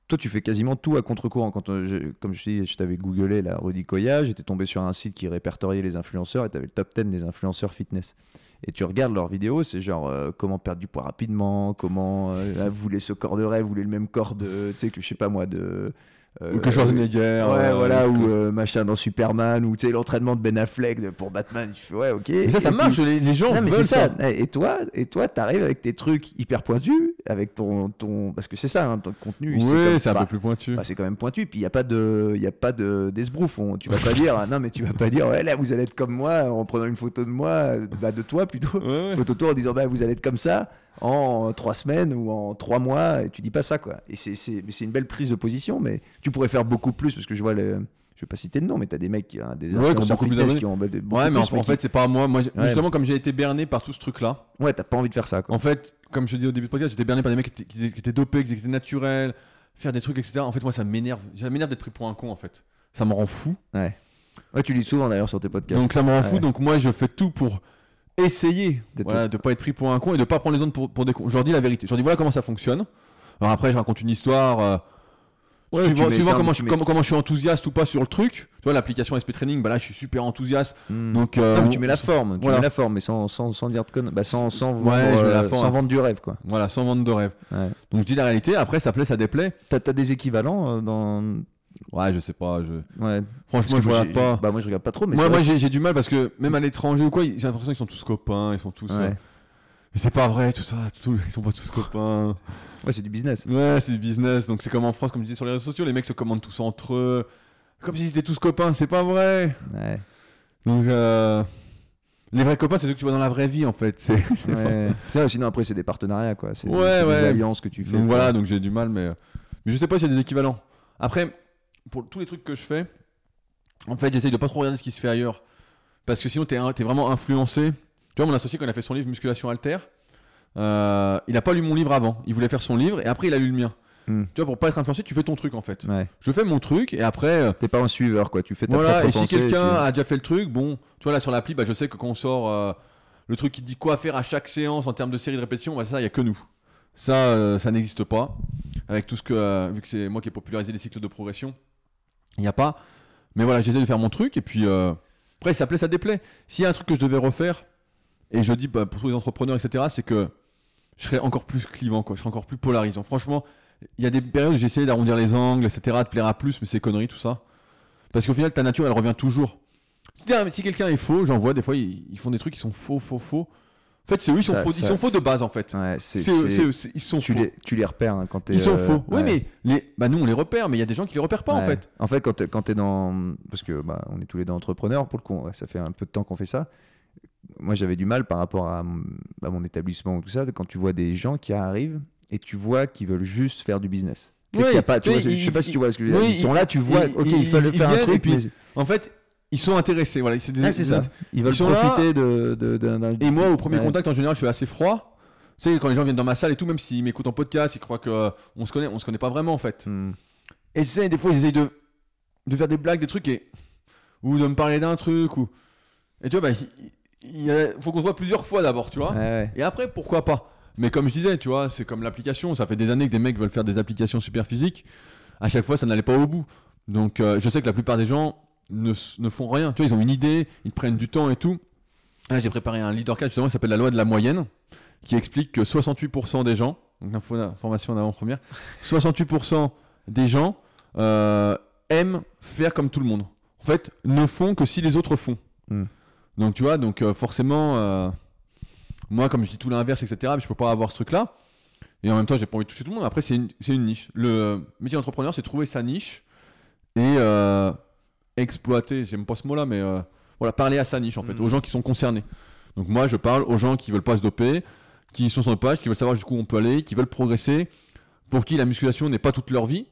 toi, tu fais quasiment tout à contre-courant. Quand, euh, je- comme je dis, je t'avais googlé la Rudy Koya, j'étais tombé sur un site qui répertoriait les influenceurs et tu avais le top 10 des influenceurs fitness. Et tu regardes leurs vidéos, c'est genre euh, comment perdre du poids rapidement, comment euh, ah, vous voulez ce corps de rêve, vous voulez le même corps de, tu sais, que je sais pas moi, de. Euh, Ou que Schwarzenegger. Ouais, euh, voilà, ou euh, machin dans Superman, ou tu sais, l'entraînement de Ben Affleck pour Batman. Tu fais, ouais, ok. Mais ça, ça marche, les, gens non mais veulent c'est ça. ça. Et toi, et toi, t'arrives avec tes trucs hyper pointus, avec ton, ton, parce que c'est ça, hein, ton contenu. Oui, c'est un peu plus pointu. bah, c'est quand même pointu. Puis il y a pas de, il y a pas de d'esbrouf. Tu vas pas dire, ah, non mais tu vas pas dire, ouais là vous allez être comme moi en prenant une photo de moi, bah, de toi plutôt, photo de toi en disant bah vous allez être comme ça en trois semaines ou en trois mois. Et tu dis pas ça quoi. Et c'est c'est c'est une belle prise de position, mais tu pourrais faire beaucoup plus parce que je vois le, je vais pas citer le nom, mais t'as des mecs qui ont des Ouais, qui ont beaucoup plus qui ont beaucoup Ouais, mais en, fait, c'est pas moi. moi Ouais. Justement, comme j'ai été berné par tout ce truc-là, ouais, t'as pas envie de faire ça quoi. en fait, comme je dis au début de podcast, j'étais berné par des mecs qui étaient, qui étaient- qui étaient dopés, qui étaient naturels, faire des trucs, etc. En fait, moi, ça m'énerve. Ça m'énerve d'être pris pour un con, en fait. Ça me rend fou. Ouais, tu le dis souvent d'ailleurs sur tes podcasts. Donc, ça me rend fou. Ouais. Donc, moi, je fais tout pour essayer voilà, de pas être pris pour un con et de pas prendre les autres pour, pour des cons. Je leur dis la vérité. Je leur dis voilà comment ça fonctionne. Alors, après, je raconte une histoire. euh, Ouais, suivant comment, je, comment, comment je suis enthousiaste ou pas sur le truc. Tu vois, l'application SP Training, bah là, je suis super enthousiaste. Hmm. Donc, euh, Non, mais on- tu mets la forme, tu voilà. mets la forme, mais sans, sans, sans dire de conneries, bah, sans, sans, Ouais, euh, forme. sans vendre du rêve quoi. Voilà, sans vendre de rêve. Ouais. Donc, je dis la réalité. Après, ça plaît, ça déplaît. T'as as des équivalents euh, dans. Ouais, je sais pas. Je... Ouais. Franchement, je regarde pas. Bah moi je regarde pas trop, mais moi, moi j'ai du mal parce que même à l'étranger ou quoi, j'ai l'impression qu'ils sont tous copains, ils sont tous. euh. Mais c'est pas vrai, tout ça, tout- ils sont pas tous copains. Ouais, c'est du business. Ouais, c'est du business, donc c'est comme en France, comme je disais sur les réseaux sociaux, les mecs se commandent tous entre eux, comme s'ils étaient tous copains, c'est pas vrai. Ouais. Donc, euh, les vrais copains, c'est ceux que tu vois dans la vraie vie en fait. C'est- pas- ouais. Sinon après c'est des partenariats quoi. C'est Ouais, des alliances que tu fais. Donc voilà, donc j'ai du mal, mais, mais je sais pas s'il y a des équivalents. Après, pour tous les trucs que je fais, en fait, j'essaye de pas trop regarder ce qui se fait ailleurs. Parce que sinon, t'es es vraiment influencé. Tu vois, mon associé, quand il a fait son livre Musculation Alter, euh, il a pas lu mon livre avant. Il voulait faire son livre et après, il a lu le mien. Hmm. Tu vois, pour pas être influencé, tu fais ton truc en fait. Ouais. Je fais mon truc et après. euh, T'es pas un suiveur quoi. Tu fais ta voilà, et si quelqu'un tu- a déjà fait le truc, bon, tu vois, là sur l'appli, bah, je sais que quand on sort euh, le truc qui dit quoi faire à chaque séance en termes de série de répétitions, bah, ça, il y a que nous. Ça, euh, ça n'existe pas. Avec tout ce que. vu que c'est moi qui ai popularisé les cycles de progression, il n'y a pas. Mais voilà, j'essaie de faire mon truc et puis. euh, après, ça plaît, ça déplaît. S'il y a un truc que je devais refaire, et je dis bah, pour tous les entrepreneurs, etc., c'est que je serais encore plus clivant, quoi. Je serais encore plus polarisant. Franchement, il y a des périodes où essayé d'arrondir les angles, etc., de plaire à plus, mais c'est conneries, tout ça. Parce qu'au final, ta nature, elle revient toujours. Si, quelqu'un est faux, j'en vois des fois, ils font des trucs qui sont faux, faux, faux. En fait, c'est eux, ils sont, Ça- faux, ils ça- sont faux de base, en fait. Ouais, c'est. Ils sont Tu faux. les, tu les repères hein, quand t'es. Ils sont euh, faux. Oui, ouais. mais les... bah, nous, on les repère, mais il y a des gens qui les repèrent pas, en fait. En fait, quand t'es, quand t'es dans. Parce que bah, on est tous les deux entrepreneurs, pour le coup, ça fait un peu de temps qu'on fait ça. Moi, j'avais du mal par rapport à, mon établissement ou tout ça, quand tu vois des gens qui arrivent et tu vois qu'ils veulent juste faire du business. Oui, y a pas, tu oui, vois, je sais pas si tu vois ce que je veux dire. oui, ils sont là, tu vois, ok, il fallait faire un truc, puis- mais- En fait, ils sont intéressés. Voilà, c'est Ah, ça. Ils veulent Ils profiter de, Et moi, au premier Ouais. contact, en général, je suis assez froid. Tu sais, quand les gens viennent dans ma salle et tout, même s'ils m'écoutent en podcast, ils croient qu'on on se connaît, on se connaît pas vraiment, en fait. Hmm. Et tu sais, des fois, ils essayent de, de faire des blagues, des trucs, et... ou de me parler d'un truc, ou... Et tu vois, bah, il, il y a- faut qu'on se voit plusieurs fois d'abord, tu vois. Ouais, ouais. Et après, pourquoi pas? Mais comme je disais, tu vois, c'est comme l'application. Ça fait des années que des mecs veulent faire des applications super physiques. À chaque fois, ça n'allait pas au bout. Donc, euh, je sais que la plupart des gens ne, font rien. Tu vois, ils ont une idée, ils prennent du temps et tout. Là, j'ai préparé un leader card justement qui s'appelle la loi de la moyenne, qui explique que 68% des gens, donc l'info- information en avant-première, 68% des gens euh, aiment faire comme tout le monde. En fait, ne font que si les autres font. Hmm. Donc, tu vois, donc euh, forcément, euh, moi, comme je dis tout l'inverse, etc., mais je peux pas avoir ce truc-là. Et en même temps, j'ai pas envie de toucher tout le monde. Après, c'est une, une niche. Le métier d'entrepreneur, c'est trouver sa niche et exploiter, j'aime pas ce mot-là, mais euh, voilà, parler à sa niche, en fait, aux gens qui sont concernés. Donc, moi, je parle aux gens qui veulent pas se doper, qui sont sur notre page, qui veulent savoir jusqu'où on peut aller, qui veulent progresser, pour qui la musculation n'est pas toute leur vie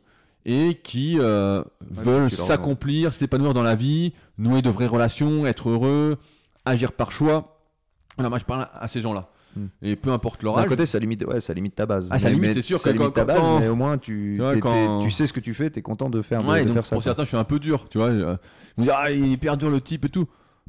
et qui euh, veulent s'accomplir, s'épanouir dans la vie, nouer de vraies relations, être heureux, agir par choix. Voilà, moi je parle à ces gens-là. Hmm. Et peu importe leur D'un âge. côté, ça limite, ouais, ça limite ta base. Ah, ça Mais- limite, c'est sûr Ça limite ta base, quand- mais au moins tu, Tu vois, quand- tu sais ce que tu fais, t'es content de faire, Ouais, de donc faire ça. pour certains, je suis un peu dur, tu vois. euh, Ils me disent, ah, il est hyper dur le type et tout.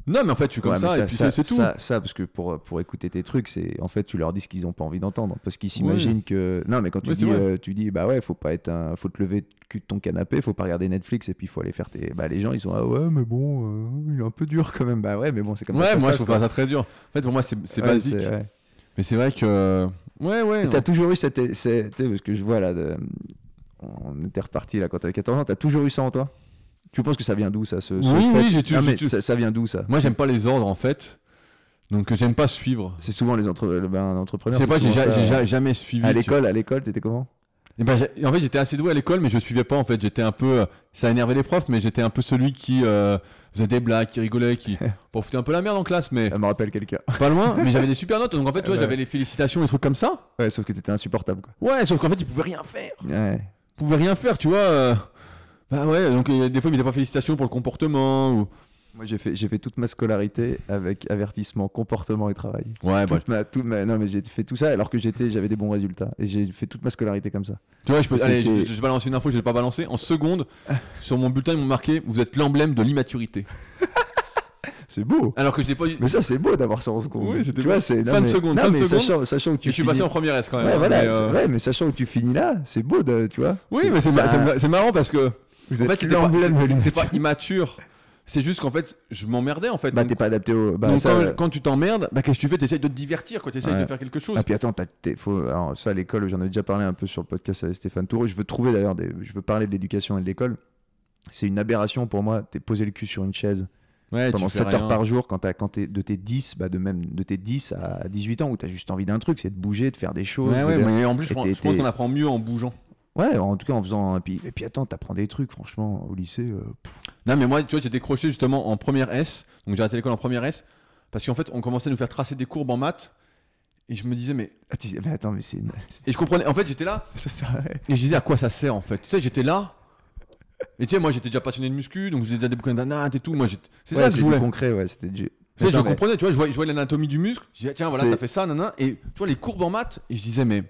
Non, mais en fait, je suis comme Ouais, ça, et puis c'est c'est tout. Ça, ça, parce que pour, pour écouter tes trucs, c'est en fait, tu leur dis ce qu'ils n'ont pas envie d'entendre. Parce qu'ils s'imaginent que. Non, mais quand tu Ouais, dis, euh, tu dis, bah ouais, faut pas être un... faut te lever le cul de ton canapé, faut pas regarder Netflix et puis il faut aller faire tes. Bah les gens, ils sont, ah ouais, mais bon, euh, il est un peu dur quand même. Bah ouais, mais bon, c'est comme ça. ouais, ça moi, se je passe, trouve ça très dur. En fait, pour moi, c'est c'est Ouais, basique. c'est- ouais. Mais c'est vrai que. Ouais, ouais. T'as toujours eu cette, cette- tu sais, parce que je vois là, de- on était reparti là quand t'avais 14 ans. T'as toujours eu ça en toi? Tu penses que ça vient d'où ça ce, ce Oui, fait oui, j'ai tu- Non, j'ai mais tu- ça, ça vient d'où ça Moi, j'aime pas les ordres en fait. Donc, j'aime pas suivre. C'est souvent les entre... ben, Je entrepreneurs. sais pas, c'est j'ai souvent ja- ça. j'ai ja- jamais suivi. À tu- l'école, à l'école, t'étais comment? Eh ben, j'ai- en fait, j'étais assez doué à l'école, mais je suivais pas. En fait, j'étais un peu. euh, Ça énervait les profs, mais j'étais un peu celui qui euh, faisait des blagues, qui rigolait, qui. Bon, foutait un peu la merde en classe, mais Ça me rappelle quelqu'un. pas loin. Mais j'avais des super notes, donc en fait, tu vois, Ouais. j'avais les félicitations, les trucs comme ça. Ouais, sauf que t'étais insupportable quoi. Ouais, sauf qu'en fait, ils pouvaient rien faire. Ouais. Ils pouvaient rien faire, tu vois. euh. Bah ouais, donc euh, des fois, ils mettaient pas félicitations pour le comportement. Ou... Moi j'ai fait, j'ai fait toute ma scolarité avec avertissement, comportement et travail. Ouais, bah, Toute ma, toute ma- non mais j'ai fait tout ça alors que j'étais, j'avais des bons résultats et j'ai fait toute ma scolarité comme ça. tu vois, je peux. Allez, je, je balance une info, je l'ai pas balancé. En seconde, sur mon bulletin, ils m'ont marqué Vous êtes l'emblème de l'immaturité. C'est beau. Alors que je l'ai pas eu. Mais ça c'est beau d'avoir ça en seconde. Oui, c'était tu beau. vois, c'est non, Fin de mais- seconde, non, fin de mais seconde. Sachant, sachant tu Je suis finis- passé en première S quand même. Ouais, hein, voilà, mais, euh, ouais, mais sachant où tu finis là, c'est beau de, tu vois. Oui, mais c'est ma- c'est marrant parce que. Vous En êtes fait, l'emblème de c'est- pas immature. C'est juste qu'en fait, je m'emmerdais en fait. Bah t'es pas adapté au. Bah, donc ça, quand, quand tu t'emmerdes, bah, qu'est-ce que tu fais? T'essayes de te divertir, quoi. T'essayes Ouais. de faire quelque chose. Ah puis attends, faut, alors ça à l'école, j'en ai déjà parlé un peu sur le podcast avec Stéphane Touré. Je veux trouver d'ailleurs, des, je veux parler de l'éducation et de l'école. C'est une aberration pour moi. T'es posé le cul sur une chaise Ouais, pendant tu fais 7 heures par jour quand, t'es de tes 10, bah de même de tes 10 à 18 ans où t'as juste envie d'un truc, c'est de bouger, de faire des choses. Ouais, de- ouais, mais en plus, je je pense qu'on apprend mieux en bougeant. Ouais, en tout cas en faisant. Et puis, et puis attends, t'apprends des trucs, franchement, au lycée. euh. Non, mais moi, tu vois, j'ai décroché justement en première S. Donc j'ai arrêté l'école en première S. Parce qu'en fait, on commençait à nous faire tracer des courbes en maths. Et je me disais, mais. Ah, tu dis, mais attends, mais c'est. Et je comprenais. En fait, j'étais là. Ça sert à rien. Et je disais à quoi ça sert en fait? Tu sais, j'étais là. Et tu sais, moi, j'étais déjà passionné de muscu. Donc j'ai déjà des bouquins d'anat et tout. Moi, c'est Ouais, ça que je voulais. concret, ouais, c'était du. Tu sais, je mais- comprenais, tu vois, je voyais, l'anatomie du muscle. Je disais, tiens, voilà, ça fait ça, nanana. Et tu vois, les courbes en maths. Et je disais, mais.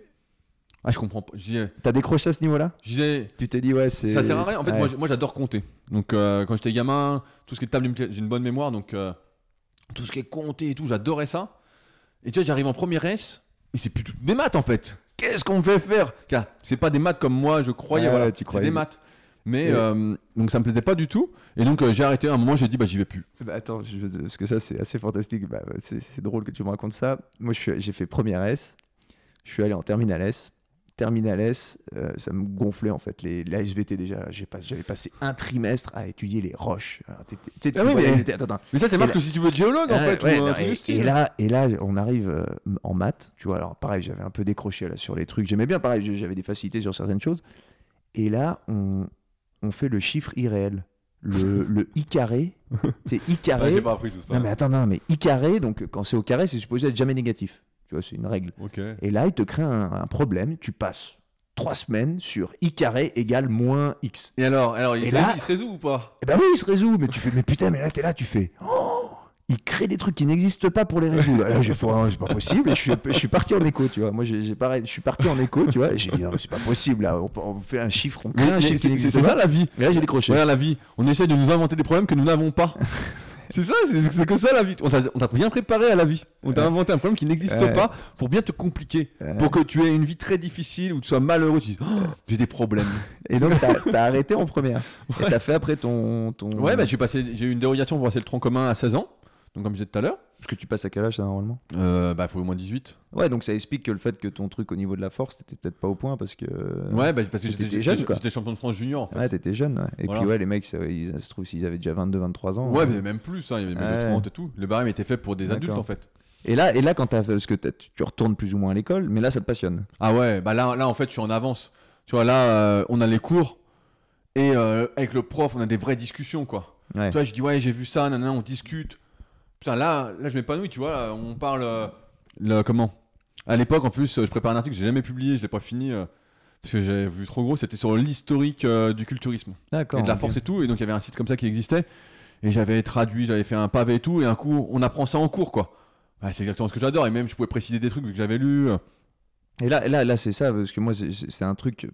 Ah, je comprends pas. T'as décroché à ce niveau-là? Tu t'es dit, ouais, c'est. ça sert à rien. En fait, Ouais. moi, j'adore compter. Donc, euh, quand j'étais gamin, tout ce qui est table, j'ai une bonne mémoire. Donc, euh, tout ce qui est compter et tout, j'adorais ça. Et tu vois, j'arrive en première S. Et c'est plus des maths en fait. Qu'est-ce qu'on me fait faire? C'est pas des maths comme moi, je croyais. Voilà, tu c'est croyais. des maths. Mais euh, donc ça me plaisait pas du tout. Et donc euh, j'ai arrêté. À un moment, j'ai dit, bah j'y vais plus. Bah, attends, je- parce que ça c'est assez fantastique. Bah, c'est c'est drôle que tu me racontes ça. Moi, j'ai fait première S. Je suis allé en terminale S. Terminale S, euh, ça me gonflait en fait. Les, la SVT déjà, pas- j'avais passé un trimestre à étudier les roches. Alors, Ah oui, mais- attends, ça, c'est marque là- que si tu veux être géologue en Ouais, fait. ouais, ou un non, truc et, là, et là, on arrive euh, en maths, tu vois. Alors pareil, j'avais un peu décroché là sur les trucs. J'aimais bien, pareil, j'avais des facilités sur certaines choses. Et là, on, on fait le chiffre irréel, le, le i carré. C'est i Ouais, carré. j'ai pas appris tout ça. Non mais attends, non mais i carré, donc quand c'est au carré, c'est supposé être jamais négatif. Tu vois, c'est une règle. Et là, il te crée un, un problème. Tu passes trois semaines sur i carré égale moins x. Et alors, alors il, Et se là- résout, il se résout ou pas? Eh ben oui, il se résout, mais tu fais, mais putain, mais là, t'es là, tu fais, oh, il crée des trucs qui n'existent pas pour les résoudre. Là, j'ai fait, oh, c'est pas possible, et je suis, je suis parti en écho, tu vois. Moi, j'ai, pareil, je suis parti en écho, tu vois, j'ai dit, non, mais c'est pas possible, là, on, on fait un chiffre, on crée Mais- un mais chiffre c'est- qui C'est n'existe c'est pas. ça la vie. Et là, j'ai décroché. Regarde la vie. On essaie de nous inventer des problèmes que nous n'avons pas. c'est ça, c'est que ça la vie. On t'a bien préparé à la vie. On t'a Ouais. inventé un problème qui n'existe Ouais. pas pour bien te compliquer. Ouais. Pour que tu aies une vie très difficile où tu sois malheureux. Tu dis, Oh, j'ai des problèmes. Et donc, t'as, arrêté en première. Et t'as fait après ton. ton... Ouais, bah, j'ai eu une dérogation pour passer le tronc commun à 16 ans. Donc, comme je disais tout à l'heure, Parce que tu passes à quel âge, ça, normalement? Euh, bah, faut au moins 18. Ouais, donc ça explique que le fait que ton truc au niveau de la force, t'étais peut-être pas au point parce que. Ouais, bah, parce que j'étais jeune, j'étais- champion de France junior en fait. Ouais, t'étais jeune, ouais. Et Voilà. puis, ouais, les mecs, ça, ils, ça se trouve, s'ils avaient déjà 22, 23 ans. Ouais, euh, mais même plus, hein, il y avait même Ouais. des 30 et tout. Le barème était fait pour des adultes en fait. Et là, et là quand fait, parce que tu tu retournes plus ou moins à l'école, mais là, ça te passionne. Ah ouais, bah là, là en fait, je suis en avance. Tu vois, là, euh, on a les cours et euh, avec le prof, on a des vraies discussions, quoi. Ouais. Tu vois, je dis, ouais, j'ai vu ça, nanana, on discute. Putain, là, là je m'épanouis, tu vois, là, on parle. euh, le, comment? À l'époque, en plus, euh, je prépare un article que j'ai jamais publié, je l'ai pas fini. euh, parce que j'avais vu trop gros, c'était sur l'historique euh, du culturisme D'accord. et de la ok. force et tout. Et donc, il y avait un site comme ça qui existait. Et j'avais traduit, j'avais fait un pavé et tout. Et un coup, on apprend ça en cours, quoi. Ouais, c'est exactement ce que j'adore. Et même, je pouvais préciser des trucs vu que j'avais lu. euh. Et là, là, là c'est ça, parce que moi, c'est- c'est c'est un truc, euh,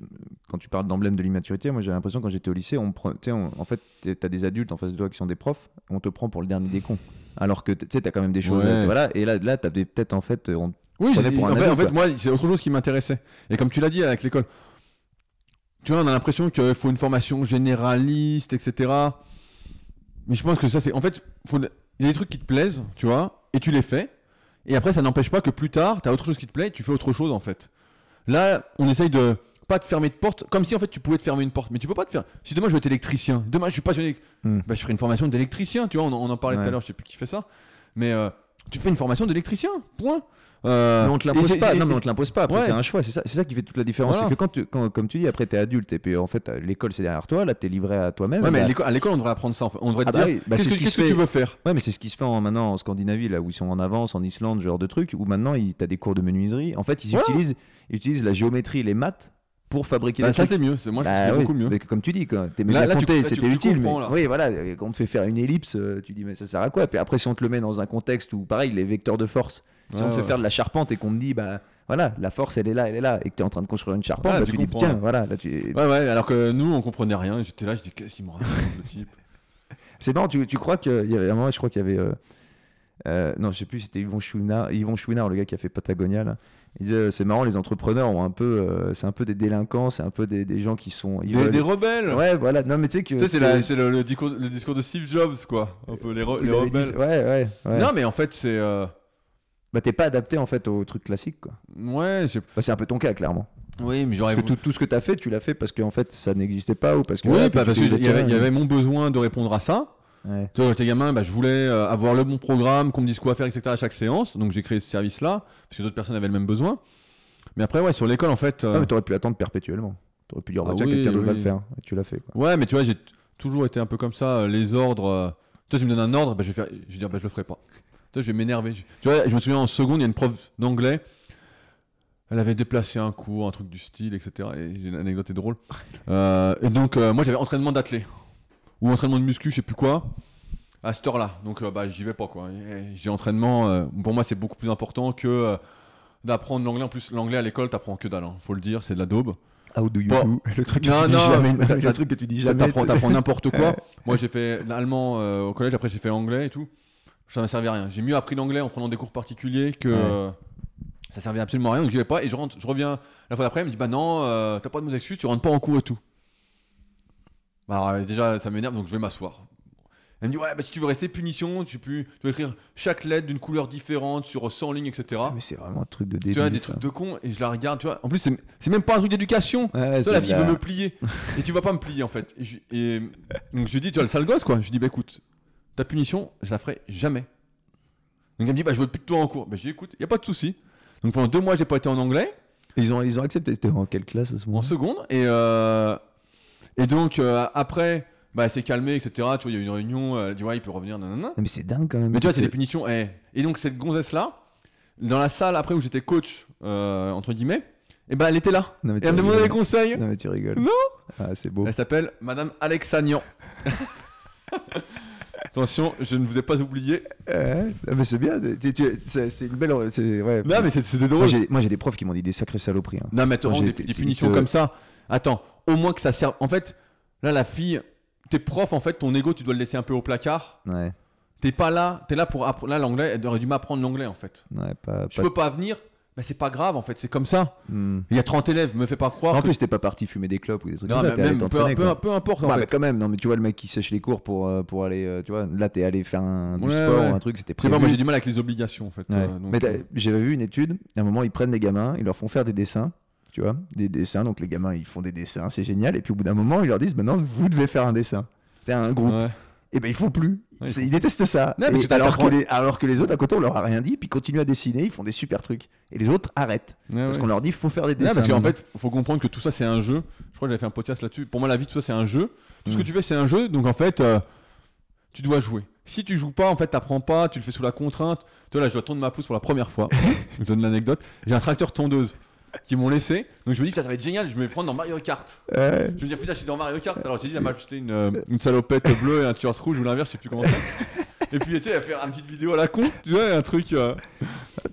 quand tu parles d'emblème de l'immaturité, moi j'ai l'impression quand j'étais au lycée, on tu sais, on- en fait, t'es- t'as des adultes en face de toi qui sont des profs, on te prend pour le dernier des cons. Alors que tu sais, t'as quand même des choses. Ouais. voilà, et là, là t'avais peut-être en fait. on- Oui, pour un en, fait, adulte, en fait, quoi. moi, c'est autre chose qui m'intéressait. Et comme tu l'as dit avec l'école, tu vois, on a l'impression qu'il faut une formation généraliste, etc. Mais je pense que ça, c'est. En fait, faut- il y a des trucs qui te plaisent, tu vois, et tu les fais. Et après, ça n'empêche pas que plus tard, tu as autre chose qui te plaît, et tu fais autre chose, en fait. Là, on essaye de. Pas te fermer de porte, comme si en fait tu pouvais te fermer une porte, mais tu peux pas te faire. Si demain je veux être électricien, demain je suis passionné, Hmm. bah, je ferai une formation d'électricien, tu vois, on, en- on en parlait tout à l'heure, je sais plus qui fait ça, mais euh, tu fais une formation d'électricien, point. Euh, Mais on te l'impose pas. Non, mais on te l'impose pas. Après, Ouais. c'est un choix. C'est ça, c'est ça qui fait toute la différence. Voilà. C'est que quand, tu, quand, comme tu dis, après, t'es adulte et puis en fait, l'école c'est derrière toi. Là, t'es livré à toi-même. Ouais, mais à Bah, l'école- à l'école, on devrait apprendre ça. en fait. On devrait te Ah bah dire oui, bah, qu'est-ce c'est que, tu veux faire? Ouais, mais c'est ce qui se fait en, maintenant en Scandinavie, là où ils sont en avance, en Islande, ce genre de truc, où maintenant il- t'as des cours de menuiserie. En fait, ils, Voilà. utilisent, ils utilisent la géométrie les maths pour fabriquer Bah, des Ça, c'est mieux. C'est- Moi, je trouve Bah c'est oui, beaucoup mieux. mais comme tu dis, quand t'es Là- là, tu- compté, tu- c'était tu utile. mais oui, voilà, quand on te fait faire une ellipse, euh, tu dis mais ça sert à quoi? Puis après, si on te le met dans un contexte où, pareil, les vecteurs de force, si Ouais, on te fait ouais. faire de la charpente et qu'on te dit bah voilà, la force elle est là, elle est là, et que t'es en train de construire une charpente, Ah, bah, tu tu dis tiens, là. voilà, là tu. Ouais, ouais, alors que nous, on comprenait rien. J'étais là, je dis, qu'est-ce qu'il me raconte, le type C'est marrant, tu, tu crois qu'il y avait un moment, je crois qu'il y avait. euh, euh, non, je sais plus, c'était Yvon Chouinard, Yvon Chouinard, le gars qui a fait Patagonia. Là. Il disait, euh, c'est marrant, les entrepreneurs ont un peu, euh, c'est un peu des délinquants, c'est un peu des, des gens qui sont. ils Des, des rebelles Ouais, voilà. Non, mais tu sais que. Tu sais, c'est que- la- c'est le, le discours, le discours de Steve Jobs, quoi. Un peu les, re- il les avait dit- rebelles. Ouais, ouais. ouais. Non, mais en fait, c'est. euh, Bah, t'es pas adapté en fait au truc classique, quoi. Ouais, j'ai- Bah, c'est un peu ton cas, clairement. oui, mais j'aurais Parce que tout, tout ce que t'as fait, tu l'as fait parce qu'en fait, ça n'existait pas ou parce que. Oui, bah, parce qu'il y, avait mon besoin de répondre à ça. Ouais. Tu vois, quand j'étais gamin, bah, je voulais euh, avoir le bon programme, qu'on me dise quoi faire, etc. à chaque séance. Donc j'ai créé ce service-là, parce que d'autres personnes avaient le même besoin. Mais après, ouais, sur l'école, en fait. euh, Ah, mais t'aurais pu attendre perpétuellement. T'aurais pu dire, bah, Ah tiens, oui, quelqu'un d'autre va oui. le faire. Et tu l'as fait, quoi. Ouais, mais tu vois, j'ai toujours été un peu comme ça. euh, les ordres. euh, Toi, tu me donnes un ordre, bah, je vais faire. Je vais dire, bah, je le ferai pas. Toi, je vais m'énerver. Je- Tu vois, je me souviens en seconde, il y a une prof d'anglais. Elle avait déplacé un cours, un truc du style, etc. Et j'ai une anecdote est drôle. Et donc, moi, j'avais entraînement d'athlé. Ou entraînement de muscu, je sais plus quoi. À cette heure-là. Donc, euh, bah, j'y vais pas, quoi. J'ai entraînement. euh, pour moi, c'est beaucoup plus important que euh, d'apprendre l'anglais. En plus, l'anglais à l'école, t'apprends que dalle. hein. Faut le dire, c'est de la daube. How do you Bon. do? Le truc que Non, tu dis non, jamais. mais t'as- Le truc que tu dis jamais. T'apprends, n'importe quoi. Moi, j'ai fait l'allemand euh, au collège, après j'ai fait anglais et tout. Ça m'a servi à rien. J'ai mieux appris l'anglais en prenant des cours particuliers que Ouais. euh, ça servait absolument à rien. Donc j'y vais pas et je rentre, je reviens la fois d'après, elle me dit bah non, euh, t'as pas de mauvaises excuses, tu rentres pas en cours et tout. Bah, alors, euh, déjà, ça m'énerve donc je vais m'asseoir. Elle me dit ouais, bah si tu veux rester punition, tu peux, tu dois écrire chaque lettre d'une couleur différente sur 100 lignes, etc. Putain, Mais c'est vraiment un truc de Tu vois, débile. des ça. trucs de con et je la regarde, tu vois. En plus, c'est c'est même pas un truc d'éducation. Ouais, Tu c'est vois, la fille veut me plier. et tu vas pas me plier en fait. Et, je, et donc je lui dis, tu vois, le sale gosse quoi. Je lui dis, bah écoute, ta punition, je la ferai jamais. Donc elle me dit, bah je veux plus de toi en cours. Bah je dis, écoute, y a pas de souci. Donc pendant deux mois, j'ai pas été en anglais, Ils ont, ils ont accepté. T'es en quelle classe à ce en moment seconde. Et, euh, et donc euh, après, bah elle s'est calmée, etc. Tu vois, il y a eu une réunion, euh, elle dit, ouais, il peut revenir, nanana. Non, mais c'est dingue quand même. Mais tu vois, c'est des punitions. eh. Et donc cette gonzesse là, dans la salle après où j'étais coach, euh, entre guillemets, et ben elle était là. Non, mais Et tu elle me demandait des rigoles. conseils. Non, mais tu rigoles. Non. Ah, c'est beau. Elle s'appelle Madame Alexanian. Attention, je ne vous ai pas oublié. Euh, ah, mais c'est bien. tu- tu- C'est c'est une belle. c'est- Ouais. Non, mais c'est- c'était Moi, drôle. j'ai moi, j'ai des profs qui m'ont dit des sacrées saloperies. hein. Non, mais te Moi, rendre j'ai des, été- des punitions te- comme ça. Attends, au moins que ça serve. En fait, là, la fille, t'es prof, en fait, ton ego, tu dois le laisser un peu au placard. Ouais. T'es pas là, t'es là pour apprendre. Là, l'anglais, elle aurait dû m'apprendre l'anglais, en fait. Ouais, pas. Je pas- peux pas venir, bah, c'est pas grave, en fait, c'est comme ça. Hmm. Il y a 30 élèves, me fais pas croire. En que- plus, t'es pas parti fumer des clopes ou des trucs Non, comme ça. mais même, peu, peu- peu importe, en mais quand même, non, mais tu vois le mec qui sèche les cours pour, euh, pour aller, euh, tu vois, là t'es allé faire un, du Ouais, sport ouais. ou un truc, c'était prévu. pas, moi j'ai du mal avec les obligations, en fait. Euh, donc, mais euh, j'avais vu une étude, à un moment ils prennent des gamins, ils leur font faire des dessins, tu vois, des dessins, donc les gamins ils font des dessins, c'est génial, et puis au bout d'un moment ils leur disent maintenant vous devez faire un dessin. C'est un groupe. ouais. Et ben ils font plus. Ouais, ils détestent ça. Alors, que les, alors que les autres à côté on leur a rien dit, puis ils continuent à dessiner, ils font des super trucs. Et les autres arrêtent. Ouais, Parce qu'on leur dit faut faire des dessins. parce qu'en fait, faut comprendre que tout ça c'est un jeu. Je crois que j'avais fait un podcast là-dessus. Pour moi, la vie, tout ça c'est un jeu. Tout ce Mm. que tu fais, c'est un jeu. Donc en fait, euh, tu dois jouer. Si tu joues pas, en fait, t'apprends pas, tu le fais sous la contrainte. Tu vois, là, je dois tondre ma pelouse pour la première fois. je te donne l'anecdote. J'ai un tracteur tondeuse qui m'ont laissé. Donc je me dis, putain, ça va être génial, je vais me prendre dans Mario Kart. Je me dis, putain, je suis dans Mario Kart. Alors j'ai dit, elle m'a acheté une, euh, une salopette bleue et un t-shirt rouge ou l'inverse, je sais plus comment c'est. Et puis, tu sais, faire une petite vidéo à la con, tu vois, un truc. euh,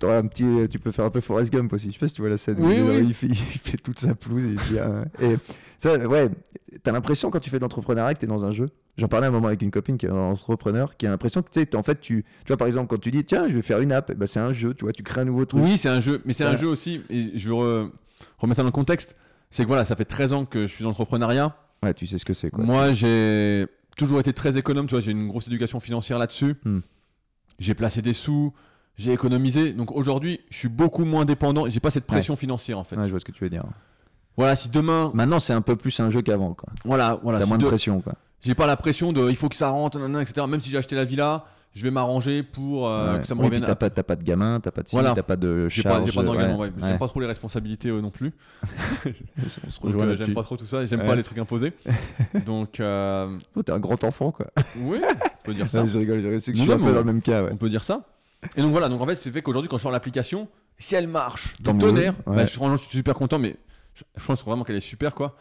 un petit, tu peux faire un peu Forrest Gump aussi. Je sais pas si tu vois la scène. où Oui, il, oui. il fait, il fait toute sa pelouse et il dit, ah, et ça, ouais, t'as l'impression quand tu fais de l'entrepreneuriat que t'es dans un jeu. J'en parlais un moment avec une copine qui est un entrepreneur, qui a l'impression que tu sais, en fait, tu, tu vois, par exemple, quand tu dis, tiens, je vais faire une app, bah, c'est un jeu, tu vois, tu crées un nouveau truc. Oui, c'est un jeu, mais c'est un jeu aussi, et je veux re- remettre ça dans le contexte. C'est que voilà, ça fait 13 ans que je suis dans l'entrepreneuriat. Ouais, tu sais ce que c'est, quoi. Moi, j'ai toujours été très économe, tu vois, j'ai une grosse éducation financière là-dessus. Hmm. J'ai placé des sous, j'ai économisé. Donc aujourd'hui, je suis beaucoup moins dépendant, j'ai pas cette pression financière en fait. Ouais, je vois ce que tu veux dire. voilà, si demain, Maintenant, c'est un peu plus un jeu qu'avant, quoi. voilà, voilà, T'as si moins de- pression, quoi. J'ai pas la pression de, il faut que ça rentre, nanana, etc. Même si j'ai acheté la villa, je vais m'arranger pour euh, Ouais. que ça me Oui, revienne. t'as pas, t'as pas de gamin, t'as pas de Voilà. t'as pas de pas, charge. j'ai pas d'engagement, ouais. ouais, J'aime pas trop les responsabilités euh, non plus. On se Donc, rejoint euh, j'aime pas trop tout ça. J'aime pas les trucs imposés. Donc, euh, Oh, t'es un grand enfant, quoi. oui, on peut dire ça. Je rigole, je rigole. C'est que Non, je suis non, un peu dans le même cas. On peut dire ça. Et donc voilà, donc en fait, c'est fait qu'aujourd'hui, quand je sors l'application, si elle marche, mieux, tonnerre, bah, je, suis super content, mais je pense vraiment qu'elle est super, quoi.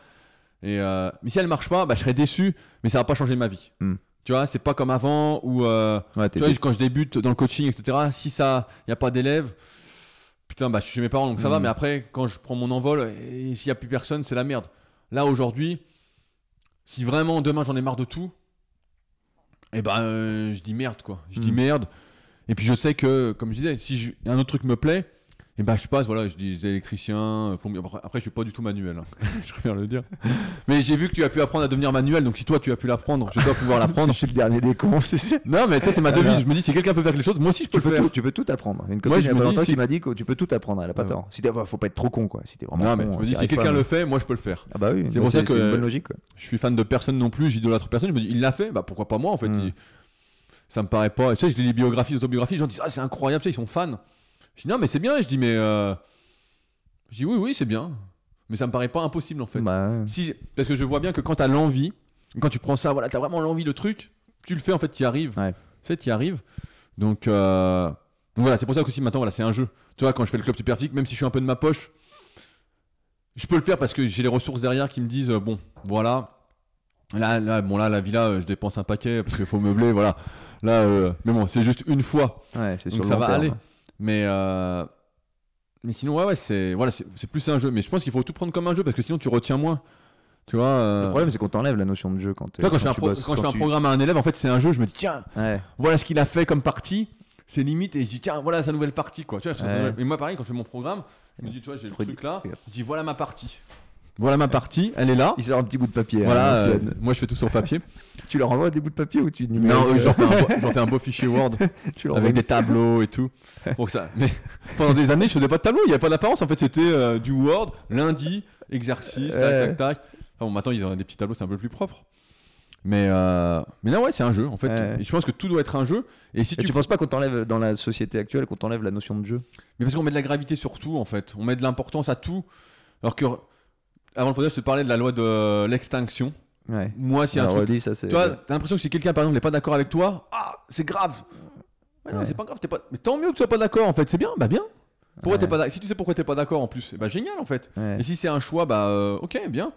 Et euh, mais si elle marche pas, bah, je serais déçu, mais ça va pas changer ma vie. Hmm. Tu vois, c'est pas comme avant où, euh, Ouais, tu t'es- vois, quand je débute dans le coaching, etc., si ça, y a pas d'élèves, putain, bah, je suis chez mes parents, donc ça va, Hmm. mais après, quand je prends mon envol, et s'il y a plus personne, c'est la merde. Là, aujourd'hui, si vraiment demain j'en ai marre de tout, et ben, euh, je dis merde, quoi. Je dis Hmm. merde. Et puis je sais que, comme je disais, si je- un autre truc me plaît, et ben je passe, voilà, je dis électricien, euh, plombier. Après, je suis pas du tout manuel, hein. je préfère le dire. Mais j'ai vu que tu as pu apprendre à devenir manuel, donc si toi tu as pu l'apprendre, je dois pouvoir l'apprendre. Je suis le dernier des cons, c'est ça. non, mais tu sais, c'est ma devise. Je me dis, si quelqu'un peut faire quelque chose, moi aussi je peux Tu le peux, faire. tout, tu peux tout apprendre. Une Moi, copine je il y a pas dis, longtemps si- qui m'a dit que tu peux tout apprendre. Elle a pas Ouais. tort. Si t'es- faut pas être trop con, quoi. Si t'es vraiment Non, mais con, je me dis, si quelqu'un pas, le fait, moi je peux le faire. Ah bah oui, C'est bah pour ça que- c'est une bonne logique. Je suis fan de personne non plus, j'idolâtre personne. Je me dis, il l'a fait, bah pourquoi pas moi en fait. Mm. Il- Ça me paraît pas. Tu sais, je lis les biographies, les autobiographies, les gens disent, ah c'est incroyable, tu sais, ils sont fans. Je dis, non, mais c'est bien. Je dis, mais. euh, Je dis, oui, oui, c'est bien. Mais ça me paraît pas impossible en fait. Bah. Si, parce que je vois bien que quand t'as l'envie, quand tu prends ça, voilà, t'as vraiment l'envie, le truc, tu le fais en fait, tu y arrives. Ouais. Tu sais, tu y arrives. Donc, euh, donc voilà, c'est pour ça que aussi maintenant, voilà, c'est un jeu. Tu vois, quand je fais le club super physique, même si je suis un peu de ma poche, je peux le faire parce que j'ai les ressources derrière qui me disent, euh, bon, voilà. Là, là, bon, là, la villa, je dépense un paquet parce qu'il faut meubler, voilà. Là, euh, mais bon, c'est juste une fois. Ouais, c'est Donc ça va aller. Mais, euh, mais sinon, ouais, ouais, c'est voilà, c'est c'est plus un jeu. Mais je pense qu'il faut tout prendre comme un jeu parce que sinon tu retiens moins. Tu vois. euh, Le problème, c'est qu'on t'enlève la notion de jeu quand, tu vois, quand, je fais un, tu pro- bosses, quand je fais un tu- programme à un élève, en fait, c'est un jeu. Je me dis, tiens, Ouais. voilà ce qu'il a fait comme partie. C'est limite. Et je dis, tiens, voilà sa nouvelle partie. Quoi. Tu vois, ça- ça- Ouais. Et moi, pareil, quand je fais mon programme, je me dis, tu vois, j'ai le truc là. Je dis, voilà ma partie. Voilà ma partie. Elle est là. Il sort un petit bout de papier. hein, Voilà. euh, moi, je fais tout sur papier. Tu leur envoies des bouts de papier ou tu non, numérises, euh, j'en fais, un beau- j'en fais un beau fichier Word. tu leur avec envoies- des tableaux et tout. Pour ça. Mais pendant des années, je faisais pas de tableau, il n'y avait pas d'apparence. En fait, c'était euh, du Word, lundi, exercice, tac, tac, tac. Enfin, bon, maintenant, ils ont des petits tableaux, c'est un peu plus propre. Mais, euh, mais non, ouais, c'est un jeu, en fait. Ouais. Et je pense que tout doit être un jeu. Et si Et tu. tu penses pas qu'on t'enlève dans la société actuelle qu'on t'enlève la notion de jeu? Mais parce qu'on met de la gravité sur tout, en fait. On met de l'importance à tout. Alors que. Avant le podcast, je te parlais de la loi de l'extinction. Ouais. Moi, a un truc. ça. Tu vois, t'as l'impression que si quelqu'un, par exemple, n'est pas d'accord avec toi, ah, c'est grave. Ouais, non, Ouais. c'est pas grave, t'es pas. Mais tant mieux que tu sois pas d'accord, en fait. C'est bien, bah bien. Pourquoi t'es pas Si tu sais pourquoi t'es pas d'accord en plus, eh bah génial en fait. Et si c'est un choix, bah euh, ok, bien.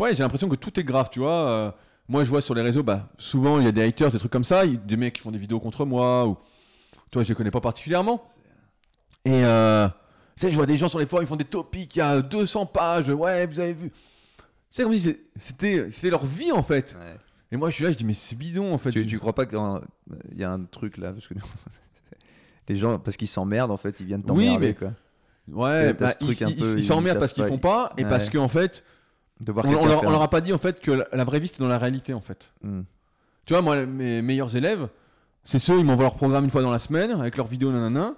Ouais, j'ai l'impression que tout est grave, tu vois. euh, moi, je vois sur les réseaux, bah souvent il y a des haters, des trucs comme ça, des mecs qui font des vidéos contre moi ou. Tu vois, je les connais pas particulièrement. Et euh, tu sais, je vois des gens sur les forums, ils font des topics, il y a 200 pages, ouais, vous avez vu. C'est comme si c'était c'était leur vie en fait. Ouais. Et moi, je suis là, je dis, mais c'est bidon en fait. Tu, tu crois pas qu'il y a un truc là parce que les gens parce qu'ils s'emmerdent en fait ils viennent Oui, t'emmerder mais- quoi. Ouais, bah, ils s'emmerdent parce qu'ils font pas et parce qu'en en fait, De voir on, leur, faire. on leur a pas dit en fait que la, la vraie vie c'était dans la réalité en fait. Hmm. Tu vois, moi, mes meilleurs élèves, c'est ceux, ils m'envoient leur programme une fois dans la semaine avec leurs vidéos nanana.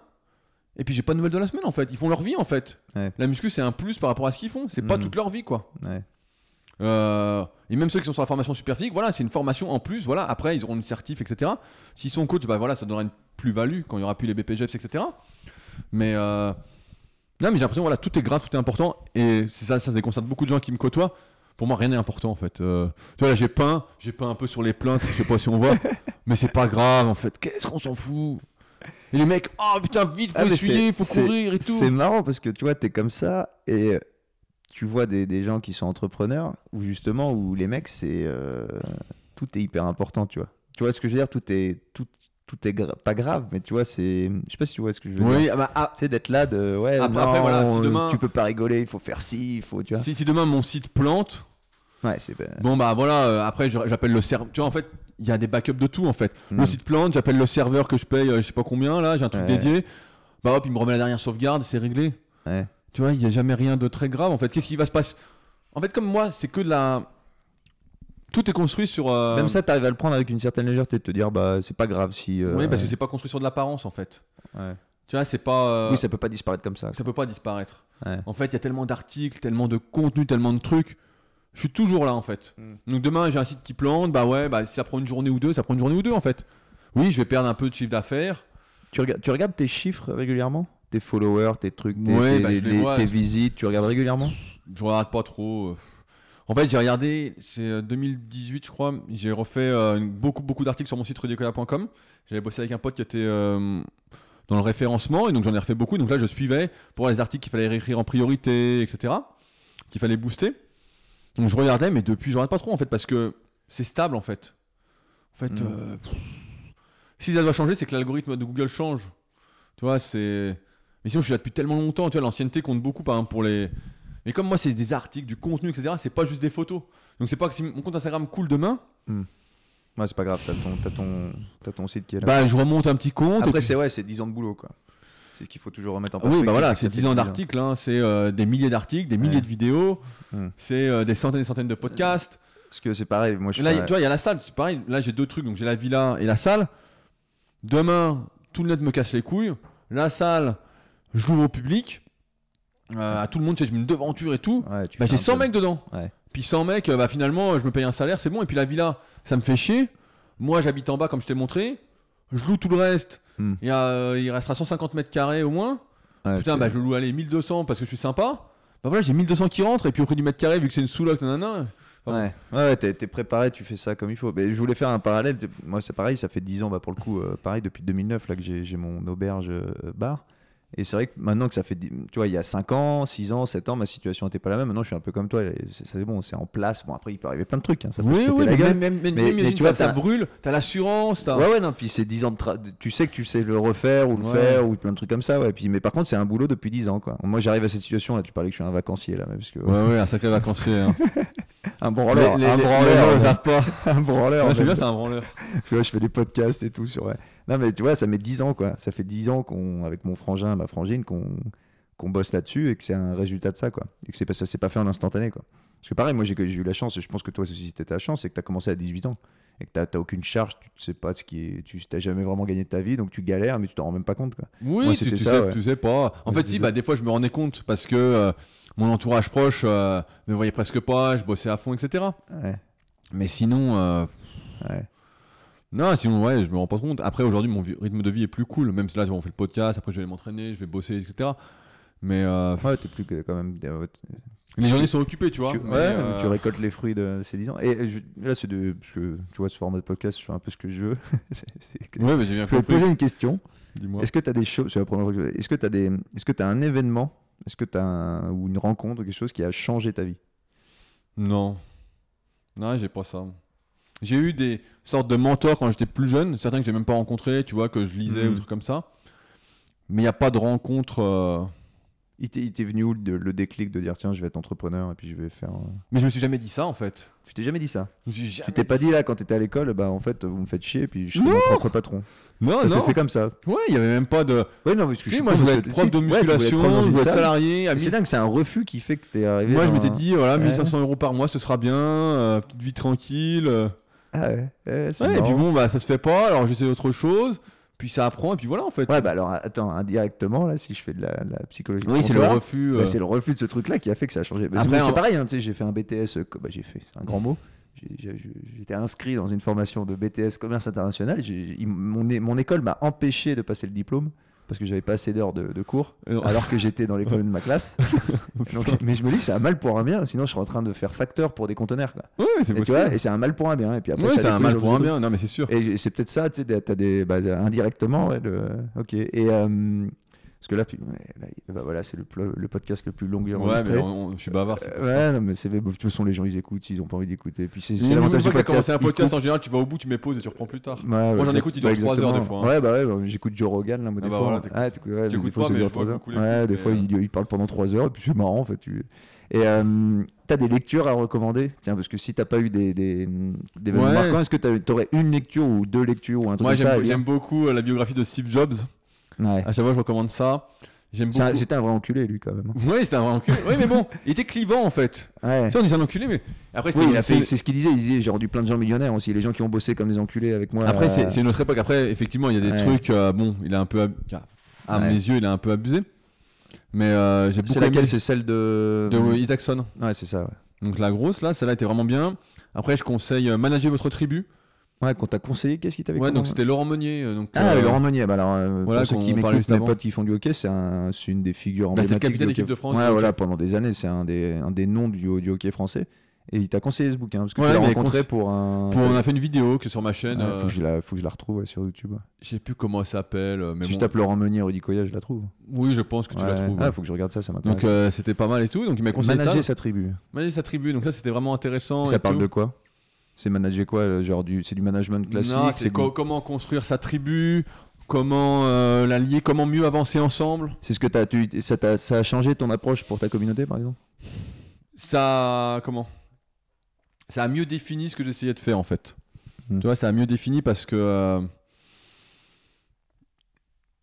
Et puis j'ai pas de nouvelles de la semaine en fait. Ils font leur vie en fait. Ouais. La muscu c'est un plus par rapport à ce qu'ils font. C'est pas Mhm. toute leur vie quoi. Ouais. Euh, et même ceux qui sont sur la formation super physique, voilà, c'est une formation en plus. Voilà, après ils auront une certif, etc. S'ils sont coach, bah voilà, ça donnera une plus-value quand il y aura plus les BPGEPS, etc. Mais euh, non, mais j'ai l'impression voilà, tout est grave, tout est important. Et c'est ça, ça déconcerte beaucoup de gens qui me côtoient. Pour moi, rien n'est important en fait. Euh, tu vois, là j'ai peint, j'ai peint un peu sur les plaintes, je sais pas si on voit, mais c'est pas grave en fait. Qu'est-ce qu'on s'en fout? Et les mecs, oh putain, vite, faut Ah, essuyer, faut courir et tout. C'est marrant parce que tu vois, t'es comme ça et tu vois des, des gens qui sont entrepreneurs où justement où les mecs c'est euh, tout est hyper important, tu vois. Tu vois ce que je veux dire? Tout est tout tout est gra- pas grave, mais tu vois c'est je sais pas si tu vois ce que je veux dire. Oui, ah bah, ah, Tu sais d'être là de ouais Après- non, après, voilà, si demain- tu peux pas rigoler, il faut faire ci, il faut tu vois. si, si demain mon site plante, Ouais, c'est Bon bah voilà, euh, après j'appelle le serveur. Tu vois en fait, il y a des backups de tout en fait. Le Hmm. site plante, j'appelle le serveur que je paye, euh, je sais pas combien là, j'ai un truc Ouais. dédié. Bah hop, il me remet la dernière sauvegarde, c'est réglé. ouais. Tu vois, il y a jamais rien de très grave en fait. Qu'est-ce qui va se passer? En fait, comme moi, c'est que de la. Tout est construit sur. euh, Même ça, t'arrives à le prendre avec une certaine légèreté, de te dire bah c'est pas grave si. euh, Oui, parce que c'est pas construit sur de l'apparence en fait. ouais. Tu vois, c'est pas. euh, Oui, ça peut pas disparaître comme ça. ça peut pas disparaître. En fait, il y a tellement d'articles, tellement de contenu, tellement de trucs. Je suis toujours là en fait. Mm. Donc demain, j'ai un site qui plante, bah ouais, bah si ça prend une journée ou deux, ça prend une journée ou deux en fait. Oui, je vais perdre un peu de chiffre d'affaires. Tu, regardes, tu regardes tes chiffres régulièrement? Tes followers, tes trucs, tes, Ouais, tes- bah, je les les- vois. tes visites, tu regardes régulièrement? Je regarde pas trop. euh. En fait, j'ai regardé, c'est euh, 2018, je crois. J'ai refait euh, beaucoup, beaucoup d'articles sur mon site radiocola.com. J'avais bossé avec un pote qui était euh, dans le référencement et donc j'en ai refait beaucoup. Donc là, je suivais pour les articles qu'il fallait réécrire en priorité, etc. Qu'il fallait booster. Donc je regardais, mais depuis, je regarde pas trop en fait parce que c'est stable en fait. En fait, Mm. euh, pff, si ça doit changer, c'est que l'algorithme de Google change. Tu vois, c'est. Mais sinon, je suis là depuis tellement longtemps. Tu vois, l'ancienneté compte beaucoup, par exemple, pour les. Mais comme moi, c'est des articles, du contenu, etc. C'est pas juste des photos. Donc c'est pas que si mon compte Instagram coule demain, Ouais, c'est pas grave, t'as ton, t'as ton, t'as ton site qui est là. bah je remonte un petit compte. Après, puis- c'est ouais, c'est 10 ans de boulot, quoi. C'est ce qu'il faut toujours remettre en perspective. oui, bah voilà, c'est fait 10 ans 10 d'articles, hein, c'est euh, des milliers d'articles, des milliers Ouais. de vidéos, Hmm. c'est euh, des centaines et des centaines de podcasts. Parce que c'est pareil, moi je là, tu vois, il y a la salle, c'est pareil. Là, j'ai deux trucs, donc j'ai la villa et la salle. Demain, tout le net me casse les couilles. La salle, je l'ouvre au public. Euh, à tout le monde, tu sais, je mets une devanture et tout. Ouais, Bah, j'ai un 100 peu- mecs dedans. Ouais. Puis 100 mecs, bah, finalement, je me paye un salaire, c'est bon. Et puis la villa, ça me fait chier. Moi, j'habite en bas, comme je t'ai montré. Je loue tout le reste. Hmm. Il, y a, euh, il restera 150 mètres carrés au moins. Ouais, Putain, bah, je loue aller 1200 parce que je suis sympa. Bah voilà, j'ai 1200 qui rentrent. Et puis au prix du mètre carré, vu que c'est une sous-loc, nanana. Ouais, t'es préparé, tu fais ça comme il faut. Mais je voulais faire un parallèle. Moi, c'est pareil, ça fait 10 ans, bah, pour le coup, euh, pareil, depuis 2009, là, que j'ai j'ai mon auberge euh, bar. Et c'est vrai que maintenant que ça fait, tu vois, il y a 5 ans, 6 ans, 7 ans, ma situation n'était pas la même. Maintenant, je suis un peu comme toi. C'est bon, c'est en place. Bon, après, il peut arriver plein de trucs. hein, ça peut Oui, oui, la mais gueule. Mais- mais imagine, tu vois, ça, brûle, t'as l'assurance. Ouais, ouais, non, puis c'est 10 ans de tra- Tu sais que tu sais le refaire ou le Ouais. faire ou plein de trucs comme ça. Ouais. Puis, mais par contre, c'est un boulot depuis 10 ans, quoi. Moi, j'arrive à cette situation, là, tu parlais que je suis un vacancier, là, mais parce que. Ouais, ouais, un sacré vacancier. hein. Un branleur, Les- les- un les- les branleur, gens ouais. savent pas. un branleur. Ouais, c'est bien, c'est un branleur. Je fais des podcasts et tout sur. Non, mais tu vois, ça met 10 ans, quoi. Ça fait 10 ans qu'on, avec mon frangin, ma frangine, qu'on, qu'on bosse là-dessus et que c'est un résultat de ça, quoi. Et que pas, ça s'est pas fait en instantané, quoi. Parce que pareil, moi, j'ai, eu la chance, et je pense que toi aussi, c'était ta chance, c'est que tu as commencé à 18 ans. Et que tu n'as aucune charge, tu ne sais pas ce qui est. Tu n'as jamais vraiment gagné de ta vie, donc tu galères, mais tu t'en rends même pas compte, quoi. Oui, Moi, tu, tu ça, sais, ouais. tu sais pas. En Moi, fait, si, bah, des fois, je me rendais compte parce que euh, mon entourage proche euh, me voyait presque pas, je bossais à fond, etc. Ouais, Mais sinon, euh, ouais. Non, sinon, ouais, je me rends pas compte. Après, aujourd'hui, mon rythme de vie est plus cool. Même si là, on fait le podcast, après, je vais m'entraîner, je vais bosser, etc. Mais euh, Ouais, t'es plus que quand même. ouais, les journées sont occupées, tu vois. tu, ouais, euh, tu récoltes les fruits de ces 10 ans. Et euh, je- là, c'est de. Parce que tu vois, ce format de podcast, je fais un peu ce que je veux. Ouais, mais j'ai bien Je vais te compris. poser une question. Dis-moi. Est-ce que tu as des choses, c'est la première fois que je- est-ce que tu as des est-ce que tu as un événement, est-ce que tu as un- ou une rencontre ou quelque chose qui a changé ta vie? Non. Non, j'ai pas ça. J'ai eu des sortes de mentors quand j'étais plus jeune, certains que j'ai même pas rencontrés, tu vois, que je lisais Mhm. ou des trucs comme ça. Mais il n'y a pas de rencontre. euh, Il t'est il t'est venu où le, le déclic de dire tiens, je vais être entrepreneur et puis je vais faire euh, Mais je me suis jamais dit ça en fait. Tu t'es jamais dit ça Je me suis Tu jamais t'es pas dit là quand tu étais à l'école bah en fait vous me faites chier puis je suis mon propre patron. Non, ça s'est fait comme ça. Ouais, il y avait même pas de. Ouais non parce que Tu sais, moi, je voulais être prof de musculation, je voulais être salarié. C'est 1000 dingue, c'est un refus qui fait que t'es arrivé. Moi, je m'étais dit, voilà, Ouais. 1500 euros par mois, ce sera bien, euh, petite vie tranquille. Euh. Ah ouais, c'est Ouais, et puis bon, bah, ça se fait pas, alors j'essaie autre chose, puis ça apprend, et puis voilà en fait. Ouais bah alors attends, indirectement là si je fais de la, de la psychologie. oui, c'est le refus. Bah, euh. c'est le refus de ce truc-là qui a fait que ça a changé. Bah, Après, c'est pareil, hein, tu sais, j'ai fait un BTS, euh, co- bah, j'ai fait, c'est un grand mot. J'ai- j'ai- j'ai- J'étais inscrit dans une formation de BTS commerce international. J'ai- il- mon, é- mon école m'a empêché de passer le diplôme parce que j'avais pas assez d'heures de, de cours, alors que j'étais dans l'école de ma classe. Donc, mais je me dis, c'est un mal pour un bien, sinon je serais en train de faire facteur pour des conteneurs. Quoi. Ouais, Et, tu possible. vois, et c'est un mal pour un bien. Et puis après, Ouais, c'est un mal pour un bien, non mais c'est sûr. Et c'est peut-être ça, tu sais, t'as des, bah, indirectement, ouais, le- ok. Et euh, parce que là, puis, ouais, là, bah, voilà, c'est le, podcast le plus long Ouais, mais on- on- je suis bavard. Euh, ouais, non, mais c'est de toute façon les gens ils écoutent, ils ont pas envie d'écouter. Puis c'est l'avantage du podcast. commencé un podcast, en général, tu vas au bout, tu mets pause et tu reprends plus tard. Ouais, Moi, j'en écoute, il dure trois heures, des fois, hein. Ouais, bah ouais, bah, j'écoute Joe Rogan là, moi, des Ah bah fois. voilà, t'écoutes. Ah, J'écoute des fois, pas, ça mais dure je vois trois heures. beaucoup les Ouais, trucs, des mais, fois il, parle pendant 3 heures, et puis c'est marrant en fait. Et euh, t'as des lectures à recommander? Tiens, parce que si t'as pas eu des, des, des événements Ouais. marquants, est-ce que t'aurais une lecture ou deux lectures ou un truc Moi, j'aime beaucoup euh, la biographie de Steve Jobs. Ouais. À chaque fois, je recommande ça. J'aime beaucoup. C'était un vrai enculé lui quand même. Oui, c'était un vrai enculé. Oui, mais bon, il était clivant en fait. Ouais. Sais, on disait un enculé, mais après, Oui, a fait- c'est- ce qu'il disait. Il disait j'ai rendu plein de gens millionnaires aussi. Les gens qui ont bossé comme des enculés avec moi. Après, euh, c'est c'est une autre époque. Après, effectivement, il y a des Ouais. trucs. euh, bon, il a un peu. ab- À Ouais. mes yeux, il est un peu abusé. Mais euh, j'ai beaucoup C'est laquelle C'est celle de. de Isaacson. Ouais, c'est ça. Ouais, Donc la grosse, là, celle-là était vraiment bien. Après, je conseille euh, Manager votre tribu. Ouais qu'on t'a conseillé, qu'est-ce qui t'avait Ouais, donc c'était Laurent Meunier. euh, Donc, Ah, euh, Laurent Meunier, bah alors, euh, voilà, pour ceux qui m'écoutent, mes potes qui font du hockey, c'est un, c'est une des figures Bah, c'est le emblématiques. capitaine d'équipe hockey. de France Ouais, voilà, hockey. pendant des années, c'est un des, un des noms du, du hockey français. Et il t'a conseillé ce bouquin, parce que Ouais, tu l'as rencontré pour un. pour, on a fait une vidéo que sur ma Ouais, chaîne. faut, euh, que je la, faut que je la retrouve ouais, sur YouTube. je sais plus comment elle s'appelle. euh, Mais si je tape Laurent Meunier, Rudy Koya, je la trouve. Oui, je pense que tu la Ouais. trouves. Ah, faut que je regarde ça, ça m'intéresse. donc euh, c'était pas mal et tout. Donc il m'a conseillé Manager ça. sa tribu. Manager sa tribu. Donc ça, c'était vraiment intéressant. Ça et parle tout. de quoi? C'est manager quoi Genre du, c'est du management classique Non, c'est co- comment construire sa tribu, comment euh, la lier, comment mieux avancer ensemble. C'est ce que t'as, tu, ça, a changé ton approche pour ta communauté, par exemple? Ça, comment? Ça a mieux défini ce que j'essayais de faire en fait. Hmm. Tu vois, ça a mieux défini parce que euh,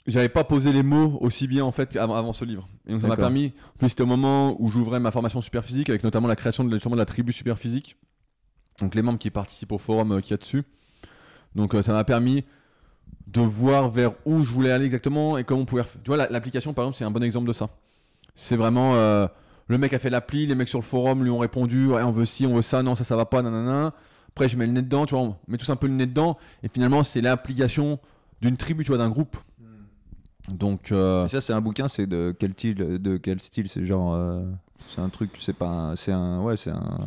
j'avais pas posé les mots aussi bien en fait avant, avant ce livre. Et donc ça m'a permis. En plus, c'était au moment où j'ouvrais ma formation super physique avec notamment la création de, de la tribu super physique. Donc les membres qui participent au forum euh, qu'il y a dessus. Donc euh, ça m'a permis de voir vers où je voulais aller exactement et comment on pouvait. Tu vois, la- l'application par exemple, c'est un bon exemple de ça. C'est vraiment euh, le mec a fait l'appli, les mecs sur le forum lui ont répondu, ouais, on veut ci, on veut ça, non, ça, ça va pas, nanana. Après, je mets le nez dedans, tu vois, on met tous un peu le nez dedans, et finalement, c'est l'application d'une tribu, tu vois, d'un groupe. Donc, euh, Et ça, c'est un bouquin, c'est de quel style De quel style C'est genre, euh, c'est un truc, c'est pas, c'est un, ouais, c'est un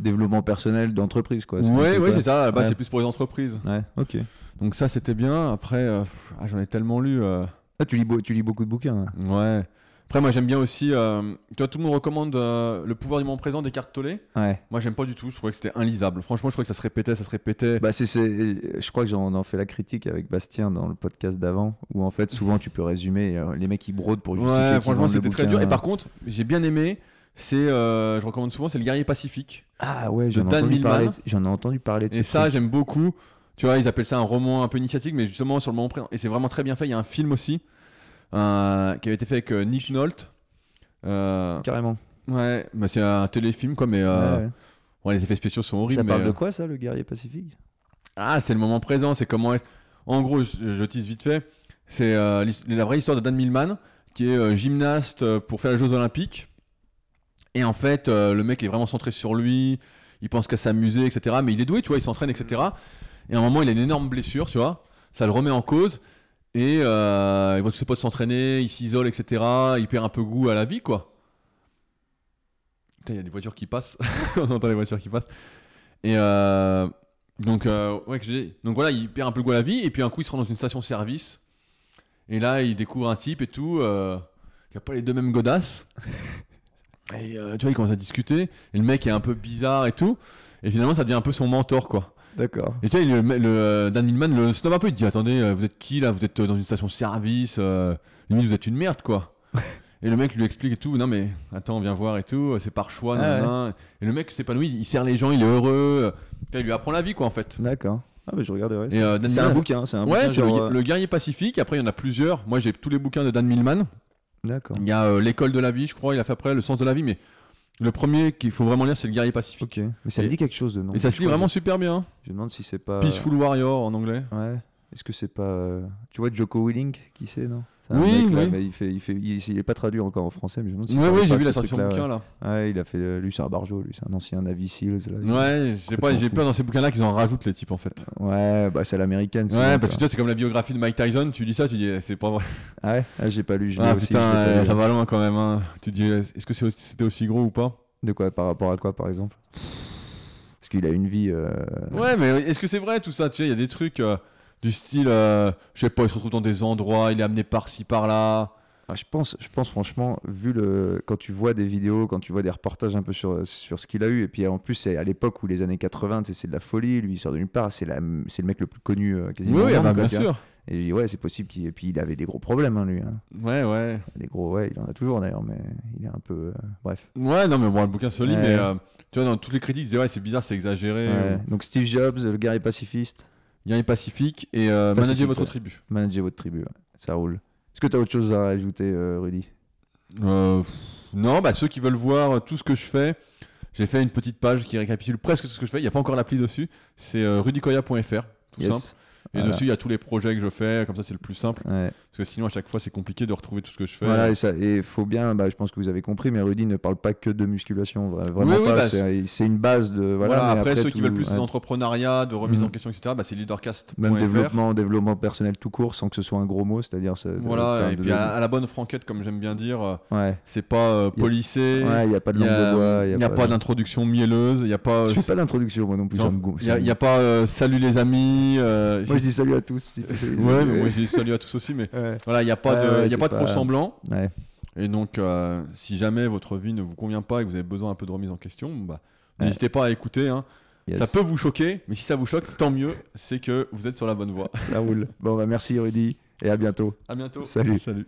développement personnel d'entreprise, quoi. ouais, ouais, c'est ça. Là-bas, Ouais. c'est plus pour les entreprises. Ouais, ok. Donc ça, c'était bien. Après, euh, pff, ah, j'en ai tellement lu. euh, Ah, tu lis, tu lis beaucoup de bouquins. hein. ouais. Après, moi, j'aime bien aussi. euh, tu vois, tout le monde recommande euh, Le pouvoir du moment présent d'Eckhart Tolle. Ouais. Moi, j'aime pas du tout. Je trouvais que c'était inlisable. Franchement, je trouvais que ça se répétait, ça se répétait. Bah, c'est, je crois que j'en en fait la critique avec Bastien dans le podcast d'avant, où en fait, souvent, tu peux résumer. les mecs, ils brodent pour justifier. ouais, franchement, c'était très dur. Et par contre, j'ai bien aimé. C'est, euh, je recommande souvent, c'est le guerrier pacifique. Ah ouais, j'en ai, Dan entendu parler, j'en ai entendu parler de Et ça, truc. j'aime beaucoup. Tu vois, ils appellent ça un roman un peu initiatique, mais justement sur le moment présent. Et c'est vraiment très bien fait. Il y a un film aussi euh, qui avait été fait avec euh, Nick Nolte. Euh, Carrément. ouais, bah, c'est un téléfilm, quoi, mais Ouais, ouais. bon, les effets spéciaux sont horribles. Ça parle mais, de quoi, ça, le guerrier pacifique? Ah, c'est le moment présent, c'est comment. En gros, je, je tease vite fait. C'est la vraie histoire de Dan Millman, qui est gymnaste pour faire les Jeux Olympiques. Et en fait, euh, le mec est vraiment centré sur lui. Il pense qu'à s'amuser, etc. Mais il est doué, tu vois, il s'entraîne, etc. Et à un moment, il a une énorme blessure, tu vois. Ça le remet en cause. Et euh, il voit tous ses potes s'entraîner, il s'isole, etc. Il perd un peu goût à la vie, quoi. Putain, il y a des voitures qui passent. On entend les voitures qui passent. Et euh, donc, euh, ouais, que j'ai- donc voilà, il perd un peu le goût à la vie. Et puis un coup, il se rend dans une station-service. Et là, il découvre un type et tout, qui a pas les deux mêmes godasses. Et euh, tu vois, il commence à discuter. Et le mec est un peu bizarre et tout. Et finalement, ça devient un peu son mentor, quoi. D'accord. Et tu vois, le, le- euh, Dan Millman le snob un peu. Il dit Attendez, euh, vous êtes qui là? Vous êtes dans une station-service. Euh, limite, vous êtes une merde, quoi. et le mec lui explique et tout. Non, mais attends, viens voir et tout. C'est par choix. Ah. Et le mec s'épanouit. Il sert les gens, il est heureux. Il lui apprend la vie, quoi, en fait. D'accord. Ah, bah, je regarderai. Et, C'est euh, un bouquin, c'est un Ouais, c'est le, euh, le guerrier pacifique. Après, il y en a plusieurs. Moi, j'ai tous les bouquins de Dan Millman. D'accord. Il y a euh, l'école de la vie, je crois. Il a fait après le sens de la vie. Mais le premier qu'il faut vraiment lire, c'est le guerrier pacifique. Ok. Mais ça me dit quelque chose de nom. Et ça se lit vraiment que super bien. Je, je me demande si c'est pas. Peaceful Warrior en anglais. Ouais. Est-ce que c'est pas. euh, Tu vois Joko Willink Qui c'est, non? Oui, mec, là, oui. mais il, fait, il, fait, il, il est pas traduit encore en français, mais je me demande si ouais, parle j'ai vu de la sortie truc-là, bouquin là. ouais. Il a fait. euh, Lui, c'est un barjo, lui, c'est un ancien Navy Seals. Là. Ouais, j'ai pas, j'ai peur dans ces bouquins-là qu'ils en rajoutent les types en fait. Ouais, bah c'est l'américaine. Ouais, parce que tu vois, c'est comme la biographie de Mike Tyson. Tu dis ça, tu dis eh, c'est pas vrai. Ah ouais? Ah, j'ai pas lu, je Ah aussi. putain, euh, lu. ça va loin quand même. hein. Tu dis eh, est-ce que c'était aussi gros ou pas? De quoi Par rapport à quoi, par exemple? Parce qu'il a une vie. euh, Ouais, mais est-ce que c'est vrai tout ça? Tu sais, il y a des trucs euh, du style, euh, je sais pas, il se retrouve dans des endroits, il est amené par-ci par-là. Ah, je pense, je pense franchement, vu le, quand tu vois des vidéos, quand tu vois des reportages un peu sur, sur ce qu'il a eu, et puis en plus c'est à l'époque où les années 80, tu sais, c'est de la folie, lui il sort de nulle part, c'est la- c'est le mec le plus connu euh, quasiment. Oui, oui, ah monde, bah, quoi, bien tu vois. sûr. Et ouais, c'est possible qu'il, et puis il avait des gros problèmes hein, lui. hein. Ouais, ouais. Des gros, ouais, il en a toujours d'ailleurs, mais il est un peu, euh, bref. Ouais, non, mais bon, le bouquin se lit, Ouais. mais euh, tu vois, dans toutes les critiques, ils disaient ouais, c'est bizarre, c'est exagéré. Ouais. ou- Donc Steve Jobs, le guerrier pacifiste, Les pacifiques et euh, Pacifique, manager votre ouais. tribu. manager votre tribu, ouais. ça roule. Est-ce que tu as autre chose à rajouter, euh, Rudy? Euh, non, bah ceux qui veulent voir tout ce que je fais, j'ai fait une petite page qui récapitule presque tout ce que je fais. Il n'y a pas encore l'appli dessus. C'est euh, rudicoya.fr, tout Yes. simple. Et Voilà. dessus, il y a tous les projets que je fais, comme ça, c'est le plus simple. Ouais. Parce que sinon, à chaque fois, c'est compliqué de retrouver tout ce que je fais. Voilà, et et faut bien, bah, je pense que vous avez compris, mais Rudy ne parle pas que de musculation, vra- vraiment Oui, bah, c'est une base de. Voilà, après, ceux qui veulent plus ouais, d'entrepreneuriat, de remise en Mhm. question, etc., bah, c'est leadercast.fr. Même développement, développement personnel tout court, sans que ce soit un gros mot, c'est-à-dire. Voilà, et puis à, à la bonne franquette, comme j'aime bien dire, euh, Ouais, c'est pas euh, polissé, ouais, il n'y a pas de il langue de bois, il il y a pas d'introduction mielleuse, il n'y a pas. Je euh, fais pas d'introduction, moi non plus. il y ça a, me- il y a pas euh, salut les amis. Moi, je dis salut à tous. Ouais, mais moi je dis salut à tous aussi, mais Ouais. voilà, il n'y a pas de, y a c'est pas de pas- faux semblants. Ouais. Et donc, euh, si jamais votre vie ne vous convient pas et que vous avez besoin un peu de remise en question, bah, n'hésitez pas à écouter. hein. Yes. Ça peut vous choquer, mais si ça vous choque, tant mieux, c'est que vous êtes sur la bonne voie. Ça roule. Bon, bah merci Rudy et à bientôt. À bientôt. Salut. Salut.